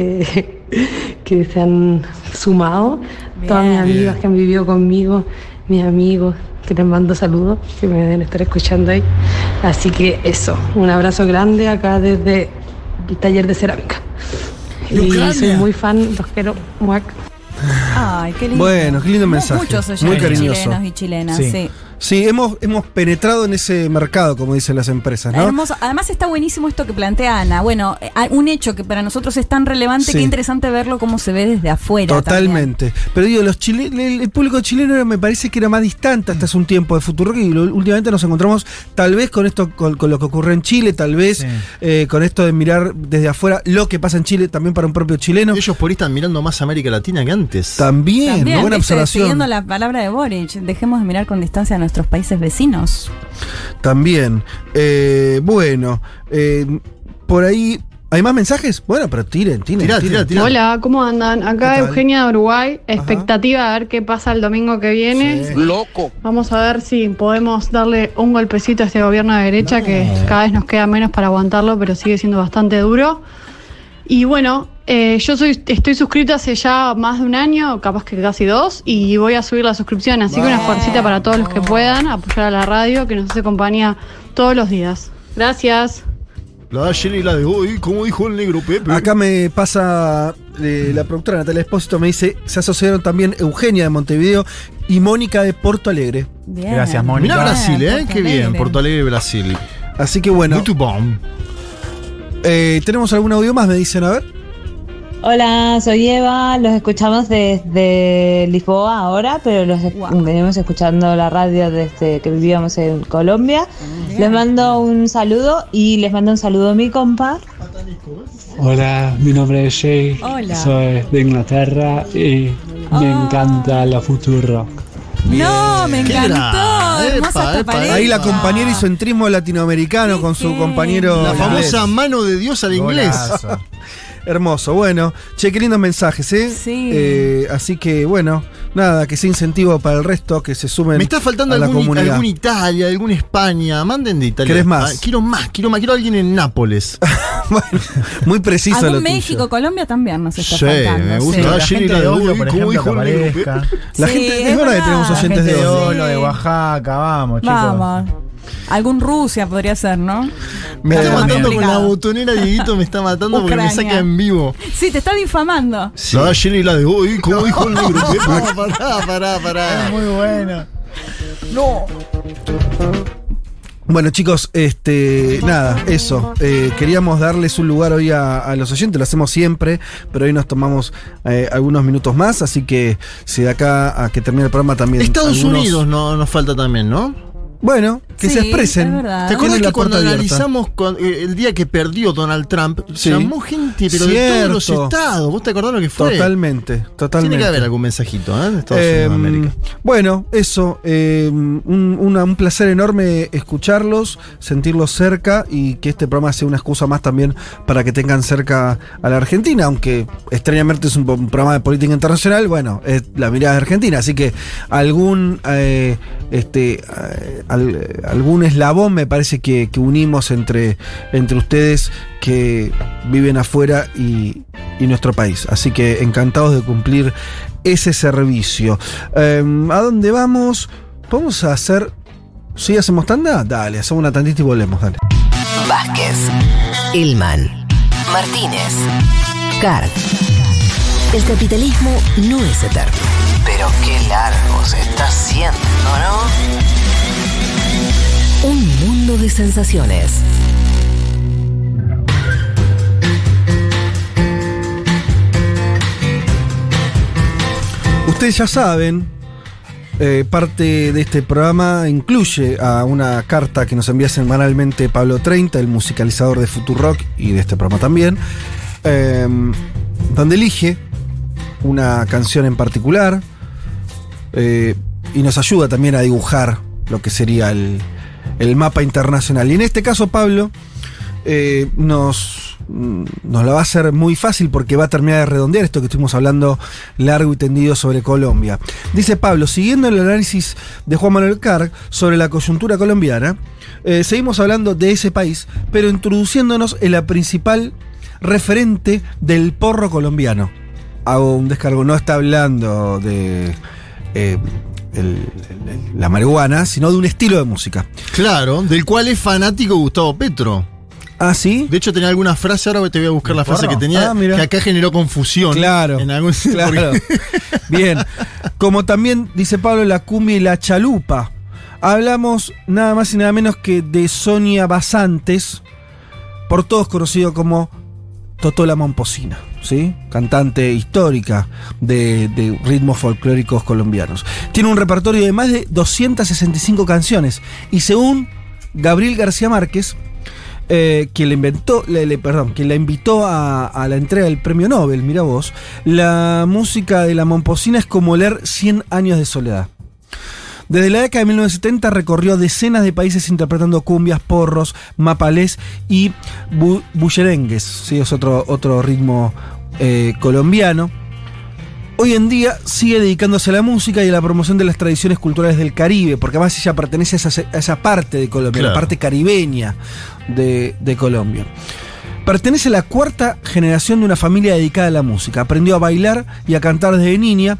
que se han sumado todas mis amigas que han vivido conmigo, mis amigos, que les mando saludos, que me deben estar escuchando ahí. Así que eso, un abrazo grande acá desde el taller de cerámica. ¿De Y soy muy fan, los quiero. muac. Ay, qué lindo. Bueno, qué lindo mensaje. Muchos oyentes Muy cariñoso. chilenos y chilenas, Sí. sí. Sí, hemos, hemos penetrado en ese mercado, como dicen las empresas, ¿no? Hermoso. Además está buenísimo esto que plantea Ana. Bueno, eh, un hecho que para nosotros es tan relevante Sí. que interesante verlo cómo se ve desde afuera. también. Totalmente. Pero digo, los chile- el, público chileno era- me parece que era más distante hasta hace un tiempo de Futuro y lo- últimamente nos encontramos tal vez con esto, con, con lo que ocurre en Chile, tal vez eh, con esto de mirar desde afuera lo que pasa en Chile también para un propio chileno. Ellos por ahí están mirando más América Latina que antes. También, También, buena observación. Siguiendo la palabra de Boric, dejemos de mirar con distancia a nuestros países vecinos. También. Eh, bueno, eh, por ahí. ¿Hay más mensajes? Bueno, pero tiren, tiren. Tirá, tiren. tirá, tirá. Hola, ¿cómo andan? Acá. Eugenia de Uruguay, expectativa a ver qué pasa el domingo que viene. Loco. Vamos a ver si podemos darle un golpecito a este gobierno de derecha que cada vez nos queda menos para aguantarlo, pero sigue siendo bastante duro. Y bueno, eh, yo soy, estoy suscrita hace ya más de un año, capaz que casi dos, y voy a subir la suscripción. Así que una fuercita para todos los que puedan, apoyar a la radio, que nos hace compañía todos los días. Gracias. La de ayer y la de hoy, como dijo el negro Pepe. Acá me pasa eh, la productora Natalia Espósito, me dice, se asociaron también Eugenia de Montevideo y Mónica de Porto Alegre. Bien. Gracias, Mónica. Mirá Brasil, ¿eh? Porto Qué bien. Porto Alegre, Brasil. Así que bueno. Bom. Eh, ¿Tenemos algún audio más? Me dicen, a ver. Hola, soy Eva, los escuchamos desde Lisboa ahora, pero los esc- venimos escuchando la radio desde que vivíamos en Colombia. Les mando un saludo y les mando un saludo a mi compa. Hola, mi nombre es Jay, Hola. soy de Inglaterra y me encanta la Futuro. No, me encantó. epa. Ahí la compañera hizo entrismo latinoamericano con su compañero. La famosa mano de Dios al inglés. *laughs* Hermoso, bueno. Che, qué lindos mensajes, ¿eh? Sí. Eh, así que, bueno, nada, que sea incentivo para el resto, que se sumen Me está faltando a la algún, comunidad. algún Italia, algún España. Manden de Italia. ¿Querés más? Ah, quiero más, quiero más. Quiero alguien en Nápoles. *laughs* Muy preciso Algún lo tuyo. México, Colombia también nos está Sí, faltando. me gusta. sí. La La gente de Olio, por ejemplo, que aparezca. La Sí, gente, es es verdad que tenemos oyentes gente de. Olo, de Oaxaca, vamos, chicos. Vamos. Algún Rusia podría ser, ¿no? Me está matando con la botonera, Dieguito, me está matando porque me saca en vivo. Sí, te está difamando. La de la de hoy, como dijo el negro. Pepe. *laughs* pará, pará, pará. Muy bueno. No. Bueno, chicos, este, nada, eso. Eh, queríamos darles un lugar hoy a, a los oyentes, lo hacemos siempre, pero hoy nos tomamos eh, algunos minutos más, así que si de acá a que termine el programa también. Estados algunos- Unidos no, nos falta también, ¿no? Bueno, que Sí, se expresen. ¿Te acuerdas que cuando abierta. analizamos con- eh, el día que perdió Donald Trump, Sí. llamó gente, pero de todos los estados? ¿Vos te acordás lo que fue? Totalmente, totalmente. Tiene que haber algún mensajito, ¿eh? De Estados Eh, Unidos de América. Bueno, eso, eh, un, una- un placer enorme escucharlos, sentirlos cerca y que este programa sea una excusa más también para que tengan cerca a la Argentina, aunque extrañamente es un, un programa de política internacional, bueno, es la mirada de Argentina, así que algún, eh, este, eh, al- algún eslabón me parece que, que unimos entre, entre ustedes que viven afuera y, y nuestro país. Así que encantados de cumplir ese servicio. Eh, ¿A dónde vamos? Vamos a hacer. ¿Sí hacemos tanda? Dale, hacemos una tandita y volvemos, dale. Vázquez, Ilman, Martínez, Carg. El capitalismo no es eterno. Pero qué largo se está haciendo, ¿no? Un mundo de sensaciones. Ustedes ya saben, eh, parte de este programa incluye a una carta que nos envía semanalmente Pablo 30, el musicalizador de Futurock y de este programa también, eh, donde elige una canción en particular eh, y nos ayuda también a dibujar lo que sería el, el mapa internacional. Y en este caso, Pablo eh, nos, nos la va a hacer muy fácil porque va a terminar de redondear esto que estuvimos hablando largo y tendido sobre Colombia. Dice Pablo, siguiendo el análisis de Juan Manuel Carg sobre la coyuntura colombiana, eh, seguimos hablando de ese país, pero introduciéndonos en la principal referente del porro colombiano. hago un descargo, no está hablando de eh, el- el- el- la marihuana, sino de un estilo de música. Claro, del cual es fanático Gustavo Petro. Ah, sí. De hecho, tenía alguna frase, ahora te voy a buscar la frase que tenía, Ah, mira. que acá generó confusión. Claro, En algún Claro. *laughs* Bien. Como también dice Pablo, la cumbia y la chalupa. Hablamos nada más y nada menos que de Sonia Basantes, por todos conocido como Totola Momposina, ¿sí? Cantante histórica de, ritmos folclóricos colombianos. Tiene un repertorio de más de 265 canciones y según Gabriel García Márquez, eh, quien le inventó, perdón, la invitó a, a la entrega del premio Nobel, mira vos, la música de la Momposina es como leer 100 años de soledad. Desde la década de 1970 recorrió decenas de países interpretando cumbias, porros, mapalés y bu- bullerengues, ¿sí? es otro, otro ritmo eh, colombiano. Hoy en día sigue dedicándose a la música y a la promoción de las tradiciones culturales del Caribe, porque además ella pertenece a esa, a esa parte de Colombia, la Claro. parte caribeña de, de Colombia. Pertenece a la cuarta generación de una familia dedicada a la música. Aprendió a bailar y a cantar desde niña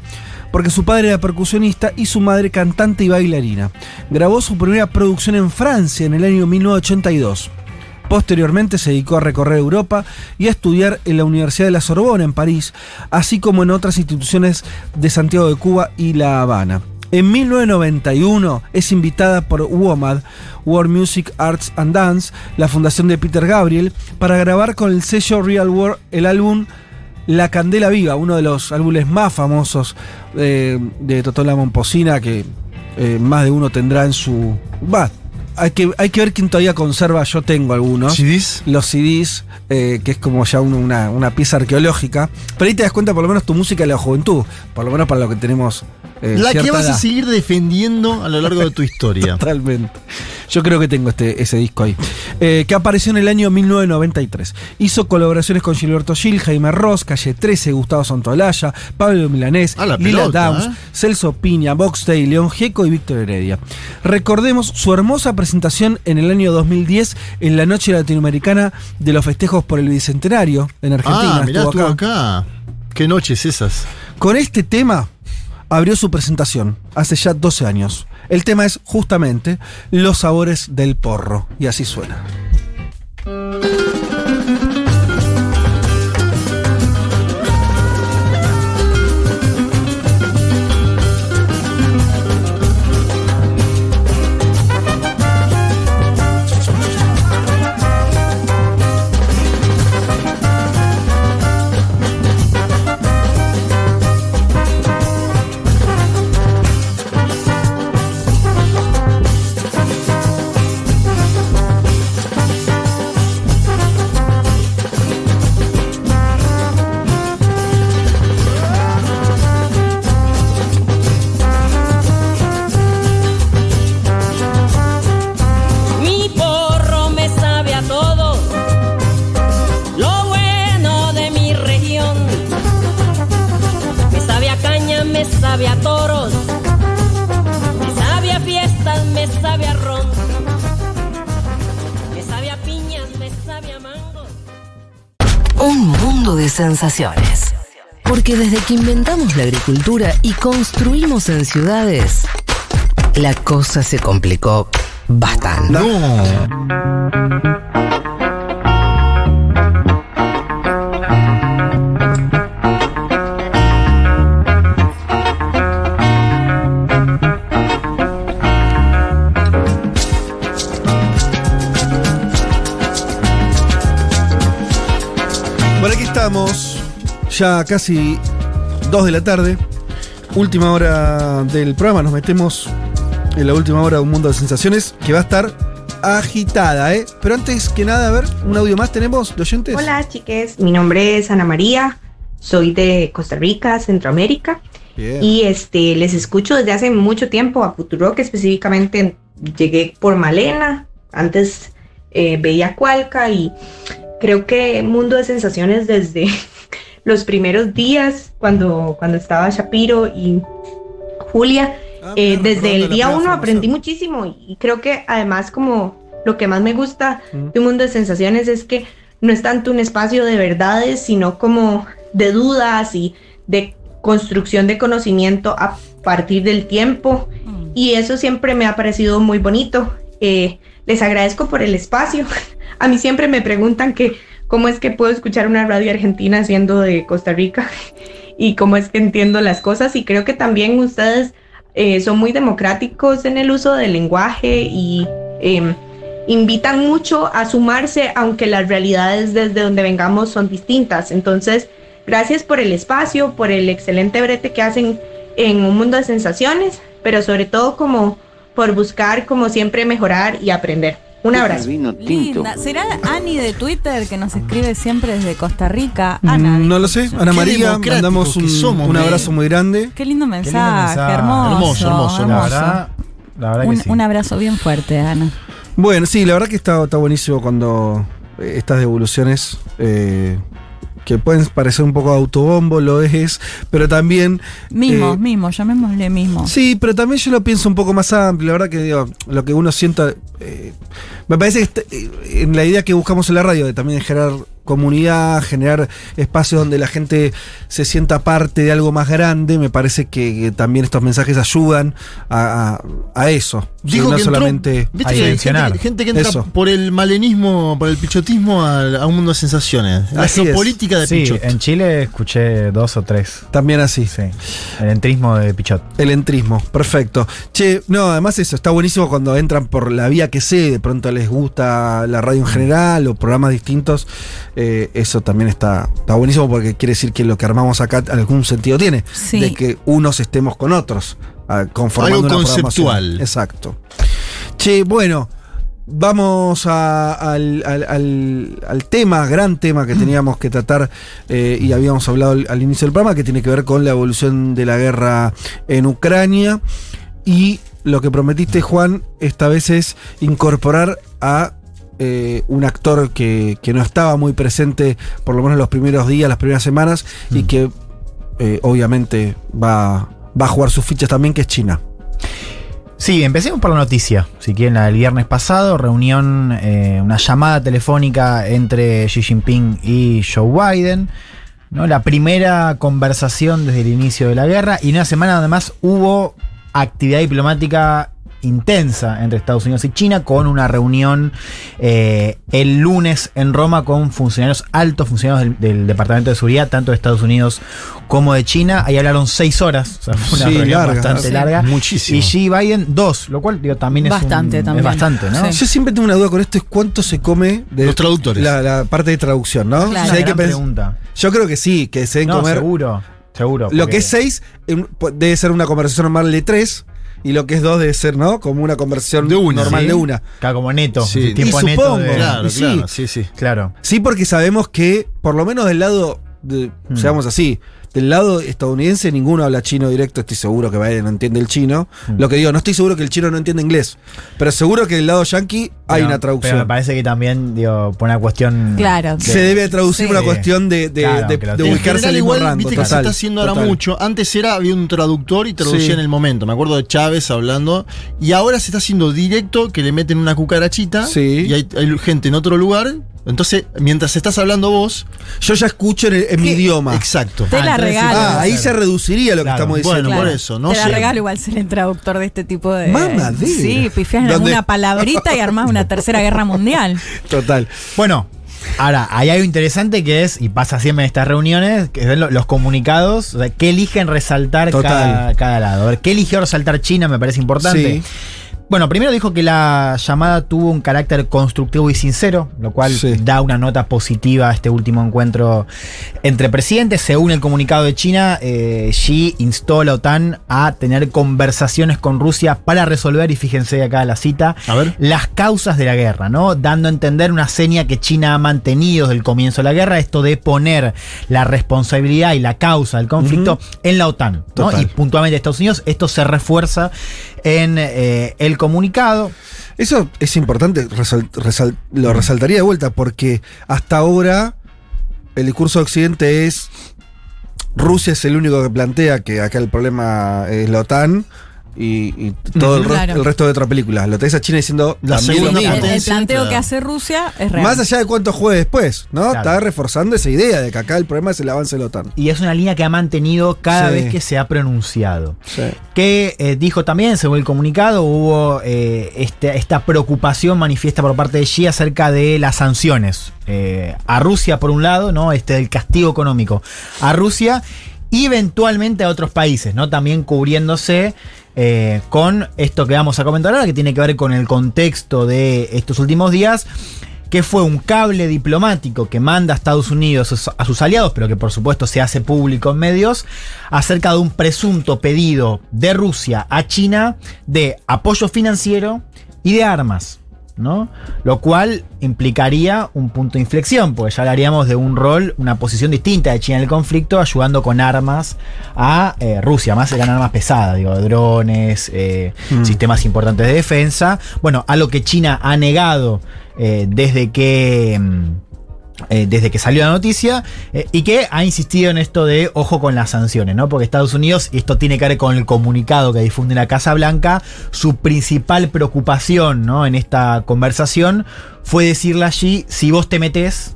porque su padre era percusionista y su madre cantante y bailarina. Grabó su primera producción en Francia en el año 1982. Posteriormente se dedicó a recorrer Europa y a estudiar en la Universidad de la Sorbona en París, así como en otras instituciones de Santiago de Cuba y La Habana. En 1991 es invitada por WOMAD, World Music Arts and Dance, la fundación de Peter Gabriel, para grabar con el sello Real World el álbum La Candela Viva, uno de los álbumes más famosos eh, de Totola Momposina que eh, más de uno tendrá en su... Va, hay que, hay que ver quién todavía conserva, yo tengo algunos. ¿CDs? Los CDs, eh, que es como ya un- una, una pieza arqueológica. Pero ahí te das cuenta por lo menos tu música de la juventud, por lo menos para lo que tenemos... eh, la que vas a seguir defendiendo a lo largo de tu historia. *laughs* Totalmente. Yo creo que tengo este, ese disco ahí. Eh, que apareció en el año 1993. Hizo colaboraciones con Gilberto Gil, Jaime Ross, Calle 13, Gustavo Santolaya, Pablo Milanés, la Lila pelota, Downs. Celso Piña, Box Day, León Gieco y Víctor Heredia. Recordemos su hermosa presentación en el año 2010 en la Noche Latinoamericana de los festejos por el Bicentenario en Argentina. ah, mirá, estuvo estuvo acá. Qué noches esas. con este tema abrió su presentación hace ya 12 años. El tema es justamente los sabores del porro. Y así suena. Sensaciones. Porque desde que inventamos la agricultura y construimos en ciudades, la cosa se complicó bastante. Bueno, estamos, ya casi 2 de la tarde, última hora del programa, nos metemos en la última hora de un mundo de sensaciones que va a estar agitada, ¿eh? Pero antes que nada, a ver, un audio más tenemos de oyentes. Hola chiques, mi nombre es Ana María, soy de Costa Rica, Centroamérica Bien. y este les escucho desde hace mucho tiempo a Futurock específicamente llegué por Malena, antes eh, veía Cualca y creo que Mundo de Sensaciones desde *laughs* los primeros días cuando, cuando estaba Shapiro y Julia, eh, desde el día uno aprendí muchísimo y creo que además como lo que más me gusta Mm. de un mundo de sensaciones es que no es tanto un espacio de verdades, sino como de dudas y de construcción de conocimiento a partir del tiempo y eso siempre me ha parecido muy bonito. Eh, les agradezco por el espacio. *laughs* A mí siempre me preguntan que cómo es que puedo escuchar una radio argentina siendo de Costa Rica *laughs* y cómo es que entiendo las cosas y creo que también ustedes eh, son muy democráticos en el uso del lenguaje y em, invitan mucho a sumarse aunque las realidades desde donde vengamos son distintas. Entonces, gracias por el espacio, por el excelente brete que hacen en un mundo de sensaciones, pero sobre todo como por buscar como siempre mejorar y aprender. Un abrazo. Linda. ¿Será Ani de Twitter que nos escribe siempre desde Costa Rica? Ana. Mm, no lo sé. Ana Qué María, mandamos un, que somos, un men. abrazo muy grande. Qué lindo mensaje, mensaje. hermoso. Hermoso, hermoso, La hermoso. verdad, la verdad que Un, sí. un abrazo bien fuerte, Ana. Bueno, sí, la verdad que está, está buenísimo cuando eh, estas devoluciones eh, que pueden parecer un poco autobombo, lo es, pero también... Mismo, eh, mismo, llamémosle mismo. Sí, pero también yo lo pienso un poco más amplio. La verdad que digo, lo que uno sienta. eh, me parece que eh, en la idea que buscamos en la radio de también generar comunidad, generar espacios donde la gente se sienta parte de algo más grande, me parece que, que también estos mensajes ayudan a, a- a eso. Dijo no que entró- solamente viste a que gente, gente que entra Eso. por el malenismo, por el pichotismo a, un mundo de sensaciones. La Así es. geopolítica de Sí, Pichot. en Chile escuché dos o tres. También así. Sí. El entrismo de Pichot. El entrismo, perfecto. Che, no, además eso, está buenísimo cuando entran por la vía que sé, de pronto les gusta la radio en general o programas distintos. Eh, eso también está, está buenísimo porque quiere decir que lo que armamos acá algún sentido tiene. Sí. De que unos estemos con otros, ah, conformando Algo una conceptual. Exacto. Che, bueno. Vamos a- al, al- al- al tema, gran tema que teníamos que tratar eh, y habíamos hablado al, al inicio del programa, que tiene que ver con la evolución de la guerra en Ucrania. Y lo que prometiste, Juan, esta vez es incorporar a eh, un actor que, que no estaba muy presente, por lo menos los primeros días, las primeras semanas, y que eh, obviamente va, va a jugar sus fichas también, que es China. Sí, empecemos por la noticia. Si quieren, la del viernes pasado, reunión, eh, una llamada telefónica entre Xi Jinping y Joe Biden. ¿no? La primera conversación desde el inicio de la guerra. Y en una semana además hubo actividad diplomática intensa entre Estados Unidos y China con una reunión eh, el lunes en Roma con funcionarios, altos funcionarios del, del Departamento de Seguridad, tanto de Estados Unidos como de China. Ahí hablaron seis horas, o sea, fue una Sí, reunión larga, bastante sí. larga. Muchísimo. Y Xi Biden dos, lo cual digo, también es, Bastante, un- también. es bastante, ¿no? Sí. Yo siempre tengo una duda con esto, es cuánto se come de Los traductores. La, la parte de traducción, ¿no? Claro. O sea, hay que pregunta. Yo creo que sí, que se deben No, comer. seguro, seguro. Lo porque- que es 6 debe ser una conversación normal de 3 y lo que es 2 debe ser, ¿no? Como una De una, normal ¿sí? de una. Claro, como neto. Sí. tiempo Y neto. supongo, de- Claro, Y sí. claro, sí, sí. claro. Sí, porque sabemos que, por lo menos del lado, de- Hmm. seamos así, del lado estadounidense ninguno habla chino directo, estoy seguro que Biden no entiende el chino. Hmm. Lo que digo, no estoy seguro que el chino no entiende inglés, pero seguro que del lado yankee hay una Pero traducción. me parece que también, digo, por una cuestión. Claro. de- Se debe traducir Sí. una cuestión de, de, Claro, de- ubicarse en el igual, rango. viste que se está haciendo ahora mucho. Antes era, había un traductor y traducía Sí. en el momento. Me acuerdo de Chávez hablando. Y ahora se está haciendo directo, que le meten una cucarachita. Sí. Y hay, hay gente en otro lugar. Entonces, mientras estás hablando vos. Yo ya escucho en, el- en mi idioma. Exacto. Te la sí regalo. Ah, ahí se reduciría lo que estamos diciendo. Bueno, Claro. por eso, no Te la sé. regalo igual ser el traductor de este tipo de. Mamadera. Sí, pifias en ¿Dónde? alguna palabrita y armás una *laughs* tercera guerra mundial. Total. Bueno, ahora, hay algo interesante que es, y pasa siempre en estas reuniones, que lo- los comunicados, o sea, qué eligen resaltar cada, cada lado. A ver, ¿qué eligió resaltar China? Me parece importante. Sí. Bueno, primero dijo que la llamada tuvo un carácter constructivo y sincero, lo cual Sí. da una nota positiva a este último encuentro entre presidentes. Según el comunicado de China, eh, Xi instó a la OTAN a tener conversaciones con Rusia para resolver, y fíjense acá la cita, A ver. las causas de la guerra, ¿no? Dando a entender una seña que China ha mantenido desde el comienzo de la guerra, esto de poner la responsabilidad y la causa del conflicto en la OTAN, ¿no? Y puntualmente Estados Unidos, esto se refuerza en eh, el comunicado. Eso es importante, lo resaltaría de vuelta, porque hasta ahora el discurso de Occidente es Rusia es el único que plantea que acá el problema es la OTAN y, y todo el, Claro. el resto de otras películas. Lo tenés a China diciendo La segunda. El, el planteo claro. que hace Rusia es real. Más allá de cuánto juegue después, ¿no? Claro. Está reforzando esa idea de que acá el problema es el avance de la OTAN. Y es una línea que ha mantenido cada Sí. vez que se ha pronunciado. Sí. Que eh, dijo también, según el comunicado, hubo eh, este- esta preocupación manifiesta por parte de Xi acerca de las sanciones eh, a Rusia, por un lado, ¿no? Este del castigo económico a Rusia y eventualmente a otros países, ¿no? También cubriéndose eh, con esto que vamos a comentar ahora, que tiene que ver con el contexto de estos últimos días que fue un cable diplomático que manda a Estados Unidos a sus- a sus aliados, pero que por supuesto se hace público en medios, acerca de un presunto pedido de Rusia a China de apoyo financiero y de armas. ¿No? Lo cual implicaría un punto de inflexión, porque ya hablaríamos de un rol, una posición distinta de China en el conflicto, ayudando con armas a eh, Rusia, más eran armas pesadas, digo, drones, eh, Mm. sistemas importantes de defensa. Bueno, a lo que China ha negado eh, desde que. mm, eh, desde que salió la noticia eh, y que ha insistido en esto de ojo con las sanciones, ¿no? Porque Estados Unidos, y esto tiene que ver con el comunicado que difunde la Casa Blanca, su principal preocupación, ¿no? En esta conversación fue decirle allí, si vos te metés,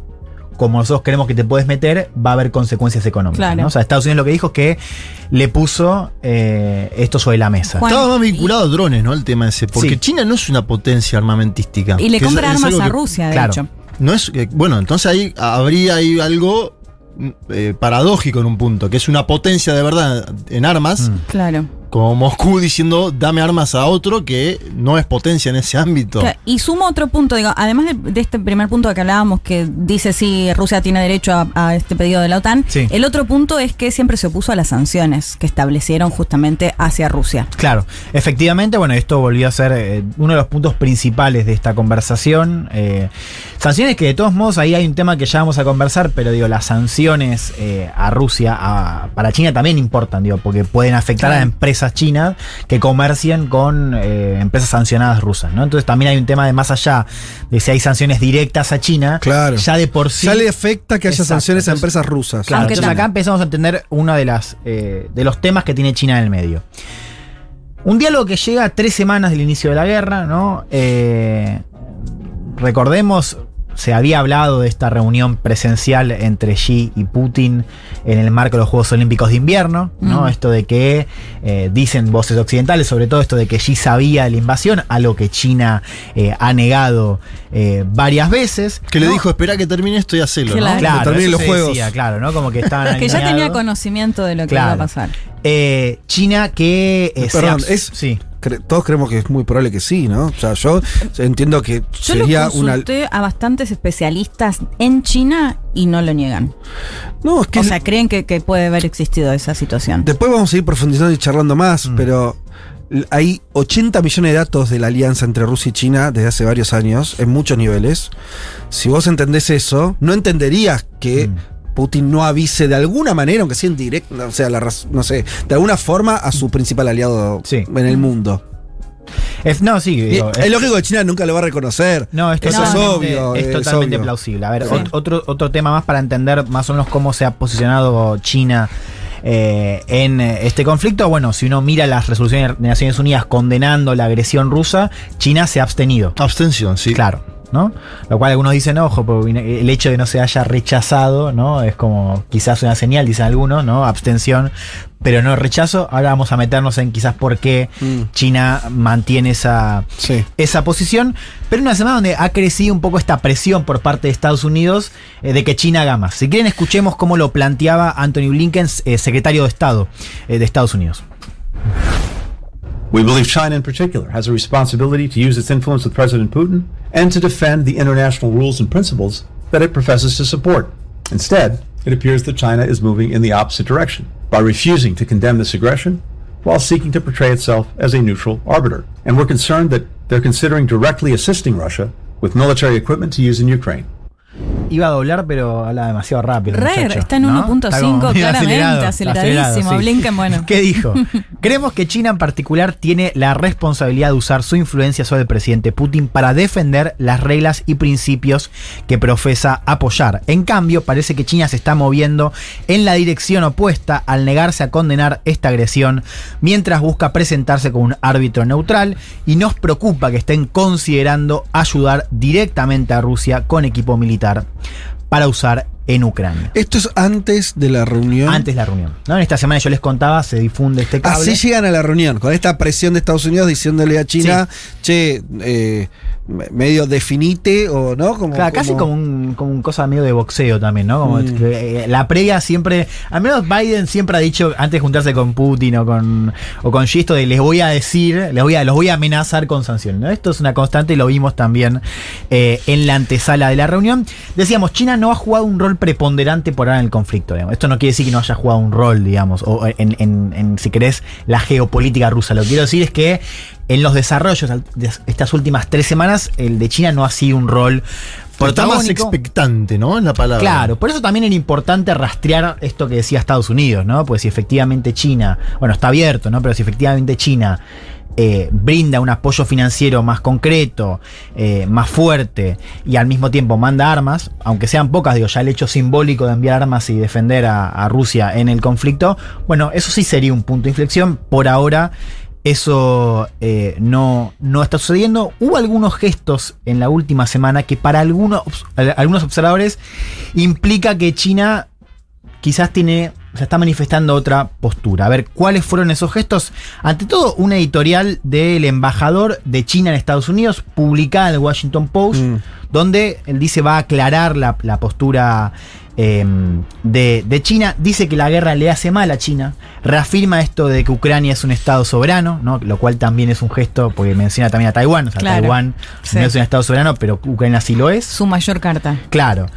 como nosotros creemos que te puedes meter, va a haber consecuencias económicas. Claro. ¿no? O sea, Estados Unidos lo que dijo es que le puso eh, esto sobre la mesa. Juan, Estaba más vinculado a drones, ¿no? El tema ese. Porque Sí. China no es una potencia armamentística. y le compra armas a que- Rusia, de claro. hecho. No es. que- bueno, entonces ahí habría ahí algo eh, paradójico en un punto, que es una potencia de verdad en armas, Mm. Claro. Como Moscú diciendo dame armas a otro que no es potencia en ese ámbito. Claro, Y sumo otro punto, digo, además de, de este primer punto que hablábamos, que dice si Rusia tiene derecho a, a este pedido de la OTAN, Sí. el otro punto es que siempre se opuso a las sanciones que establecieron justamente hacia Rusia. Claro, efectivamente, bueno, esto volvió a ser eh, uno de los puntos principales de esta conversación. Eh, sanciones que de todos modos ahí hay un tema que ya vamos a conversar, pero digo, las sanciones eh, a Rusia, a- para China también importan, digo, porque pueden afectar a Claro. Empresas chinas que comercian con eh, empresas sancionadas rusas, ¿no? Entonces también hay un tema de más allá de si hay sanciones directas a China, Claro. ya de por sí. Ya le afecta que haya Exacto, sanciones a empresas rusas. Claro, entonces acá empezamos a entender uno de, las, eh, de los temas que tiene China en el medio. Un diálogo que llega a tres semanas del inicio de la guerra, ¿no? Eh, recordemos, se había hablado de esta reunión presencial entre Xi y Putin en el marco de los Juegos Olímpicos de Invierno, ¿no? Mm. Esto de que eh, dicen voces occidentales, sobre todo esto de que Xi sabía de la invasión, algo que China eh, ha negado eh, varias veces. que le ¿no? dijo, espera que termine esto y hacelo, Claro. ¿no? Claro, Que terminen eso los se juegos. decía, claro, ¿no? Como que *laughs* estaban Que ya tenía conocimiento de lo que Claro. iba a pasar. Eh, China que eh, se Perdón, es- sí. Cre- todos creemos que es muy probable que sí, ¿no? O sea, yo entiendo que Yo lo sería una. consulté a bastantes especialistas en China y no lo niegan. No, es que O sea, creen que, que puede haber existido esa situación. después vamos a ir profundizando y charlando más, Mm. pero hay 80 millones de datos de la alianza entre Rusia y China desde hace varios años, en muchos niveles. Si vos entendés eso, no entenderías que Mm. Putin no avise de alguna manera, aunque sea en directo, o sea, la no sé, de alguna forma a su principal aliado Sí. en el mundo. Es- no, sí. Digo, es, lógico que China nunca lo va a reconocer. No, esto Eso es obvio. Es es totalmente obvio. plausible. A ver, Sí. otro, otro tema más para entender más o menos cómo se ha posicionado China eh, en este conflicto. Bueno, si uno mira las resoluciones de Naciones Unidas condenando la agresión rusa, China se ha abstenido. Abstención, sí. Claro. ¿No? Lo cual algunos dicen, ojo, porque el hecho de no se haya rechazado, ¿no? Es como quizás una señal, dicen algunos, ¿no? Abstención, pero no rechazo. Ahora vamos a meternos en quizás por qué Mm. China mantiene esa, Sí. esa posición, pero en una semana donde ha crecido un poco esta presión por parte de Estados Unidos eh, de que China haga más. Si quieren, escuchemos cómo lo planteaba Anthony Blinken, eh, secretario de Estado eh, de Estados Unidos. We believe China in particular has a responsibility to use its influence with President Putin and to defend the international rules and principles that it professes to support. Instead, it appears that China is moving in the opposite direction by refusing to condemn this aggression while seeking to portray itself as a neutral arbiter. And we're concerned that they're considering directly assisting Russia with military equipment to use in Ukraine. Iba a doblar, pero habla demasiado rápido. el Re, muchacho, está en ¿no? 1.5 Está como medio claramente, acelerado, aceleradísimo. sí. Blinken, bueno. ¿Qué dijo? *laughs* Creemos que China en particular tiene la responsabilidad de usar su influencia sobre el presidente Putin para defender las reglas y principios que profesa apoyar. En cambio, parece que China se está moviendo en la dirección opuesta al negarse a condenar esta agresión, mientras busca presentarse como un árbitro neutral y nos preocupa que estén considerando ayudar directamente a Rusia con equipo militar para usar en Ucrania. Esto es antes de la reunión. Antes de la reunión. ¿no? En esta semana yo les contaba, se difunde este cable. Así llegan a la reunión, con esta presión de Estados Unidos diciéndole a China, che, eh, medio definite o no, como, Claro, casi como un, como un cosa medio de boxeo también, ¿no? Como Mm. que, eh, la previa siempre, al menos Biden siempre ha dicho antes de juntarse con Putin o con o con Xi, esto de les voy a decir, les voy a, los voy a amenazar con sanciones. ¿no? Esto es una constante y lo vimos también eh, en la antesala de la reunión. Decíamos, China no ha jugado un rol preponderante por ahora en el conflicto. digamos. Esto no quiere decir que no haya jugado un rol, digamos, o en, en- en, si querés, la geopolítica rusa. Lo que quiero decir es que en los desarrollos de estas últimas tres semanas, el de China no ha sido un rol Pero está más expectante, ¿no? En la palabra. Claro, por eso también era importante rastrear esto que decía Estados Unidos, ¿no? Pues si efectivamente China, bueno, está abierto, ¿no? Pero si efectivamente China eh, brinda un apoyo financiero más concreto, eh, más fuerte y al mismo tiempo manda armas, aunque sean pocas, digo, ya el hecho simbólico de enviar armas y defender a, a Rusia en el conflicto, bueno, eso sí sería un punto de inflexión. Por ahora eso eh, no, no está sucediendo. Hubo algunos gestos en la última semana que para algunos, algunos observadores implica que China quizás tiene, se está manifestando otra postura. A ver, ¿cuáles fueron esos gestos? Ante todo, una editorial del embajador de China en Estados Unidos, publicada en el Washington Post, donde él dice va a aclarar la, la postura eh, de, de China. Dice que la guerra le hace mal a China. Reafirma esto de que Ucrania es un estado soberano, ¿no? lo cual también es un gesto, porque menciona también a Taiwán. O sea, Claro. Taiwán Sí. no es un estado soberano, pero Ucrania sí lo es. Su mayor carta. Claro.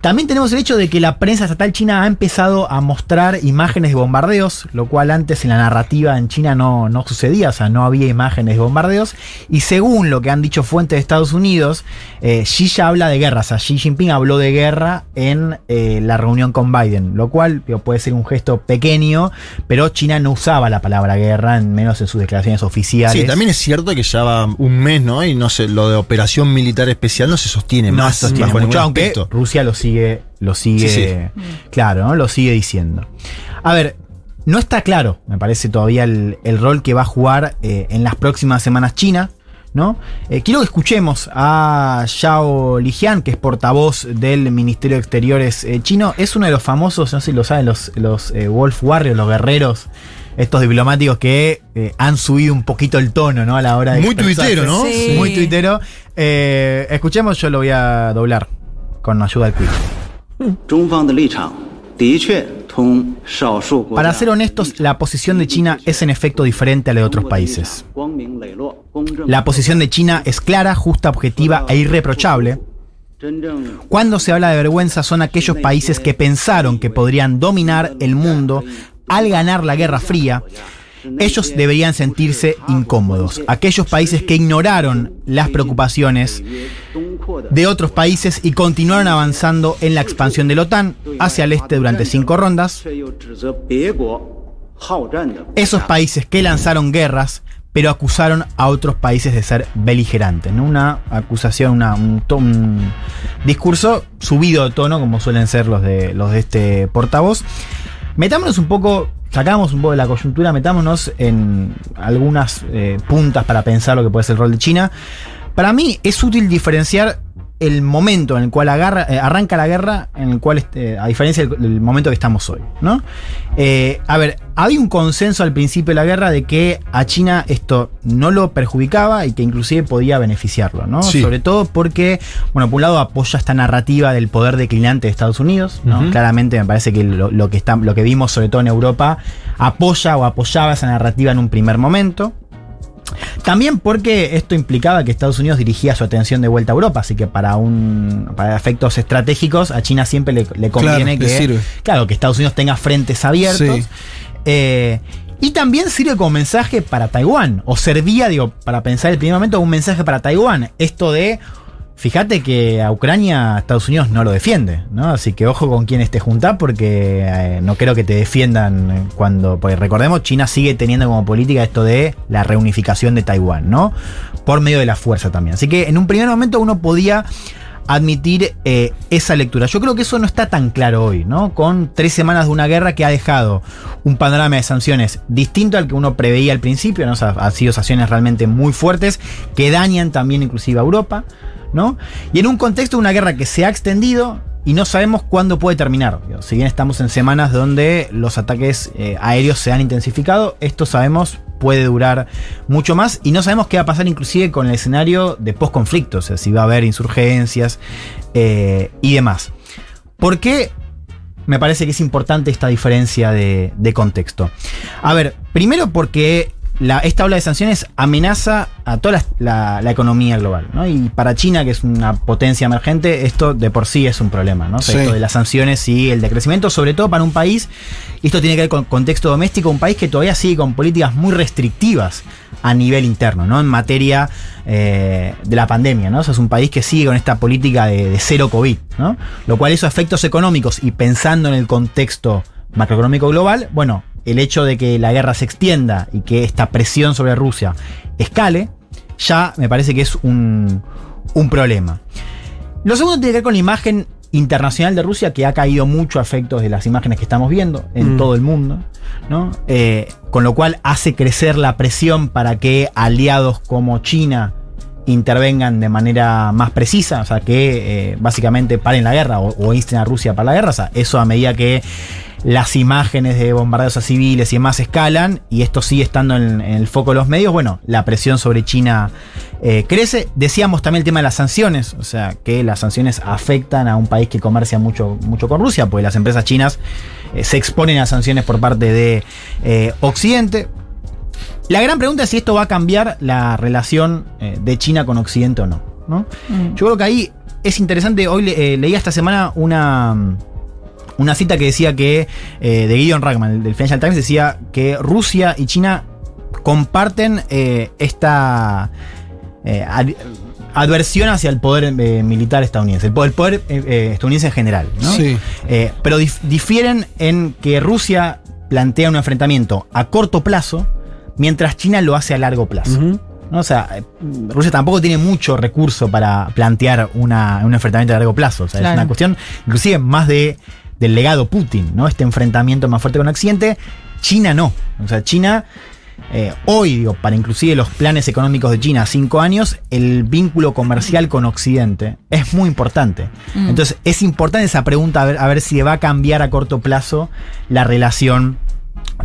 También tenemos el hecho de que la prensa estatal china ha empezado a mostrar imágenes de bombardeos, lo cual antes en la narrativa en China no, no sucedía, o sea, no había imágenes de bombardeos. Y según lo que han dicho fuentes de Estados Unidos, eh, Xi ya habla de guerra, o sea, Xi Jinping habló de guerra en eh, la reunión con Biden, lo cual digo, puede ser un gesto pequeño, pero China no usaba la palabra guerra, en menos en sus declaraciones oficiales. Sí, también es cierto que ya va un mes, ¿no? Y no sé, lo de operación militar especial no se sostiene no más. se sostiene mucho, aunque. Rusia lo sigue, lo sigue, Sí, claro, ¿no? Lo sigue diciendo. A ver, no está claro, me parece todavía el, el rol que va a jugar eh, en las próximas semanas China. ¿No? Eh, quiero que escuchemos a Xiao Lijian, que es portavoz del Ministerio de Exteriores eh, chino. Es uno de los famosos, no sé si lo saben, los, los eh, Wolf Warriors, los guerreros, estos diplomáticos que eh, han subido un poquito el tono, ¿no? A la hora de. Muy tuitero, ¿no? Sí. Muy tuitero. Eh, escuchemos, yo lo voy a doblar con ayuda del Para ser honestos, la posición de China es en efecto diferente a la de otros países. La posición de China es clara, justa, objetiva e irreprochable. Cuando se habla de vergüenza son aquellos países que pensaron que podrían dominar el mundo al ganar la Guerra Fría ellos deberían sentirse incómodos. Aquellos países que ignoraron las preocupaciones de otros países y continuaron avanzando en la expansión de la OTAN hacia el este durante cinco rondas. Esos países que lanzaron guerras, pero acusaron a otros países de ser beligerantes. Una acusación, un, discurso subido de tono, como suelen ser los de, los de este portavoz. Metámonos un poco sacamos un poco de la coyuntura, metámonos en algunas eh, puntas para pensar lo que puede ser el rol de China. Para mí es útil diferenciar el momento en el cual agarra- eh, arranca la guerra, en el cual, este, a diferencia del, del momento que estamos hoy, ¿no? Eh, a ver, había un consenso al principio de la guerra de que a China esto no lo perjudicaba y que inclusive podía beneficiarlo, ¿no? Sí. Sobre todo porque, bueno, por un lado apoya esta narrativa del poder declinante de Estados Unidos, ¿no? Claramente me parece que lo, lo que está, lo que vimos sobre todo en Europa apoya o apoyaba esa narrativa en un primer momento. También porque esto implicaba que Estados Unidos dirigía su atención de vuelta a Europa, así que para un para efectos estratégicos a China siempre le, le conviene Claro, que sirve. claro que Estados Unidos tenga frentes abiertos. Sí. Eh, y también sirve como mensaje para Taiwán, o servía, digo, para pensar el primer momento, un mensaje para Taiwán. Esto de Fíjate que a Ucrania Estados Unidos no lo defiende, ¿no? Así que ojo con quién esté juntá porque eh, no creo que te defiendan cuando. Porque recordemos, China sigue teniendo como política esto de la reunificación de Taiwán, ¿no? Por medio de la fuerza también. Así que en un primer momento uno podía admitir eh, esa lectura. Yo creo que eso no está tan claro hoy, ¿no? Con tres semanas de una guerra que ha dejado un panorama de sanciones distinto al que uno preveía al principio, ¿no? Han sido sanciones realmente muy fuertes que dañan también inclusive a Europa, Y en un contexto de una guerra que se ha extendido y no sabemos cuándo puede terminar. Si bien estamos en semanas donde los ataques eh, aéreos se han intensificado, esto sabemos puede durar mucho más y no sabemos qué va a pasar inclusive con el escenario de post-conflicto, o sea, si va a haber insurgencias eh, y demás. ¿Por qué me parece que es importante esta diferencia de contexto? A ver, primero porque la- esta ola de sanciones amenaza a toda la, la- la economía global, ¿no? Y para China, que es una potencia emergente, esto de por sí es un problema, ¿no? O sea, Sí. esto de las sanciones y el decrecimiento, sobre todo para un país, y esto tiene que ver con contexto doméstico, un país que todavía sigue con políticas muy restrictivas a nivel interno, ¿no? En materia eh, de la pandemia, ¿no? O sea, es un país que sigue con esta política de, de cero COVID, ¿no? Lo cual esos efectos económicos y pensando en el contexto macroeconómico global, bueno, el hecho de que la guerra se extienda y que esta presión sobre Rusia escale, ya me parece que es un, un problema. Lo segundo tiene que ver con la imagen internacional de Rusia, que ha caído mucho a efectos de las imágenes que estamos viendo en Mm. todo el mundo, ¿no? Eh, con lo cual hace crecer la presión para que aliados como China intervengan de manera más precisa, o sea, que eh, básicamente paren la guerra o, o insten a Rusia para la guerra, o sea, eso a medida que las imágenes de bombardeos a civiles y demás escalan, y esto sigue estando en, en el foco de los medios, bueno, la presión sobre China eh, crece. Decíamos también el tema de las sanciones, o sea, que las sanciones afectan a un país que comercia mucho, mucho con Rusia, pues las empresas chinas eh, se exponen a sanciones por parte de eh, Occidente. La gran pregunta es si esto va a cambiar la relación de China con Occidente o no. ¿no? Yo creo que ahí es interesante. Hoy le- leí esta semana una, una cita que decía que, eh, de Gideon Ragman, del Financial Times, decía que Rusia y China comparten eh, esta eh, ad- adversión hacia el poder eh, militar estadounidense, el poder, el poder, estadounidense en general. ¿no? Sí. Eh, pero dif- difieren en que Rusia plantea un enfrentamiento a corto plazo, mientras China lo hace a largo plazo. ¿no? O sea, Rusia tampoco tiene mucho recurso para plantear una- un enfrentamiento a largo plazo. O sea, Claro. es una cuestión, inclusive, más de, del legado Putin, ¿no? Este enfrentamiento más fuerte con Occidente. China no. O sea, China. eh, hoy, digo, para inclusive los planes económicos de China a cinco años, el vínculo comercial con Occidente es muy importante. Mm. Entonces, es importante esa pregunta, a ver, a ver si va a cambiar a corto plazo la relación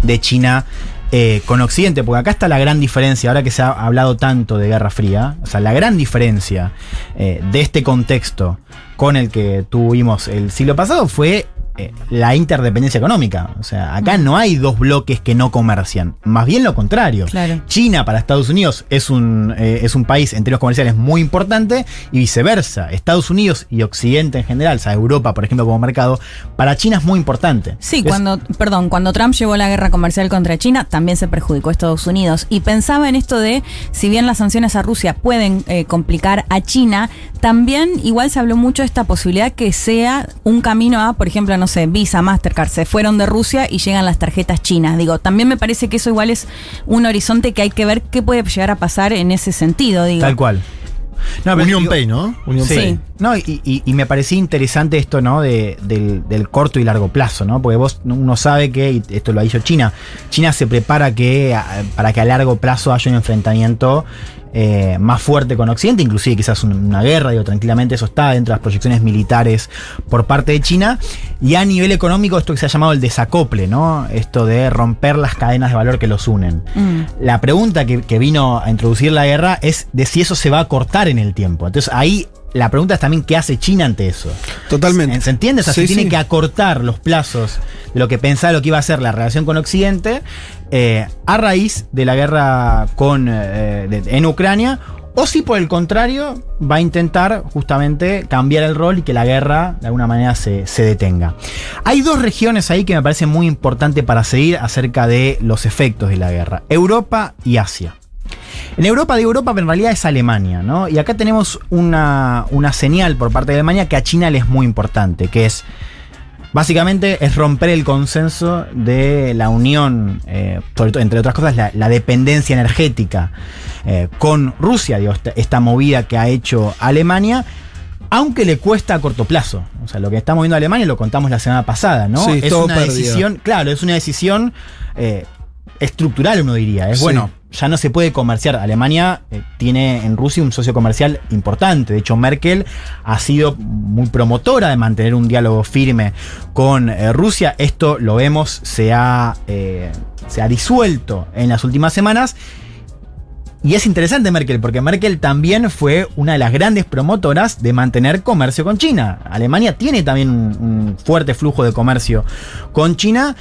de China eh, con Occidente, porque acá está la gran diferencia, ahora que se ha hablado tanto de Guerra Fría, o sea, la gran diferencia eh, de este contexto con el que tuvimos el siglo pasado fue eh, la interdependencia económica. O sea, acá no hay dos bloques que no comercian, más bien lo contrario. Claro. China para Estados Unidos es un, eh, es un país en términos comerciales muy importante y viceversa. Estados Unidos y Occidente en general, o sea, Europa, por ejemplo, como mercado, para China es muy importante. Sí, cuando, perdón, cuando Trump llevó la guerra comercial contra China, también se perjudicó a Estados Unidos. Y pensaba en esto de, si bien las sanciones a Rusia pueden eh, complicar a China, también igual se habló mucho de esta posibilidad que sea un camino a, por ejemplo, no sé, Visa, Mastercard, se fueron de Rusia y llegan las tarjetas chinas. Digo, también me parece que eso igual es un horizonte que hay que ver qué puede llegar a pasar en ese sentido. Digo. Tal cual. No, Union digo- Pay, ¿no? Union Sí. Pay. No, y, y- y me parecía interesante esto, ¿no? De- del, del corto y largo plazo, ¿no? Porque vos, uno sabe que, y esto lo ha dicho China, China se prepara que, a- para que a largo plazo haya un enfrentamiento eh, más fuerte con Occidente, inclusive quizás un- una guerra, digo, tranquilamente eso está dentro de las proyecciones militares por parte de China. Y a nivel económico, esto que se ha llamado el desacople, ¿no? Esto de romper las cadenas de valor que los unen. Mm. La pregunta que, que vino a introducir la guerra es de si eso se va a cortar en el tiempo. Entonces ahí la pregunta es también qué hace China ante eso. Totalmente. ¿Se entiende? O sea, Sí, se tiene sí. que acortar los plazos de lo que pensaba lo que iba a ser la relación con Occidente eh, a raíz de la guerra con, eh, en Ucrania. O si por el contrario va a intentar justamente cambiar el rol y que la guerra de alguna manera se, se detenga. Hay dos regiones ahí que me parecen muy importantes para seguir acerca de los efectos de la guerra. Europa y Asia. En Europa de Europa, pero en realidad es Alemania, ¿no? Y acá tenemos una, una señal por parte de Alemania que a China le es muy importante, que es Básicamente es romper el consenso de la unión, eh, sobre todo, entre otras cosas, la, la dependencia energética eh, con Rusia, digo, esta, esta movida que ha hecho Alemania, aunque le cuesta a corto plazo. O sea, lo que estamos viendo Alemania lo contamos la semana pasada, ¿no? Sí, es una perdido. decisión, claro, es una decisión eh, estructural, uno diría. Es Sí. bueno, ya no se puede comerciar. Alemania eh, tiene en Rusia un socio comercial importante. De hecho, Merkel ha sido muy promotora de mantener un diálogo firme con eh, Rusia. Esto lo vemos, se ha, eh, se ha disuelto en las últimas semanas. Y es interesante Merkel, porque Merkel también fue una de las grandes promotoras de mantener comercio con China. Alemania tiene también un, un fuerte flujo de comercio con China.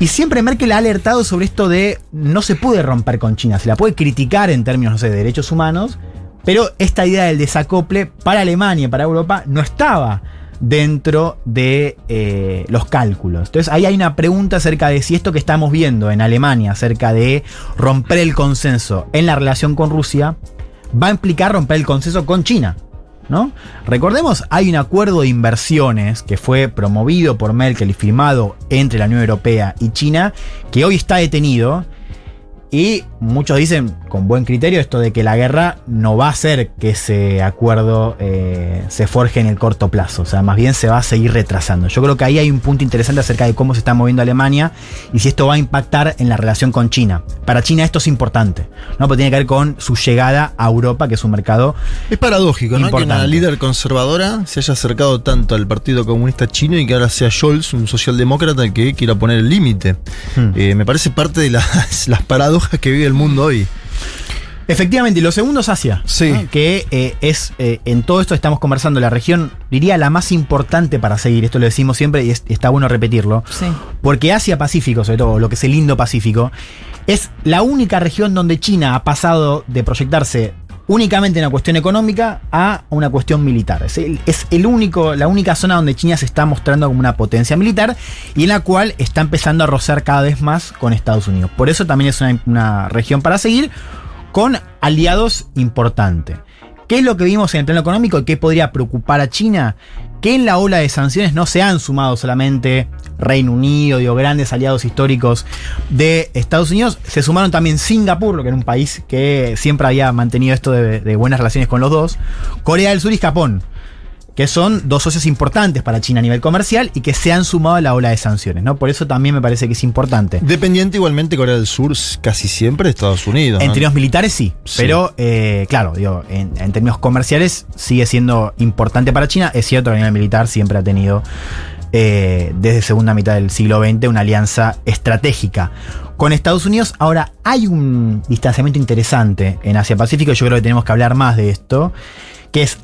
Y siempre Merkel ha alertado sobre esto de no se puede romper con China, se la puede criticar en términos no sé, de derechos humanos, pero esta idea del desacople para Alemania para Europa no estaba dentro de eh, los cálculos. Entonces ahí hay una pregunta acerca de si esto que estamos viendo en Alemania, acerca de romper el consenso en la relación con Rusia, va a implicar romper el consenso con China. Recordemos, hay un acuerdo de inversiones que fue promovido por Merkel y firmado entre la Unión Europea y China, que hoy está detenido. Y muchos dicen, con buen criterio, esto de que la guerra no va a hacer que ese acuerdo eh, se forje en el corto plazo. O sea, más bien se va a seguir retrasando. Yo creo que ahí hay un punto interesante acerca de cómo se está moviendo Alemania y si esto va a impactar en la relación con China. Para China esto es importante, ¿no? Porque tiene que ver con su llegada a Europa, que es un mercado Es paradójico, ¿no? Que una Importante. líder conservadora se haya acercado tanto al Partido Comunista Chino y que ahora sea Scholz, un socialdemócrata, el que quiera poner el límite. Hmm. Eh, me parece parte de las, *laughs* las paradojas que vive el mundo hoy. Efectivamente, y lo segundo es Asia. ¿no? Que eh, es, eh, en todo esto estamos conversando, la región, diría, la más importante para seguir. Esto lo decimos siempre y es- está bueno repetirlo. Sí. Porque Asia-Pacífico, sobre todo lo que es el Indo-Pacífico, es la única región donde China ha pasado de proyectarse únicamente en una cuestión económica a una cuestión militar. Es el único, la única zona donde China se está mostrando como una potencia militar y en la cual está empezando a rozar cada vez más con Estados Unidos. Por eso también es una, una región para seguir con aliados importantes. ¿Qué es lo que vimos en el plano económico y qué podría preocupar a China? Que en la ola de sanciones no se han sumado solamente Reino Unido, digo, grandes aliados históricos de Estados Unidos, se sumaron también Singapur, lo que era un país que siempre había mantenido esto de, de buenas relaciones con los dos, Corea del Sur y Japón, que son dos socios importantes para China a nivel comercial y que se han sumado a la ola de sanciones, ¿no? Por eso también me parece que es importante. Dependiente igualmente Corea del Sur casi siempre de Estados Unidos. En ¿no? términos militares sí, Sí. pero eh, claro, digo, en, en términos comerciales sigue siendo importante para China. Es cierto que a nivel militar siempre ha tenido eh, desde segunda mitad del siglo XX una alianza estratégica. Con Estados Unidos ahora hay un distanciamiento interesante en Asia-Pacífico, yo creo que tenemos que hablar más de esto, que es,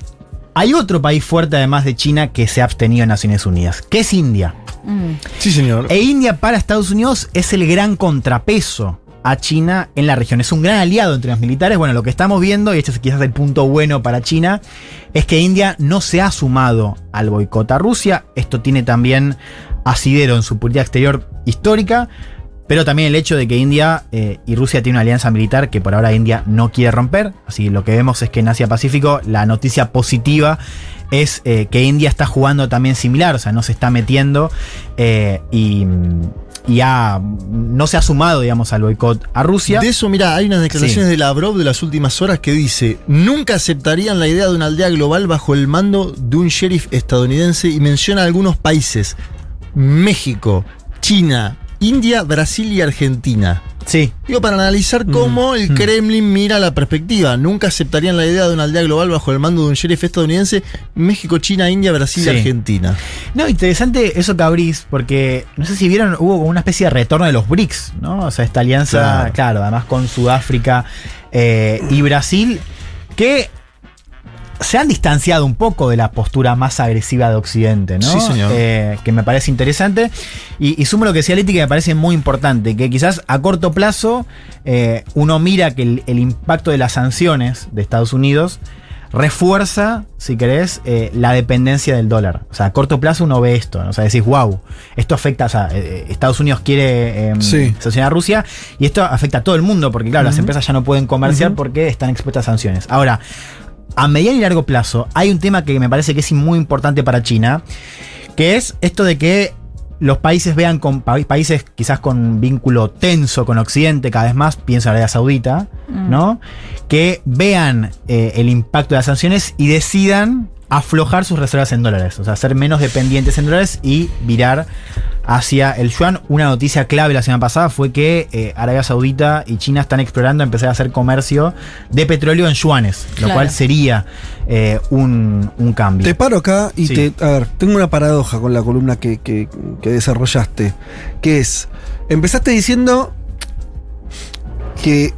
hay otro país fuerte además de China que se ha abstenido en Naciones Unidas, que es India. Sí, señor. E India para Estados Unidos es el gran contrapeso a China en la región. Es un gran aliado entre los militares. Bueno, lo que estamos viendo, y este es quizás el punto bueno para China, es que India no se ha sumado al boicot a Rusia. Esto tiene también asidero en su política exterior histórica. Pero también el hecho de que India eh, y Rusia tienen una alianza militar que por ahora India no quiere romper. Así lo que vemos es que en Asia-Pacífico la noticia positiva es eh, que India está jugando también similar, o sea, no se está metiendo eh, y, y ha- no se ha sumado, digamos, al boicot a Rusia. De eso, mira, hay unas declaraciones Sí. de Lavrov de las últimas horas que dice: Nunca aceptarían la idea de una aldea global bajo el mando de un sheriff estadounidense y menciona algunos países: México, China, India, Brasil y Argentina. Sí. Digo, para analizar cómo el Kremlin mira la perspectiva. Nunca aceptarían la idea de una aldea global bajo el mando de un sheriff estadounidense: México, China, India, Brasil Sí. y Argentina. No, interesante eso que abrís, porque no sé si vieron, hubo como una especie de retorno de los BRICS, ¿no? O sea, esta alianza, claro, Claro. además con Sudáfrica eh, y Brasil, que se han distanciado un poco de la postura más agresiva de Occidente, ¿no? Sí, señor. Eh, que me parece interesante. Y, y sumo lo que decía Leti, que me parece muy importante, que quizás a corto plazo eh, uno mira que el, el impacto de las sanciones de Estados Unidos refuerza, si querés, eh, la dependencia del dólar. O sea, a corto plazo uno ve esto, ¿no? o sea, decís, wow, esto afecta, o sea, Estados Unidos quiere eh, Sí. sancionar a Rusia y esto afecta a todo el mundo, porque claro, las empresas ya no pueden comerciar porque están expuestas a sanciones. Ahora, a mediano y largo plazo, hay un tema que me parece que es muy importante para China, que es esto de que los países vean con pa- países quizás con vínculo tenso con Occidente cada vez más, pienso en Arabia Saudita, Mm. ¿no? Que vean eh, el impacto de las sanciones y decidan aflojar sus reservas en dólares, o sea, ser menos dependientes en dólares y virar hacia el yuan. Una noticia clave la semana pasada fue que eh, Arabia Saudita y China están explorando empezar a hacer comercio de petróleo en yuanes, lo Claro. cual sería eh, un, un cambio. Te paro acá y Sí. te. A ver, tengo una paradoja con la columna que, que- que desarrollaste. Que es. Empezaste diciendo que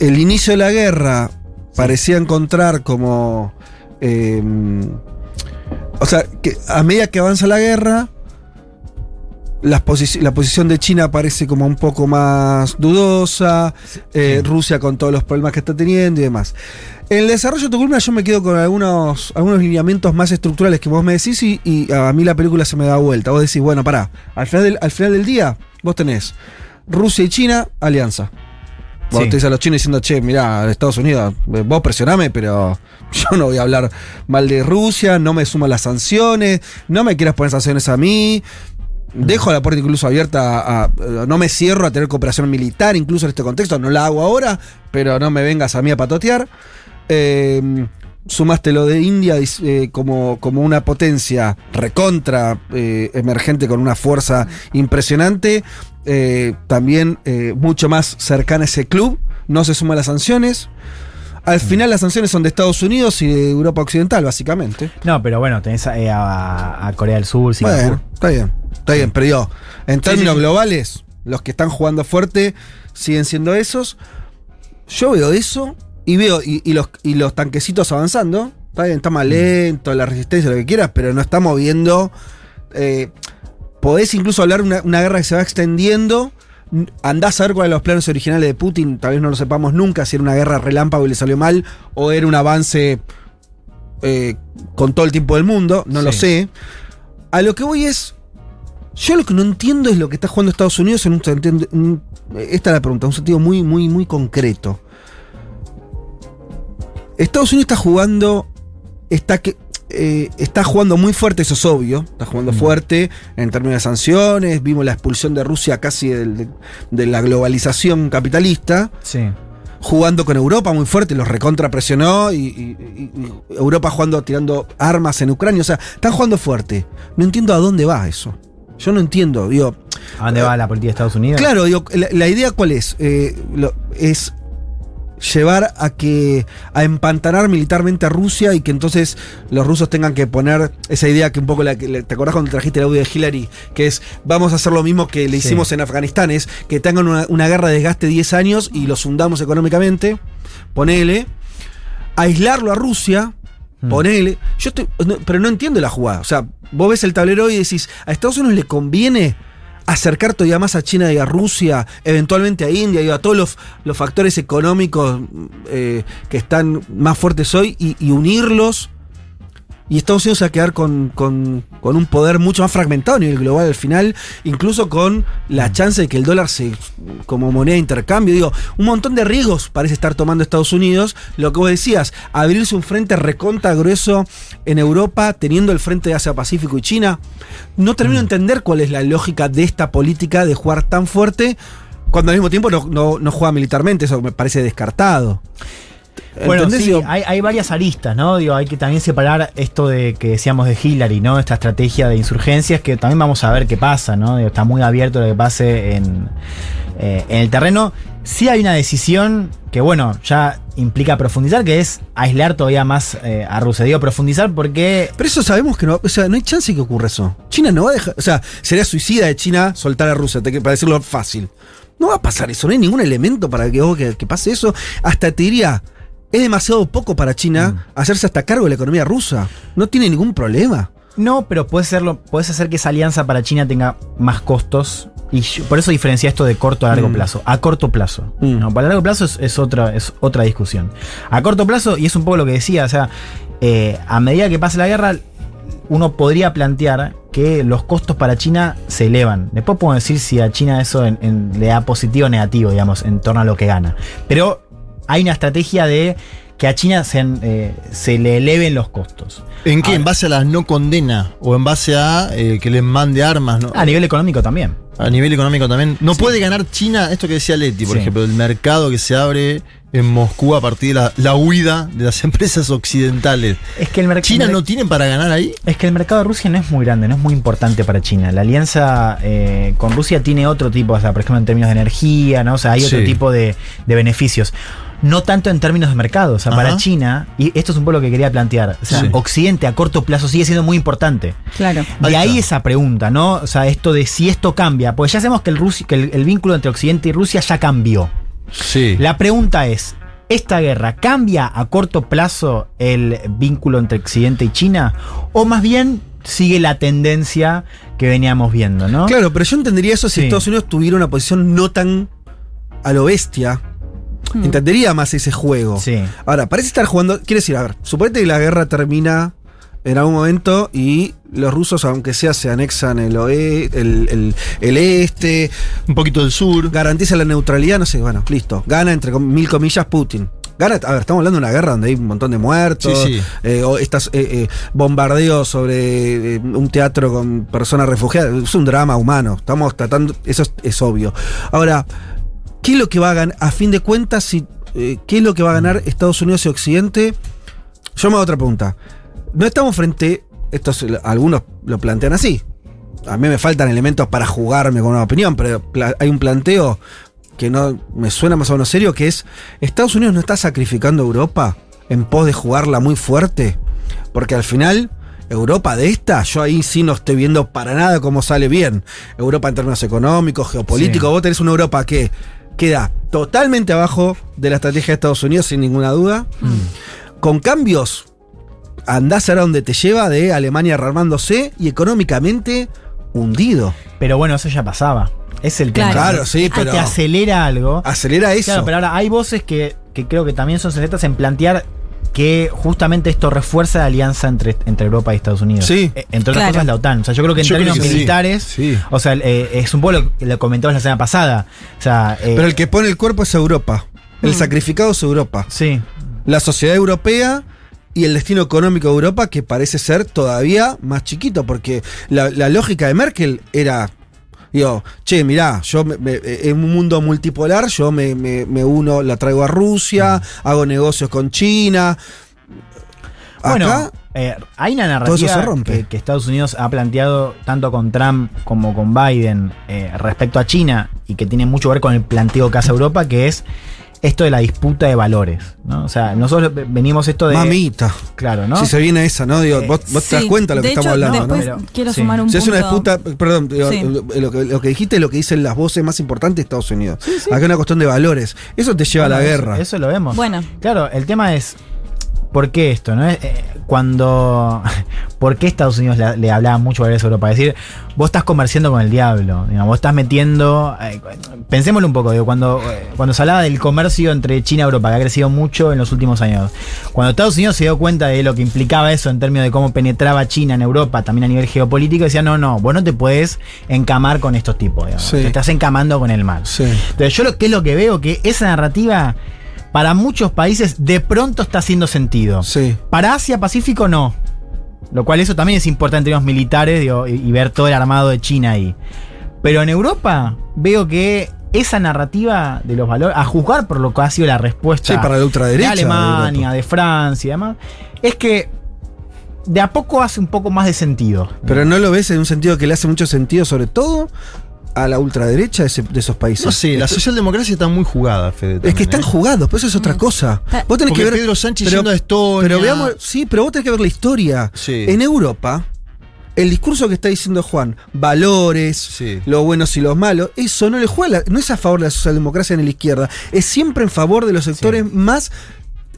el inicio de la guerra parecía encontrar como. eh, o sea, que a medida que avanza la guerra. Posi- la posición de China parece como un poco más dudosa, eh, Rusia con todos los problemas que está teniendo y demás. En el desarrollo de tu columna yo me quedo con algunos, algunos lineamientos más estructurales que vos me decís y, y a mí la película se me da vuelta. Vos decís, bueno, pará, al final del, al final del día vos tenés Rusia y China, alianza. Vos Sí. te a los chinos diciendo, che, mirá, Estados Unidos, eh, vos presioname, pero *laughs* yo no voy a hablar mal de Rusia, no me suman las sanciones, no me quieras poner sanciones a mí. Dejo la puerta incluso abierta a, a- No me cierro a tener cooperación militar, incluso en este contexto. No la hago ahora, pero no me vengas a mí a patotear. Eh, sumaste lo de India eh, como, como una potencia recontra eh, emergente con una fuerza impresionante. también mucho más cercana a ese club. No se suman las sanciones. Al final las sanciones son de Estados Unidos y de Europa Occidental, básicamente. No, pero bueno, tenés a, a Corea del Sur, Singapur. Bueno, está bien, está bien, pero yo, en términos sí, sí. globales, los que están jugando fuerte siguen siendo esos. Yo veo eso y veo, y, y los, y los tanquecitos avanzando. Está bien, está más Mm. lento, la resistencia, lo que quieras, pero no estamos viendo. eh, podés incluso hablar de una, una guerra que se va extendiendo. Andás a ver cuáles son los planes originales de Putin, tal vez no lo sepamos nunca, si era una guerra relámpago y le salió mal, o era un avance eh, con todo el tiempo del mundo, no lo sé. A lo que voy es. Yo lo que no entiendo es lo que está jugando Estados Unidos en un sentido. esta es la pregunta, un sentido muy, muy, muy concreto. Estados Unidos está jugando. Está que. eh, está jugando muy fuerte, eso es obvio. Está jugando fuerte en términos de sanciones. Vimos la expulsión de Rusia casi de, de la globalización capitalista. Sí. Jugando con Europa muy fuerte, los recontra presionó y, y- y- y Europa jugando, tirando armas en Ucrania. O sea, están jugando fuerte. No entiendo a dónde va eso. Yo no entiendo, digo. ¿A dónde va la política de Estados Unidos? Claro, digo, la, la idea cuál es? Eh, lo- es llevar a que a empantanar militarmente a Rusia y que entonces los rusos tengan que poner esa idea que un poco la que te acordás cuando trajiste el audio de Hillary que es vamos a hacer lo mismo que le Sí. hicimos en Afganistán es que tengan una, una guerra de desgaste 10 años y los hundamos económicamente ponele aislarlo a Rusia ponele yo estoy pero no entiendo la jugada o sea vos ves el tablero y decís a Estados Unidos le conviene acercar todavía más a China y a Rusia, eventualmente a India y a todos los, los factores económicos eh, que están más fuertes hoy y unirlos. Y Estados Unidos se va a quedar con, con- con un poder mucho más fragmentado a nivel global al final, incluso con la chance de que el dólar se como moneda de intercambio. Digo, un montón de riesgos parece estar tomando Estados Unidos. Lo que vos decías, abrirse un frente reconta grueso en Europa, teniendo el frente de Asia-Pacífico y China. No termino de entender cuál es la lógica de esta política de jugar tan fuerte cuando al mismo tiempo no, no- no juega militarmente. Eso me parece descartado. Bueno, sí, hay, hay varias aristas, ¿no? Digo, hay que también separar esto de que decíamos de Hillary, ¿no? Esta estrategia de insurgencias que también vamos a ver qué pasa, ¿no? Digo, está muy abierto lo que pase en, eh, en el terreno. Sí hay una decisión que, bueno, ya implica profundizar, que es aislar todavía más eh, a Rusia. Digo, profundizar porque... Pero eso sabemos que no, o sea, no hay chance que ocurra eso. China no va a dejar, o sea, sería suicida de China soltar a Rusia, para decirlo fácil. No va a pasar eso, no hay ningún elemento para que, que, que pase eso. Hasta te diría, es demasiado poco para China hacerse hasta cargo de la economía rusa. No tiene ningún problema. No, pero puedes hacer que esa alianza para China tenga más costos Y yo- por eso diferencia esto de corto a largo Mm. plazo. A corto plazo. ¿no? Para largo plazo es, es otra, es otra discusión. A corto plazo, y es un poco lo que decía, o sea, eh, a medida que pase la guerra, uno podría plantear que los costos para China se elevan. Después podemos decir si a China eso en- en- le da positivo o negativo, digamos, en torno a lo que gana. Pero hay una estrategia de que a China se, eh, se le eleven los costos. ¿En qué? ¿En base a la no condena? ¿O en base a eh, que les mande armas? ¿no? A nivel económico también. A nivel económico también. No puede ganar China, esto que decía Leti, por Sí. ejemplo, el mercado que se abre en Moscú a partir de la, la huida de las *laughs* empresas occidentales. Es que el. ¿China no tiene para ganar ahí? Es que el mercado de Rusia no es muy grande, no es muy importante para China. La alianza eh, con Rusia tiene otro tipo, o sea, por ejemplo, en términos de energía, ¿no? O sea, hay otro Sí. tipo de, de beneficios. No tanto en términos de mercado. O sea, para. China, y esto es un poco lo que quería plantear. O sea, Sí. Occidente a corto plazo sigue siendo muy importante. Claro. De ahí esa pregunta, ¿no? O sea, esto de si esto cambia. Porque ya sabemos que el, Rusi- que el, el vínculo entre Occidente y Rusia ya cambió. Sí. La pregunta es, ¿esta guerra cambia a corto plazo el vínculo entre Occidente y China? ¿O más bien sigue la tendencia que veníamos viendo, no? Claro, pero yo entendería eso si Sí. Estados Unidos tuviera una posición no tan a lo bestia. Entendería más ese juego. Sí. Ahora, parece estar jugando. Quiere decir, a ver, suponete que la guerra termina en algún momento y los rusos, aunque sea, se anexan el, oe- el, el- el este. Un poquito del sur. Garantizan la neutralidad, no sé, bueno, listo. Gana, entre com- mil comillas, Putin. Gana, a ver, estamos hablando de una guerra donde hay un montón de muertos, Sí, sí. eh, o estas eh, eh, bombardeos sobre eh, un teatro con personas refugiadas. Es un drama humano. Estamos tratando, eso es, es obvio. Ahora, ¿qué es lo que va a ganar? A fin de cuentas, si, eh, ¿qué es lo que va a ganar Estados Unidos y Occidente? Yo me hago otra pregunta. No estamos frente, estos, algunos lo plantean así. A mí me faltan elementos para jugarme con una opinión, pero hay un planteo que no me suena más o menos serio, que es, Estados Unidos no está sacrificando a Europa en pos de jugarla muy fuerte, porque al final... Europa de esta, yo ahí sí no estoy viendo para nada cómo sale bien. Europa en términos económicos, geopolíticos, Sí. vos tenés una Europa que queda totalmente abajo de la estrategia de Estados Unidos, sin ninguna duda. Con cambios, andás a ver a dónde te lleva de Alemania rearmándose y económicamente hundido. Pero bueno, eso ya pasaba. Es el tema. Claro, sí, Ah, pero- Te acelera algo. Acelera eso. Claro, pero ahora hay voces que, que creo que también son sensatas en plantear que justamente esto refuerza la alianza entre, entre Europa y Estados Unidos. Sí. Eh, Entre otras Claro. cosas, la OTAN. O sea, yo creo que en Yo términos que militares, Sí. o sea, eh, es un poco lo que lo comentamos la semana pasada. O sea, eh, Pero el que pone el cuerpo es Europa. El sacrificado es Europa. Sí. La sociedad europea y el destino económico de Europa que parece ser todavía más chiquito, porque la, la lógica de Merkel era, digo, che, mirá, yo me- me- en un mundo multipolar, yo me, me- me uno, la traigo a Rusia, hago negocios con China. Bueno, Acá, eh, hay una narrativa. Que, que Estados Unidos ha planteado tanto con Trump como con Biden eh, respecto a China y que tiene mucho que ver con el planteo que hace Europa, que es esto de la disputa de valores. ¿no? O sea, nosotros venimos esto de. mamita. Claro, ¿no? Si se viene esa, ¿no? Digo, Eh, vos, vos te das cuenta de lo que estamos hablando, ¿no? Pero- quiero sí. sumar un Si es punto. una disputa, perdón, digo, Sí. lo, que, lo que dijiste es lo que dicen las voces más importantes de Estados Unidos. Acá hay una cuestión de valores. Eso te lleva a la eso- guerra. Eso, lo vemos. Bueno. Claro, el tema es. ¿Por qué esto? ¿no? Eh, cuando. *laughs* ¿Por qué Estados Unidos le, le hablaba mucho a Europa? Es decir, vos estás comerciando con el diablo. digamos, vos estás metiendo. eh, pensémoslo un poco, digo, cuando, eh, cuando se hablaba del comercio entre China y Europa, que ha crecido mucho en los últimos años. Cuando Estados Unidos se dio cuenta de lo que implicaba eso en términos de cómo penetraba China en Europa, también a nivel geopolítico, decía: no, no, vos no te puedes encamar con estos tipos. digamos, Sí. Te estás encamando con el mal. Sí. Entonces, yo lo que es lo que veo que esa narrativa para muchos países de pronto está haciendo sentido. Sí. Para Asia Pacífico no. Lo cual eso también es importante en términos militares digo, y, y ver todo el armado de China ahí. Pero en Europa veo que esa narrativa de los valores, a juzgar por lo que ha sido la respuesta Sí, para la ultraderecha de de Alemania, Europa. de, Francia y demás, es que de a poco hace un poco más de sentido. Pero no lo ves en un sentido que le hace mucho sentido, sobre todo a la ultraderecha de, ese- de esos países. No sé, la socialdemocracia está muy jugada, Fede. Es que están ¿eh? jugados, pero eso es otra cosa. Vos tenés Porque que ver. Pedro Sánchez pero, yendo a Estonia. pero veamos, sí, pero vos tenés que ver la historia. Sí. En Europa, el discurso que está diciendo Juan, valores, Sí. los buenos y los malos, eso no le juega, no es a favor de la socialdemocracia en la izquierda, es siempre en favor de los sectores más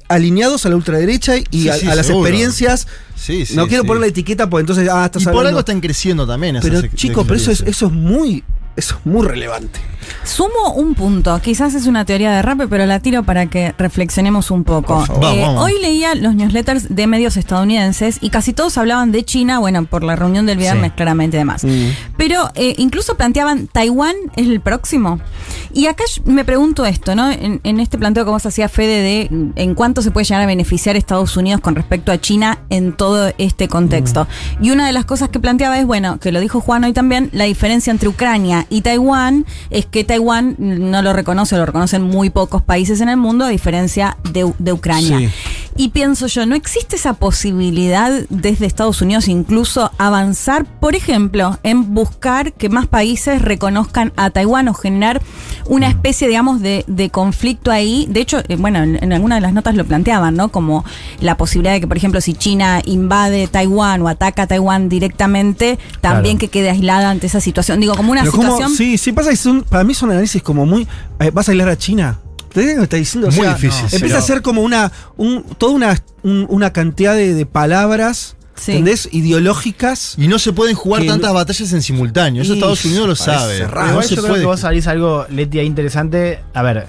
alineados a la ultraderecha y Sí, a, sí, a las seguro. experiencias. Sí, sí, no quiero sí. poner la etiqueta porque entonces, ah, estás Y por algo están creciendo también esas Pero chicos, pero eso es, eso es muy. Eso es muy relevante. Sumo un punto, quizás es una teoría de rap, pero la tiro para que reflexionemos un poco. Eh, Vamos. Hoy leía los newsletters de medios estadounidenses y casi todos hablaban de China, bueno, por la reunión del viernes Sí. claramente demás. Mm. Pero eh, incluso planteaban, ¿Taiwán es el próximo? Y acá me pregunto esto, ¿no? En, en este planteo que vos hacías, Fede, de mm, en cuánto se puede llegar a beneficiar Estados Unidos con respecto a China en todo este contexto. Y una de las cosas que planteaba es, bueno, que lo dijo Juan hoy también, la diferencia entre Ucrania y Taiwán es que Taiwán no lo reconoce, lo reconocen muy pocos países en el mundo, a diferencia de, de Ucrania. Y pienso yo, ¿no existe esa posibilidad desde Estados Unidos incluso avanzar, por ejemplo, en buscar que más países reconozcan a Taiwán o generar una especie, digamos, de, de conflicto ahí? De hecho, eh, bueno, en, en alguna de las notas lo planteaban, ¿no? Como la posibilidad de que, por ejemplo, si China invade Taiwán o ataca a Taiwán directamente, también Claro. que quede aislada ante esa situación. Digo, como una Pero como- situación... sí, sí pasa que son, para mí son análisis como muy. eh, ¿Vas a aislar a China? ¿Te entiendes lo que está diciendo? O Muy sea, difícil, Empieza pero- a ser como una. Un, toda una, un- una cantidad de, de palabras. Sí. ¿Entendés? Ideológicas. Y no se pueden jugar Que- tantas batallas en simultáneo. Eso Y Estados Unidos lo sabe. raro. No Igual se yo creo puede. que vos abrís algo, Leti, ahí interesante. A ver,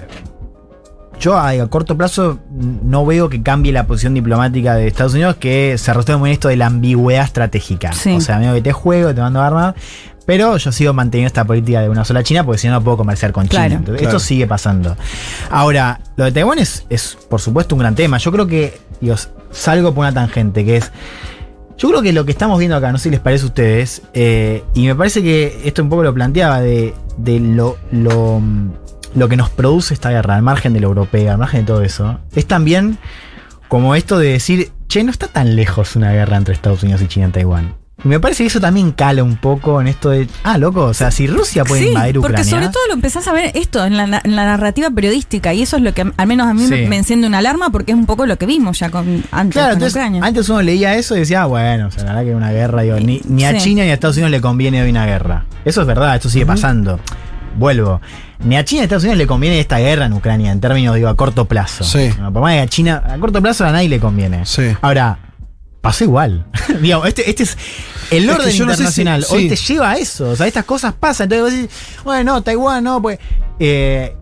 yo a, a corto plazo no veo que cambie la posición diplomática de Estados Unidos, que se resuelve muy en esto de la ambigüedad estratégica. Sí. O sea, amigo, que te juego, te mando armas. Pero yo sigo manteniendo esta política de una sola China porque si no, no puedo comerciar con China. Claro. Entonces, Claro. Esto sigue pasando. Ahora, lo de Taiwán es, es, por supuesto, un gran tema. Yo creo que, digo, salgo por una tangente, que es. Yo creo que lo que estamos viendo acá, no sé si les parece a ustedes, eh, y me parece que esto un poco lo planteaba de, de lo, lo, lo que nos produce esta guerra, al margen de lo europeo, al margen de todo eso, es también como esto de decir, che, no está tan lejos una guerra entre Estados Unidos y China en Taiwán. Y me parece que eso también cala un poco en esto de, ah, loco, o sea, si Rusia puede Sí, invadir porque Ucrania. sobre todo lo empezás a ver esto en la, na- en la narrativa periodística y eso es lo que al menos a mí Sí. me, me enciende una alarma porque es un poco lo que vimos ya con antes Claro, con entonces, Ucrania. antes uno leía eso y decía, ah, bueno, o sea, la verdad que una guerra, digo, ni, ni a Sí. China ni a Estados Unidos le conviene hoy una guerra. Eso es verdad, esto sigue pasando. Vuelvo. Ni a China ni a Estados Unidos le conviene esta guerra en Ucrania, en términos, digo, a corto plazo. Sí. No, por más que a China, a corto plazo a nadie le conviene. Sí. Ahora, pasó igual. *laughs* Digo, este, este es el Es orden que yo no sé si- internacional. sí. Hoy te lleva a eso. O sea, estas cosas pasan. Entonces vos decís, bueno, no, Taiwán, no, pues. eh,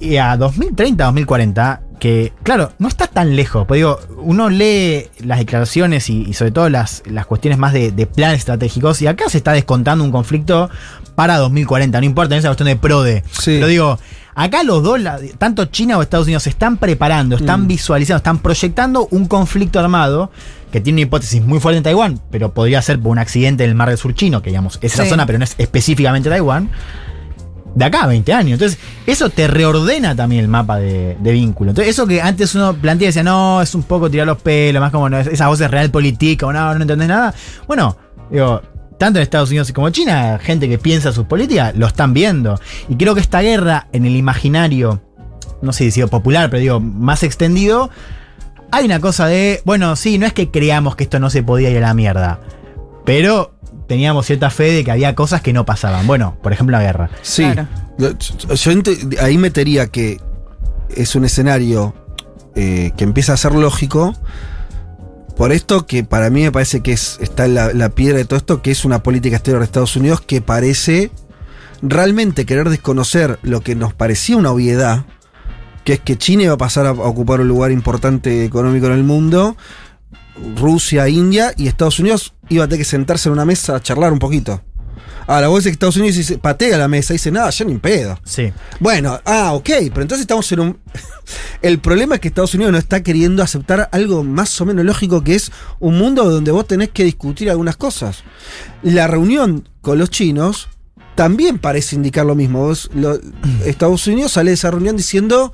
y a 2030, 2040, que claro, no está tan lejos. Pues digo, uno lee las declaraciones y, y sobre todo las, las cuestiones más de, de planes estratégicos, y acá se está descontando un conflicto para 2040, no importa, en esa cuestión de PRODE. Sí. Pero digo, acá los dos, tanto China o Estados Unidos, se están preparando, están Mm. visualizando, están proyectando un conflicto armado que tiene una hipótesis muy fuerte en Taiwán, pero podría ser por un accidente en el mar del sur chino, que digamos, es esa Sí. zona, pero no es específicamente Taiwán de acá a 20 años. Entonces, eso te reordena también el mapa de, de vínculo. Entonces, eso que antes uno plantea y decía, no, es un poco tirar los pelos, más como no, es- esa voz es real política, o no, no entendés nada. Bueno, digo, tanto en Estados Unidos como China, gente que piensa sus políticas, lo están viendo. Y creo que esta guerra en el imaginario, no sé si digo popular, pero digo, más extendido, hay una cosa de, bueno, sí, no es que creamos que esto no se podía ir a la mierda, pero teníamos cierta fe de que había cosas que no pasaban. Bueno, por ejemplo, la guerra. Sí. Claro. Yo- ahí metería que es un escenario eh, que empieza a ser lógico. Por esto que para mí me parece que es, está la, la piedra de todo esto, que es una política exterior de Estados Unidos que parece realmente querer desconocer lo que nos parecía una obviedad, que es que China iba a pasar a ocupar un lugar importante económico en el mundo, Rusia, India, y Estados Unidos iba a tener que sentarse en una mesa a charlar un poquito. Ahora, vos decís que Estados Unidos dice, patea la mesa y dice, nada, yo ni pedo. Sí. Bueno, ah, ok, pero entonces estamos en un... *laughs* El problema es que Estados Unidos no está queriendo aceptar algo más o menos lógico que es un mundo donde vos tenés que discutir algunas cosas. La reunión con los chinos también parece indicar lo mismo. Vos, lo- *clears throat* Estados Unidos sale de esa reunión diciendo,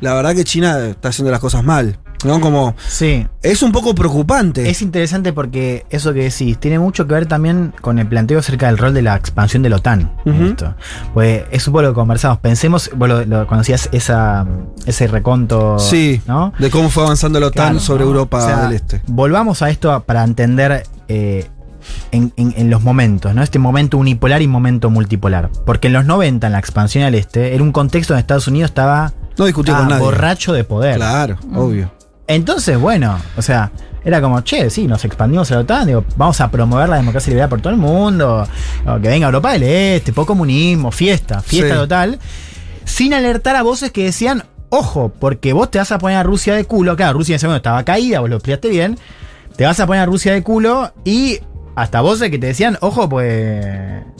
la verdad que China está haciendo las cosas mal. ¿No? Como... Sí. Es un poco preocupante. Es interesante porque eso que decís tiene mucho que ver también con el planteo acerca del rol de la expansión de la OTAN. esto. Pues es un poco lo que conversamos. Pensemos, vos lo, lo conocías esa, ese reconto. Sí, ¿no? de cómo fue avanzando la OTAN Claro, sobre ¿no? Europa O sea, del Este. Volvamos a esto para entender eh, en, en- en los momentos, ¿no? Este momento unipolar y momento multipolar. Porque en los 90, en la expansión al este, era un contexto donde Estados Unidos estaba No estaba con nadie. borracho de poder. Claro, obvio. Entonces, bueno, o sea, era como, che, sí, nos expandimos a la OTAN, digo, vamos a promover la democracia y libertad por todo el mundo, o que venga Europa del Este, poco comunismo, fiesta, fiesta Sí. total, sin alertar a voces que decían, ojo, porque vos te vas a poner a Rusia de culo, claro, Rusia en ese momento estaba caída, vos lo explicaste bien, te vas a poner a Rusia de culo y hasta voces que te decían, ojo, pues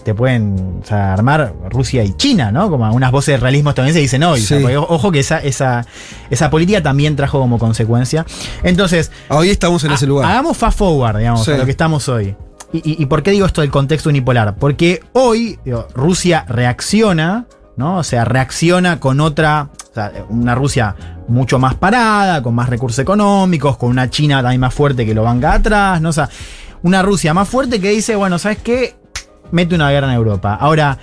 te pueden o sea, armar Rusia y China, ¿no? Como algunas voces de realismo estadounidense dicen hoy. o sea, ojo que esa, esa, esa política también trajo como consecuencia. Entonces. Hoy estamos en ese lugar. Hagamos fast forward, digamos, Sí. a lo que estamos hoy. ¿Y, y, y por qué digo esto del contexto unipolar? Porque hoy digo, Rusia reacciona, ¿no? O sea, reacciona con otra, o sea, una Rusia mucho más parada, con más recursos económicos, con una China también más fuerte que lo banca atrás, ¿no? O sea, una Rusia más fuerte que dice, bueno, ¿sabes qué? Mete una guerra en Europa. Ahora,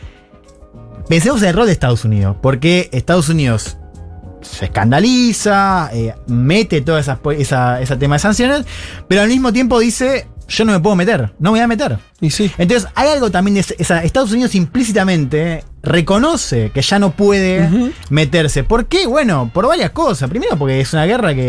pensemos en el rol de Estados Unidos, porque Estados Unidos se escandaliza, eh, mete todo esa, ese tema de sanciones, pero al mismo tiempo dice, yo no me puedo meter, no me voy a meter. Y sí. Entonces hay algo también de esa- Estados Unidos implícitamente reconoce que ya no puede meterse. ¿Por qué? Bueno, por varias cosas. Primero porque es una guerra que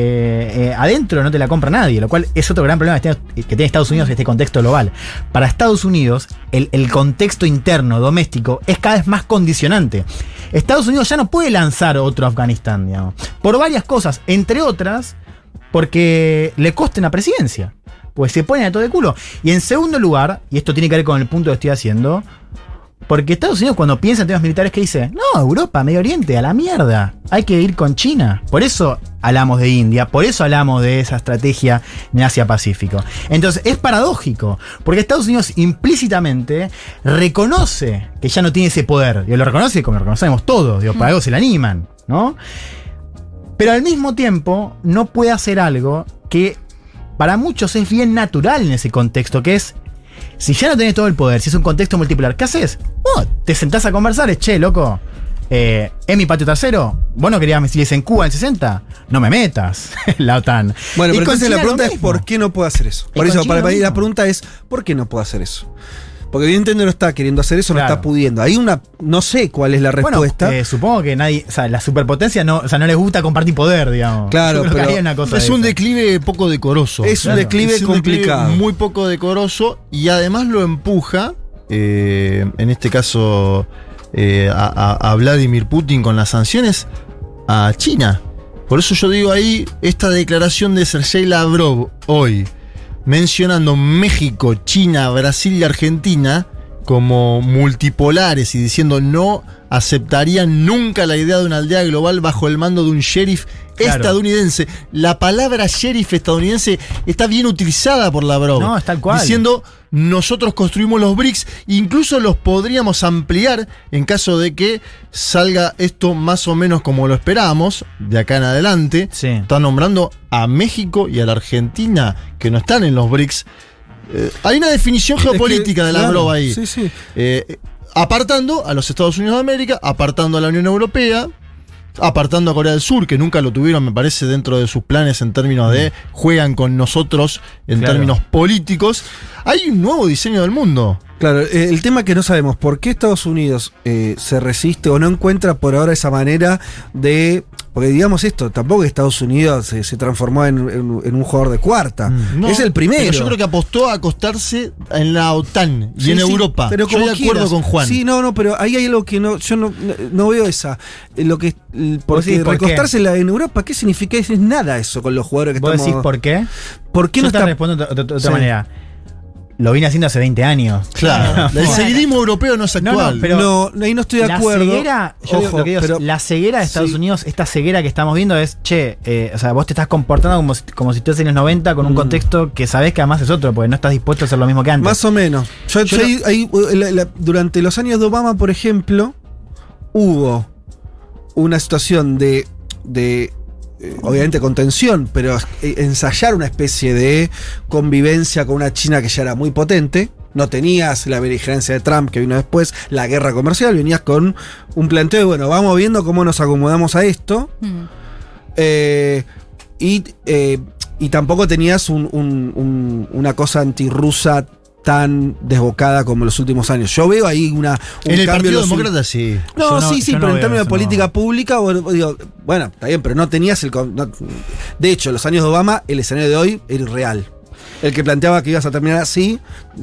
eh, adentro no te la compra nadie, lo cual es otro gran problema que tiene, Estados Unidos en este contexto global. Para Estados Unidos, el, el contexto interno, doméstico, es cada vez más condicionante. Estados Unidos ya no puede lanzar otro Afganistán, digamos. Por varias cosas, entre otras, porque le coste una presidencia. Pues se pone a todo de culo. Y en segundo lugar, y esto tiene que ver con el punto que estoy haciendo, porque Estados Unidos cuando piensa en temas militares, ¿qué dice? No, Europa, Medio Oriente, a la mierda. Hay que ir con China. Por eso hablamos de India, por eso hablamos de esa estrategia en Asia-Pacífico. Entonces, es paradójico, porque Estados Unidos implícitamente reconoce que ya no tiene ese poder. Y lo reconoce como lo reconocemos todos, digo, para algo se le animan, ¿no? Pero al mismo tiempo no puede hacer algo que para muchos es bien natural en ese contexto, que es, si ya no tenés todo el poder, si es un contexto multipolar, ¿qué haces? Te sentás a conversar, es, che, loco, eh, ¿es mi patio trasero? ¿Vos no querías misiles en Cuba en 60? No me metas, *laughs* la OTAN. Bueno, Y pero entonces China la pregunta es. ¿por qué no puede hacer eso? Por eso, para mí la pregunta es ¿por qué no puede hacer eso? Porque evidentemente no está queriendo hacer eso, Claro. no está pudiendo. Hay una, no sé cuál es la respuesta. Bueno, eh, supongo que nadie, o sea, la superpotencia no, o sea, no les gusta compartir poder, digamos. Claro, pero una cosa Es de un esa. declive poco decoroso. Es un declive complicado. muy poco decoroso y además lo empuja, eh, en este caso, eh, a, a- a Vladimir Putin con las sanciones a China. Por eso yo digo ahí, esta declaración de Sergei Lavrov hoy, mencionando México, China, Brasil y Argentina como multipolares y diciendo no aceptarían nunca la idea de una aldea global bajo el mando de un sheriff Claro. estadounidense. La palabra sheriff estadounidense está bien utilizada por Lavrov. No, es tal cual. Diciendo nosotros construimos los BRICS, incluso los podríamos ampliar en caso de que salga esto más o menos como lo esperábamos de acá en adelante. Está nombrando a México y a la Argentina que no están en los BRICS. Eh, hay una definición Es que, geopolítica de claro, Lavrov ahí. sí, sí. Eh, apartando a los Estados Unidos de América, apartando a la Unión Europea, apartando a Corea del Sur, que nunca lo tuvieron, me parece, dentro de sus planes en términos de juegan con nosotros en Claro. términos políticos. Hay un nuevo diseño del mundo. Claro, eh, el tema que no sabemos, ¿por qué Estados Unidos eh, se resiste o no encuentra por ahora esa manera de... Porque digamos esto, tampoco Estados Unidos se, se transformó en, en- en un jugador de cuarta. No, es el primero. Pero yo creo que apostó a acostarse en la OTAN y Sí, en sí, Europa. Pero yo como de acuerdo quieras. con Juan. Sí, no, no, pero ahí hay algo que no, yo no, no- veo esa. eh, Lo que, porque por qué? recostarse en la- en Europa, ¿qué significa? Es nada eso con los jugadores que ¿Vos estamos. decís por qué? ¿Por qué Yo no te está- respondo de otra, de otra Sí. manera. Lo vine haciendo hace 20 años. Claro. *laughs* El seguidismo europeo no es actual. no, pero No, ahí no estoy de la acuerdo. ceguera, yo digo- lo que digo es, pero- la ceguera de Estados Sí. Unidos, esta ceguera que estamos viendo es, che, eh, o sea, vos te estás comportando como si, como si estuvieras en los 90 con un Mm. contexto que sabés que además es otro, porque no estás dispuesto a hacer lo mismo que antes. Más o menos. Yo- Yo yo ahí- ahí, eh, la- la- durante los años de Obama, por ejemplo, hubo una situación de, de eh, obviamente con tensión, pero eh, ensayar una especie de convivencia con una China que ya era muy potente. No tenías la beligerancia de Trump que vino después, la guerra comercial, venías con un planteo de, bueno, vamos viendo cómo nos acomodamos a esto. Eh, y, eh, y tampoco tenías un- un- un- una cosa antirrusa tan desbocada como en los últimos años. Yo veo ahí una. un En el cambio Partido los- Demócrata sí. No, sí, sí, yo no pero en términos de política pública, bueno, digo, bueno, está bien, pero no tenías el. de hecho, en los años de Obama, el escenario de hoy era irreal. El que planteaba que ibas a terminar así,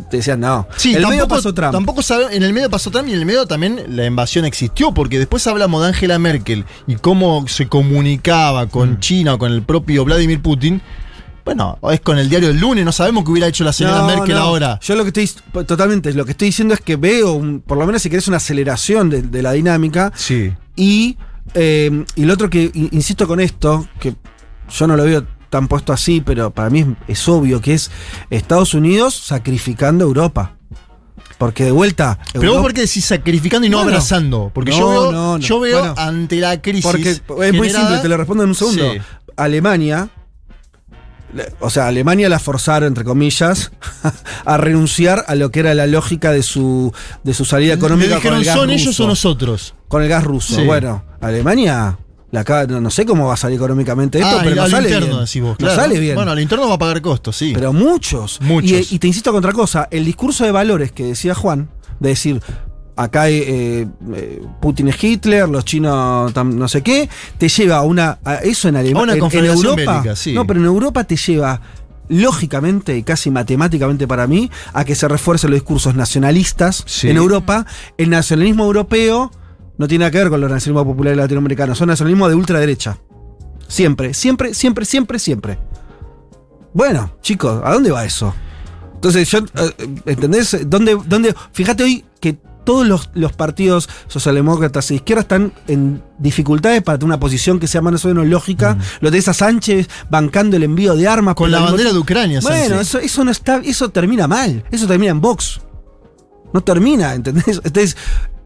te decían no. Sí, el medio tampoco, pasó Trump. tampoco sabe, en el medio pasó Trump y en el medio también la invasión existió, porque después hablamos de Angela Merkel y cómo se comunicaba Mm. con China o con el propio Vladimir Putin. Bueno, es con el diario del lunes, no sabemos qué hubiera hecho la señora No, Merkel no. ahora. Yo lo que estoy, totalmente, lo que estoy diciendo es que veo, un- por lo menos si querés, una aceleración de, de la dinámica. Sí. Y, eh, y lo otro que, insisto con esto, que yo no lo veo tan puesto así, pero para mí es, es obvio que es Estados Unidos sacrificando a Europa. Porque de vuelta. Pero vos por qué decís sacrificando y no abrazando? Porque No, yo veo, no, yo veo Bueno, ante la crisis. Porque es muy simple, te lo respondo en un segundo. Sí. Alemania, le- o sea, Alemania la forzaron, entre comillas, *laughs* a renunciar a lo que era la lógica de su, de su salida económica. Le dijeron, con el gas ¿son ellos o nosotros? Con el gas ruso. Sí. Bueno, Alemania, la no, no sé cómo va a salir económicamente esto, Ah, pero no al sale interno, bien. vos, No claro. sale bien. Bueno, al interno va a pagar costos, sí. Pero muchos. Muchos. Y, y te insisto con otra cosa, el discurso de valores que decía Juan, de decir, acá eh, eh, Putin es Hitler, los chinos tam- no sé qué, te lleva a una a eso en Alemania. una en- en, Europa. bélica, sí. No, pero en Europa te lleva lógicamente y casi matemáticamente para mí a que se refuercen los discursos nacionalistas Sí. en Europa. El nacionalismo europeo no tiene nada que ver con los nacionalismos populares latinoamericanos, son nacionalismos de ultraderecha. Siempre, siempre, siempre, siempre, siempre. Bueno, chicos, ¿a dónde va eso? Entonces, yo, eh, ¿entendés? ¿Dónde, dónde, fíjate hoy que todos los, los partidos socialdemócratas e izquierda están en dificultades para tener una posición que sea más o menos lógica. Lo de esa Sánchez bancando el envío de armas. Mm. Con la bandera de Ucrania, Bueno, eso, eso no está, eso termina mal. Eso termina en Vox. No termina, ¿entendés? Entonces,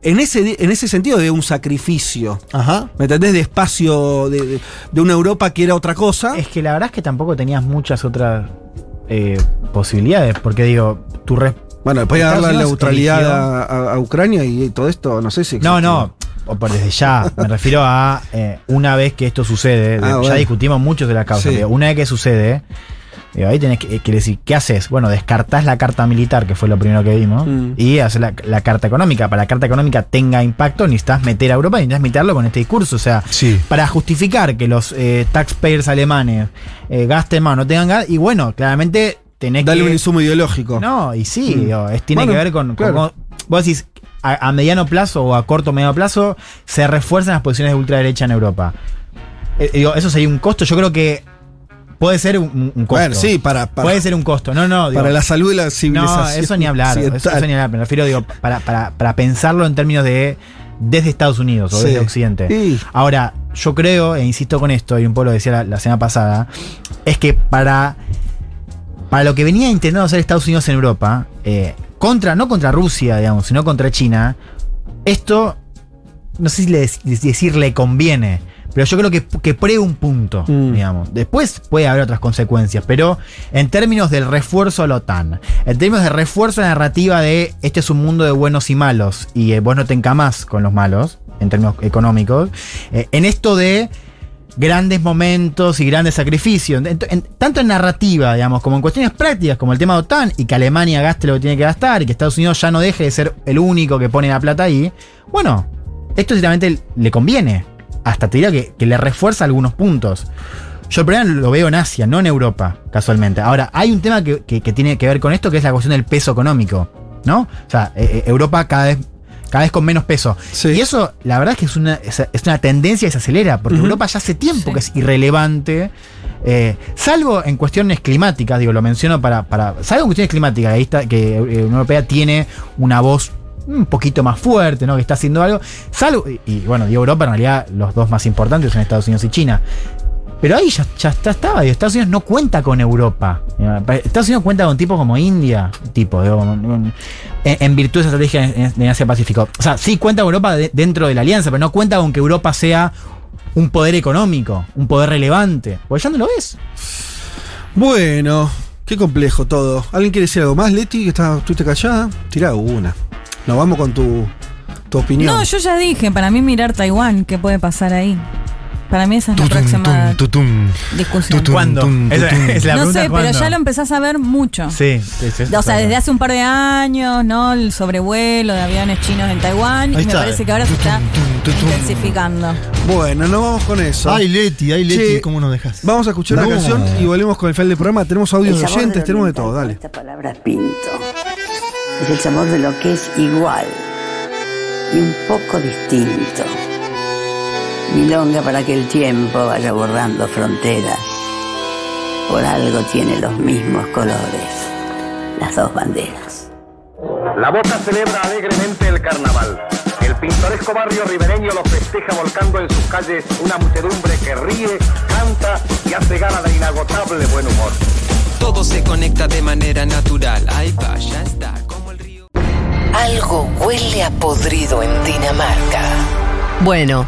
en ese, en ese sentido de un sacrificio. Ajá. ¿Me entendés? De espacio de, de- de una Europa que era otra cosa. Es que la verdad es que tampoco tenías muchas otras eh, posibilidades, porque digo, tu res- Bueno, después de dar Estados la neutralidad a, a- a Ucrania y todo esto, no sé si. No, existe. no, o por desde ya. Me *laughs* refiero a eh, una vez que esto sucede, de- Ah, ya discutimos mucho de la causa, Sí. una vez que sucede, digo, ahí tenés que, que decir, ¿qué haces? Bueno, descartás la carta militar, que fue lo primero que vimos, Mm. y haces la, la carta económica. Para la carta económica tenga impacto, necesitas meter a Europa y necesitas meterlo con este discurso. O sea, Sí. para justificar que los eh, taxpayers alemanes eh, gasten más, no tengan gas, y bueno, claramente tenés Dale que... un insumo ideológico. No, y sí, Mm. digo, es- tiene Bueno, que ver con, claro. con- Vos decís, a, a mediano plazo o a corto o medio plazo, se refuerzan las posiciones de ultraderecha en Europa. Eh, digo, eso sería un costo. Yo creo que puede ser un, un costo. Bueno, sí, para, para, puede ser un costo. No, no. digo, para la salud de la civilización. no, eso ni hablar. Eso, ni hablar. Me refiero, digo, para, para, para pensarlo en términos de desde Estados Unidos o Sí. desde Occidente. Sí. Ahora, yo creo, e insisto con esto, y un poco lo decía la, la semana pasada, es que para, para lo que venía intentando hacer Estados Unidos en Europa, eh, contra, no contra Rusia, digamos, sino contra China, esto, no sé si le, decir le conviene, pero yo creo que, que un punto, Mm. digamos. Después puede haber otras consecuencias, pero en términos del refuerzo a la OTAN, en términos de refuerzo a la narrativa de este es un mundo de buenos y malos, y eh, vos no te encamás con los malos, en términos económicos, eh, en esto de grandes momentos y grandes sacrificios, tanto en narrativa, digamos, como en cuestiones prácticas, como el tema de OTAN, y que Alemania gaste lo que tiene que gastar, y que Estados Unidos ya no deje de ser el único que pone la plata ahí, bueno, esto sinceramente le conviene. Hasta te diría que, le refuerza algunos puntos. Yo el problema lo veo en Asia, no en Europa, casualmente. Ahora, hay un tema que tiene que ver con esto, que es la cuestión del peso económico, ¿no? O sea, eh, eh, Europa cada vez, cada vez con menos peso. Y eso, la verdad es que es una, es, es una tendencia que se acelera, porque. Europa ya hace tiempo que es irrelevante. eh, salvo en cuestiones climáticas, digo, lo menciono para. para salvo en cuestiones climáticas, ahí está, que eh, Unión Europea tiene una voz un poquito más fuerte, ¿no? Que está haciendo algo. Salvo, y, y, bueno, digo Europa, en realidad los dos más importantes son Estados Unidos y China. Pero ahí ya, ya está, estaba. digo, Estados Unidos no cuenta con Europa. Estados Unidos cuenta con tipos como India, tipo, digo, en, en virtud de esa estrategia en, en Asia-Pacífico. O sea, sí cuenta con Europa de- dentro de la alianza, pero no cuenta con que Europa sea un poder económico, un poder relevante. Porque ya no lo es. Bueno, qué complejo todo. ¿Alguien quiere decir algo más, Leti? Que está, estuviste callada. Tirá una. Nos vamos con tu, tu opinión. No, yo ya dije, para mí mirar Taiwán, ¿qué puede pasar ahí? Para mí esa es la próxima discusión. ¿Cuándo? Esa es la no sé, pero ya lo empezás a ver mucho. Sí, sí, sí. O sea, desde hace un par de años, ¿no? El sobrevuelo de aviones chinos en Taiwán. Ahí y me está. parece que ahora se está intensificando. Bueno, nos vamos con eso. Ay, Leti, ay, Leti, ¿cómo nos dejas? Vamos a escuchar No. la canción y volvemos con el final del programa. Tenemos audios oyentes, de tenemos de todo, dale. Esta palabra pinto. Es el sabor de lo que es igual y un poco distinto. Milonga para que el tiempo vaya borrando fronteras. Por algo tiene los mismos colores, las dos banderas. La Boca celebra alegremente el carnaval. El pintoresco barrio ribereño lo festeja volcando en sus calles una muchedumbre que ríe, canta y hace gala de inagotable buen humor. Todo se conecta de manera natural. Ahí va, ya está. Algo huele a podrido en Dinamarca. Bueno,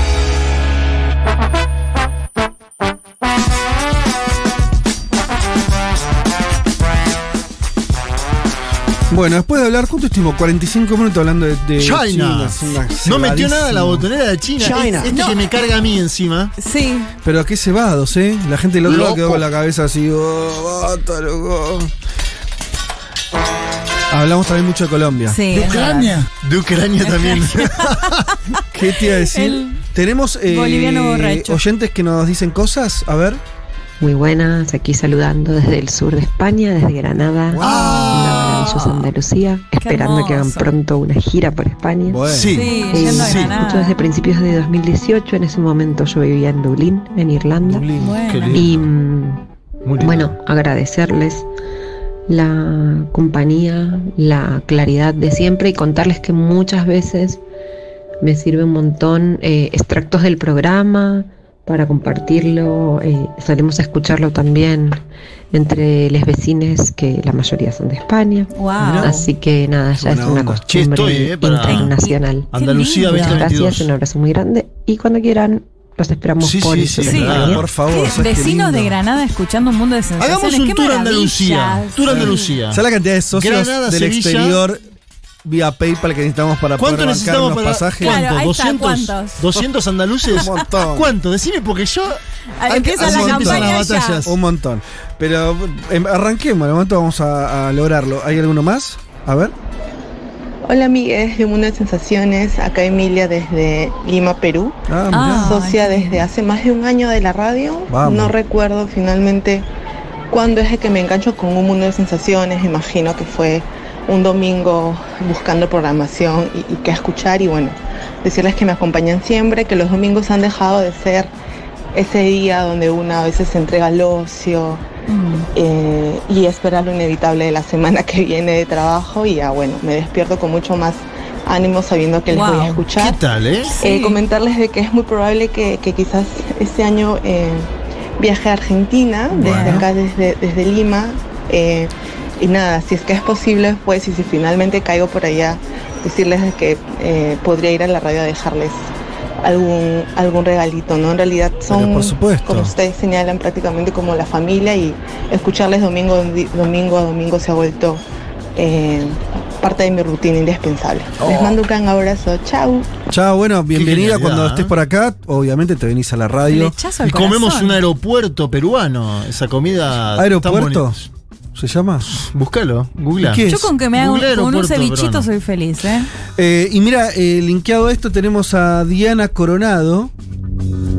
*laughs* Bueno, después de hablar, ¿cuánto estuvimos? 45 minutos hablando de, de China. es una No metió nada la cebadísima. botonera de China. China. Este No. que me carga a mí encima. Sí. Pero qué cebados, ¿eh? La gente del otro lado quedó con la cabeza así. Oh, basta, loco. Hablamos también mucho de Colombia. Sí, De Ucrania. De Ucrania también. ¿Qué te iba a decir? El Tenemos eh, boliviano borracho. oyentes que nos dicen cosas. A ver. Muy buenas, aquí saludando desde el sur de España, desde Granada, la maravillosa Andalucía, esperando que hagan hermoso. pronto una gira por España. Bueno. Sí. Sí, Eh, sí, Granada. escucho desde principios de 2018, en ese momento yo vivía en Dublín, en Irlanda. Bueno. Qué lindo. Y mm, Muy bueno, agradecerles la compañía, la claridad de siempre y contarles que muchas veces me sirve un montón eh, extractos del programa para compartirlo. eh, salimos a escucharlo también entre los vecines, que la mayoría son de España. Wow. Así que nada, ya Buena es una onda. Che, costumbre estoy, eh, internacional. Andalucía. Muchas 2022. gracias, un abrazo muy grande y cuando quieran los esperamos Sí, por sí, sí, Sí. Por favor. ¿Qué? ¿sabes qué Vecinos de? Granada escuchando un mundo de sensaciones. Hagamos un tour. Andalucía. Tour. Andalucía. ¿Sabes la cantidad de socios Granada, del Sevilla. exterior vía PayPal que necesitamos para ¿Cuánto poder necesitamos unos para pasajes? Claro, ¿Cuánto? está, 200, ¿cuántos? 200 andaluces. Un montón. ¿Cuánto? Decime porque yo Ahí empieza la se empiezan campaña las ya. batallas. Un montón. Pero em, arranquemos, de momento vamos a, a lograrlo. ¿Hay alguno más? A ver. Hola amigues de Mundo de Sensaciones, acá Emilia desde Lima, Perú. Ah. Ah, Socia desde hace más de un año de la radio. Vamos. No recuerdo finalmente cuándo es el que me engancho con un mundo de sensaciones. Imagino que fue un domingo buscando programación y, y qué escuchar. Y bueno, decirles que me acompañan siempre, que los domingos han dejado de ser ese día donde uno a veces se entrega al ocio Mm. eh, y esperar lo inevitable de la semana que viene de trabajo. Y ya bueno, me despierto con mucho más ánimo sabiendo que les voy a escuchar. ¿Qué tal, eh? Eh, Sí. comentarles de que es muy probable que, que quizás este año eh, viaje a Argentina, desde acá, desde, desde Lima. Y nada, si es que es posible, pues, y si finalmente caigo por allá, decirles de que eh, podría ir a la radio a dejarles algún algún regalito, ¿no? En realidad son, por supuesto. como ustedes señalan, prácticamente como la familia y escucharles domingo, domingo a domingo se ha vuelto eh, parte de mi rutina indispensable. Les Oh. mando un gran abrazo. Chau. Chao, bueno, bienvenida cuando ¿eh? estés por acá. Obviamente te venís a la radio. Y comemos un aeropuerto peruano. Esa comida. ¿Aeropuerto? ¿Se llama? Búscalo, googlea. ¿Y qué Yo con que me haga un, con un cevichito peruano. soy feliz, ¿eh? Eh, y mira, eh, linkeado a esto tenemos a Diana Coronado.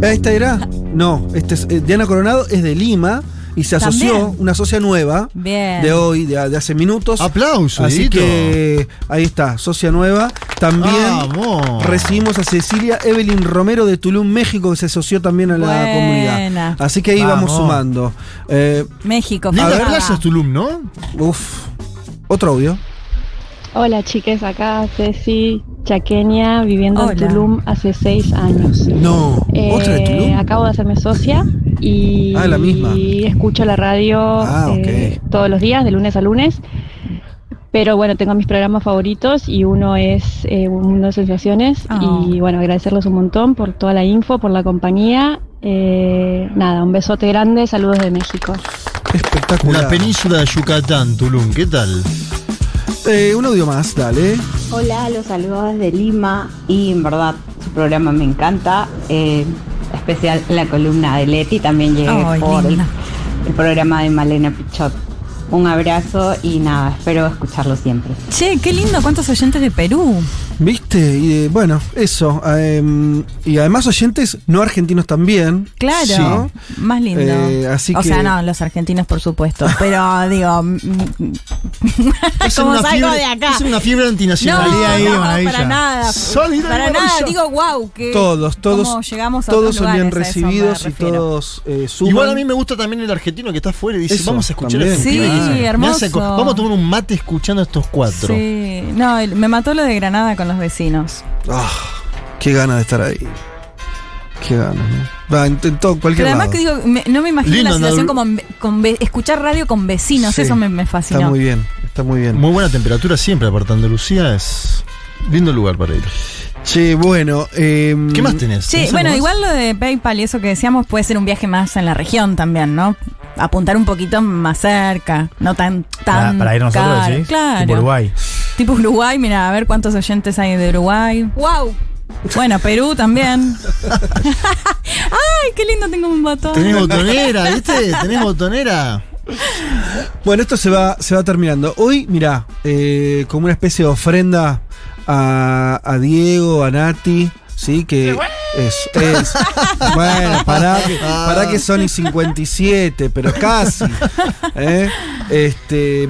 Ah, ¿Esta era? No, este es, eh, Diana Coronado es de Lima y se asoció, También. una socia nueva Bien. de hoy, de, de hace minutos. Aplauso, Así que ahí está, socia nueva. También Vamos. recibimos a Cecilia Evelyn Romero de Tulum, México, que se asoció también a la Buena. comunidad. Así que ahí vamos, Vamos. sumando. Eh, México. Fernanda. playas Tulum, ¿no? uf, otro audio. Hola chiques, acá Ceci Chaqueña, viviendo Hola. en Tulum hace seis años. No, Eh, otra de Tulum. Acabo de hacerme socia y Ah, la misma. escucho la radio Ah, eh, todos los días, de lunes a lunes. Pero bueno, tengo mis programas favoritos y uno es eh, Un Mundo de Sensaciones. Oh. Y bueno, agradecerles un montón por toda la info, por la compañía. Eh, nada, un besote grande, saludos de México. Espectacular. La península de Yucatán, Tulum, ¿qué tal? Eh, un audio más, dale. Hola, los saludos desde Lima y en verdad su programa me encanta. eh, especial la columna de Leti, también llegué por el, el programa de Malena Pichot. Un abrazo y nada, espero escucharlo siempre. Che, qué lindo, cuántos oyentes de Perú. ¿Viste? Y eh, bueno, eso. em, y además oyentes no argentinos también. Claro, Sí. más lindo. Eh, así o que- sea, no, los argentinos, por supuesto. Pero *laughs* digo, mm, Es como una salgo fiebre- de acá. Es una fiebre No, antinacional. no, para nada. Solidaridad Para nada, digo, wow, que Todos, todos, llegamos a todos son bien recibidos y todos eh, suman. Igual a mí me gusta también el argentino que está afuera y dice, Eso, vamos a escuchar también. este pibe", Sí, dice, "Me hermoso. hace Vamos a tomar un mate escuchando a estos cuatro. Sí, no, el- me mató lo de Granada con los vecinos. Ah, qué ganas de estar ahí. Qué ganas, ¿no? Va, en, en todo, cualquier Pero además lado. que digo, me- no me imagino Lindo la situación como en- con ve- escuchar radio con vecinos, Sí, eso me, me fascinó. Está muy bien, está muy bien. Muy buena temperatura siempre, aparte Andalucía es lindo lugar para ir. Che, bueno. em, ¿Qué más tenés? Sí, ¿Tenés bueno, más? igual lo de PayPal y eso que decíamos puede ser un viaje más en la región también, ¿no? Apuntar un poquito más cerca, no tan Para, tan para ir nosotros, caro. ¿sí? Claro. Tipo Uruguay. Tipo Uruguay, mira, a ver cuántos oyentes hay de Uruguay. ¡Wow! Bueno, Perú también. *laughs* ¡Ay, qué lindo tengo un botón! Tenés botonera, ¿viste? Tenés botonera. Bueno, esto se va, se va terminando. Hoy, mirá, eh, como una especie de ofrenda a, a Diego, a Nati, ¿sí? Que es, es- bueno, para que, para que son y 57, pero casi. ¿eh? Este.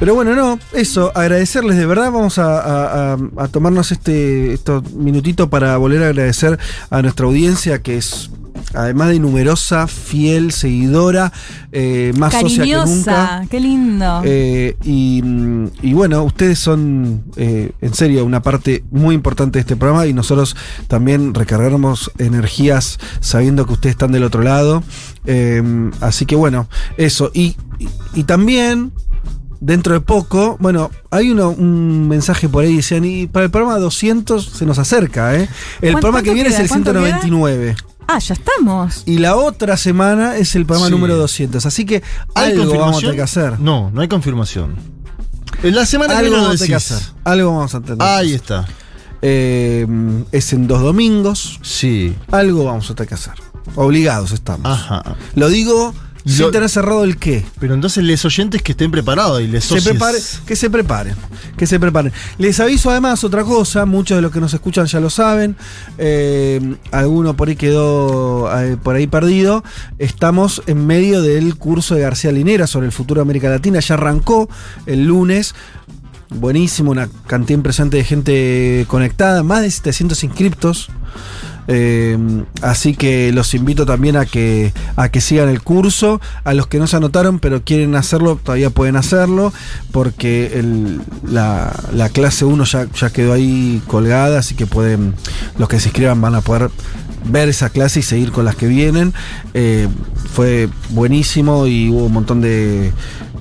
Pero bueno, no, eso, agradecerles de verdad. Vamos a, a- a- a tomarnos este estos minutitos para volver a agradecer a nuestra audiencia, que es, además de numerosa, fiel, seguidora, eh, más socia que nunca. Cariñosa, qué lindo. Eh, y, mm, y bueno, ustedes son eh, en serio una parte muy importante de este programa y nosotros también recargamos energías sabiendo que ustedes están del otro lado. Eh, así que bueno, eso. Y, y- y también, dentro de poco, bueno, hay uno, un mensaje por ahí, decían, y para el programa 200 se nos acerca, ¿eh? El ¿Cuánto programa que viene es el ¿Cuánto queda? 199. Ah, ya estamos. Y la otra semana es el programa Sí. número 200. Así que ¿Hay algo vamos a tener que hacer. No, no hay confirmación. En la semana que viene lo vamos a tener que hacer. Algo vamos a tener que Ahí está. Eh, es en dos domingos. Sí. Algo vamos a tener que hacer. Obligados estamos. Ajá. Lo digo sin Lo- tener cerrado el qué. Pero entonces les oyentes que estén preparados y les Se prepare, que se preparen. Que se preparen. Les aviso además otra cosa, muchos de los que nos escuchan ya lo saben. eh, alguno por ahí quedó eh, por ahí perdido. Estamos en medio del curso de García Linera sobre el futuro de América Latina. Ya arrancó el lunes. Buenísimo, una cantidad impresionante de gente conectada, más de 700 inscriptos. Eh, así que los invito también a que, a que sigan el curso. A los que no se anotaron pero quieren hacerlo, todavía pueden hacerlo. Porque la clase 1 ya, ya quedó ahí colgada. Así que pueden, los que se inscriban van a poder ver esa clase y seguir con las que vienen. Eh, fue buenísimo y hubo un montón de,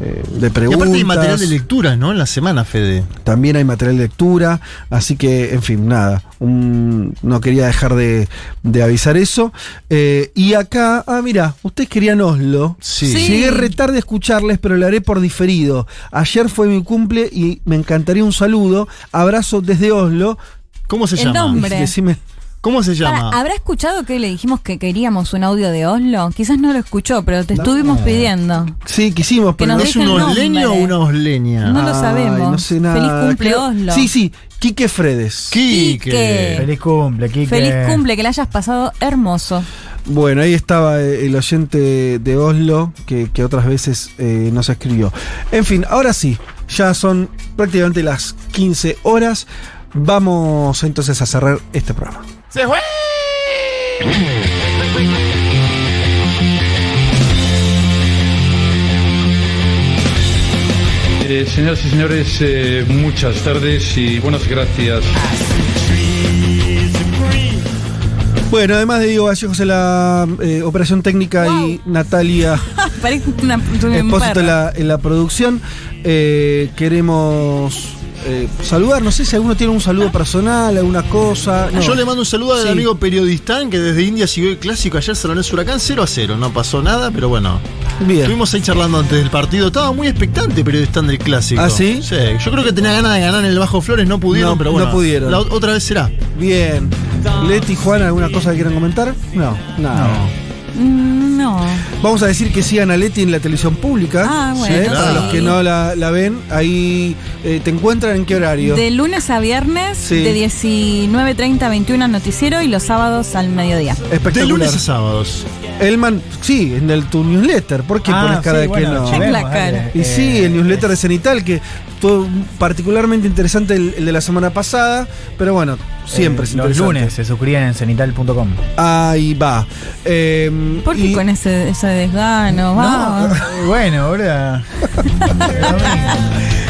eh, de Y preguntas. aparte hay material de lectura, ¿no? En la semana, Fede. También hay material de lectura, así que, en fin, nada, un- no quería dejar de, de avisar eso. Eh, y acá, ah, mira, ustedes querían Oslo. Sí. Sí. Llegué re tarde a escucharles, pero lo haré por diferido. Ayer fue mi cumple y me encantaría un saludo. Abrazo desde Oslo. ¿Cómo se El llama? nombre. Decime, ¿Cómo se Para, llama? ¿Habrá escuchado que le dijimos que queríamos un audio de Oslo? Quizás no lo escuchó, pero te estuvimos pidiendo. sí, quisimos, pero no ¿Es un osleño o una osleña? No lo sabemos. no sé nada. Feliz cumple, Creo- Oslo. Sí, sí, Quique Fredes. Quique. Feliz cumple, Kike. Feliz cumple, que le hayas pasado hermoso. Bueno, ahí estaba eh, el oyente de Oslo que, que otras veces eh, nos escribió. En fin, ahora sí, ya son prácticamente las 15 horas. Vamos entonces a cerrar este programa. ¡Se fue! Eh, señoras y señores, eh, muchas tardes y buenas gracias. Bueno, además de Diego Vallejos en la eh, operación técnica y Natalia *laughs* Espósito en la, en la producción, eh, queremos eh, saludar. No sé si alguno tiene un saludo personal, alguna cosa. No. Yo le mando un saludo al Sí. amigo Periodistán, que desde India siguió el clásico. Ayer Salonés Huracán 0 a 0. No pasó nada, pero bueno. Bien. Estuvimos ahí charlando antes del partido. Estaba muy expectante Periodistán del clásico. ¿Ah, sí? Sí. Yo creo que tenía ganas de ganar en el Bajo Flores. No pudieron, No, pero bueno. no pudieron. la ot- otra vez será. Bien. Leti, Juan, ¿alguna cosa que quieran comentar? No, nada. Mm, No. Vamos a decir que sigan a Leti en la televisión pública. Ah, ¿sí? bueno, Para los que no la, la ven, ahí eh, te encuentran en qué horario. De lunes a viernes, Sí. de 19.30 a 21 al noticiero y los sábados al mediodía. Espectacular. De lunes a sábados. Elman, sí, en el, tu newsletter. ¿Por qué Ah, pones cara sí, de bueno, que no? La cara. Y sí, Eh, el newsletter de Cenital, que fue particularmente interesante el, el de la semana pasada, pero bueno, siempre eh, es Los lunes se suscriben en cenital.com. Ahí va. Eh, ¿Por qué y- con ese, ese desgano? Vamos. bueno, boludo. *laughs*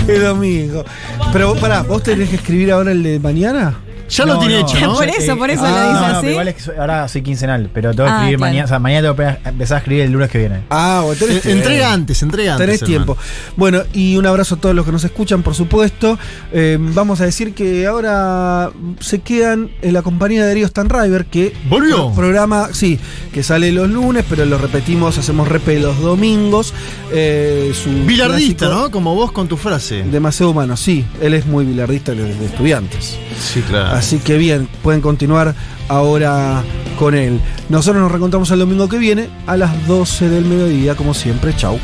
Es domingo. Pero pará, ¿vos tenés que escribir ahora el de mañana? Ya lo tiene hecho, *laughs* ¿no? Por eso, por eso Ah, lo dice No, no, así. igual es que soy- ahora soy quincenal, pero tengo que Ah, escribir claro. mañana. O sea, mañana tengo que empezar a escribir el lunes que viene. Ah, bueno, tenés Eh, Entrega antes, entrega antes. Tenés hermano. tiempo. Bueno, y un abrazo a todos los que nos escuchan, por supuesto. Eh, vamos a decir que ahora se quedan en la compañía de Darío Stanriver, que. ¿Volvió? un Programa, sí, que sale los lunes, pero lo repetimos, hacemos repe los domingos. Eh, su Bilardista, clásico ¿no? Como vos con tu frase. Demasiado humano, sí. Él es muy bilardista de, de estudiantes. Sí, claro. Así que bien, pueden continuar ahora con él. Nosotros nos reencontramos el domingo que viene a las 12 del mediodía, como siempre. Chau.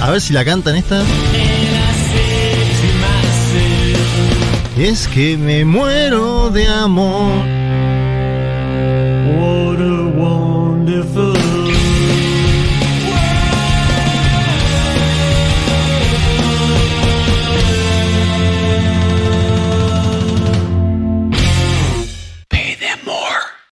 A ver si la cantan esta. Es que me muero de amor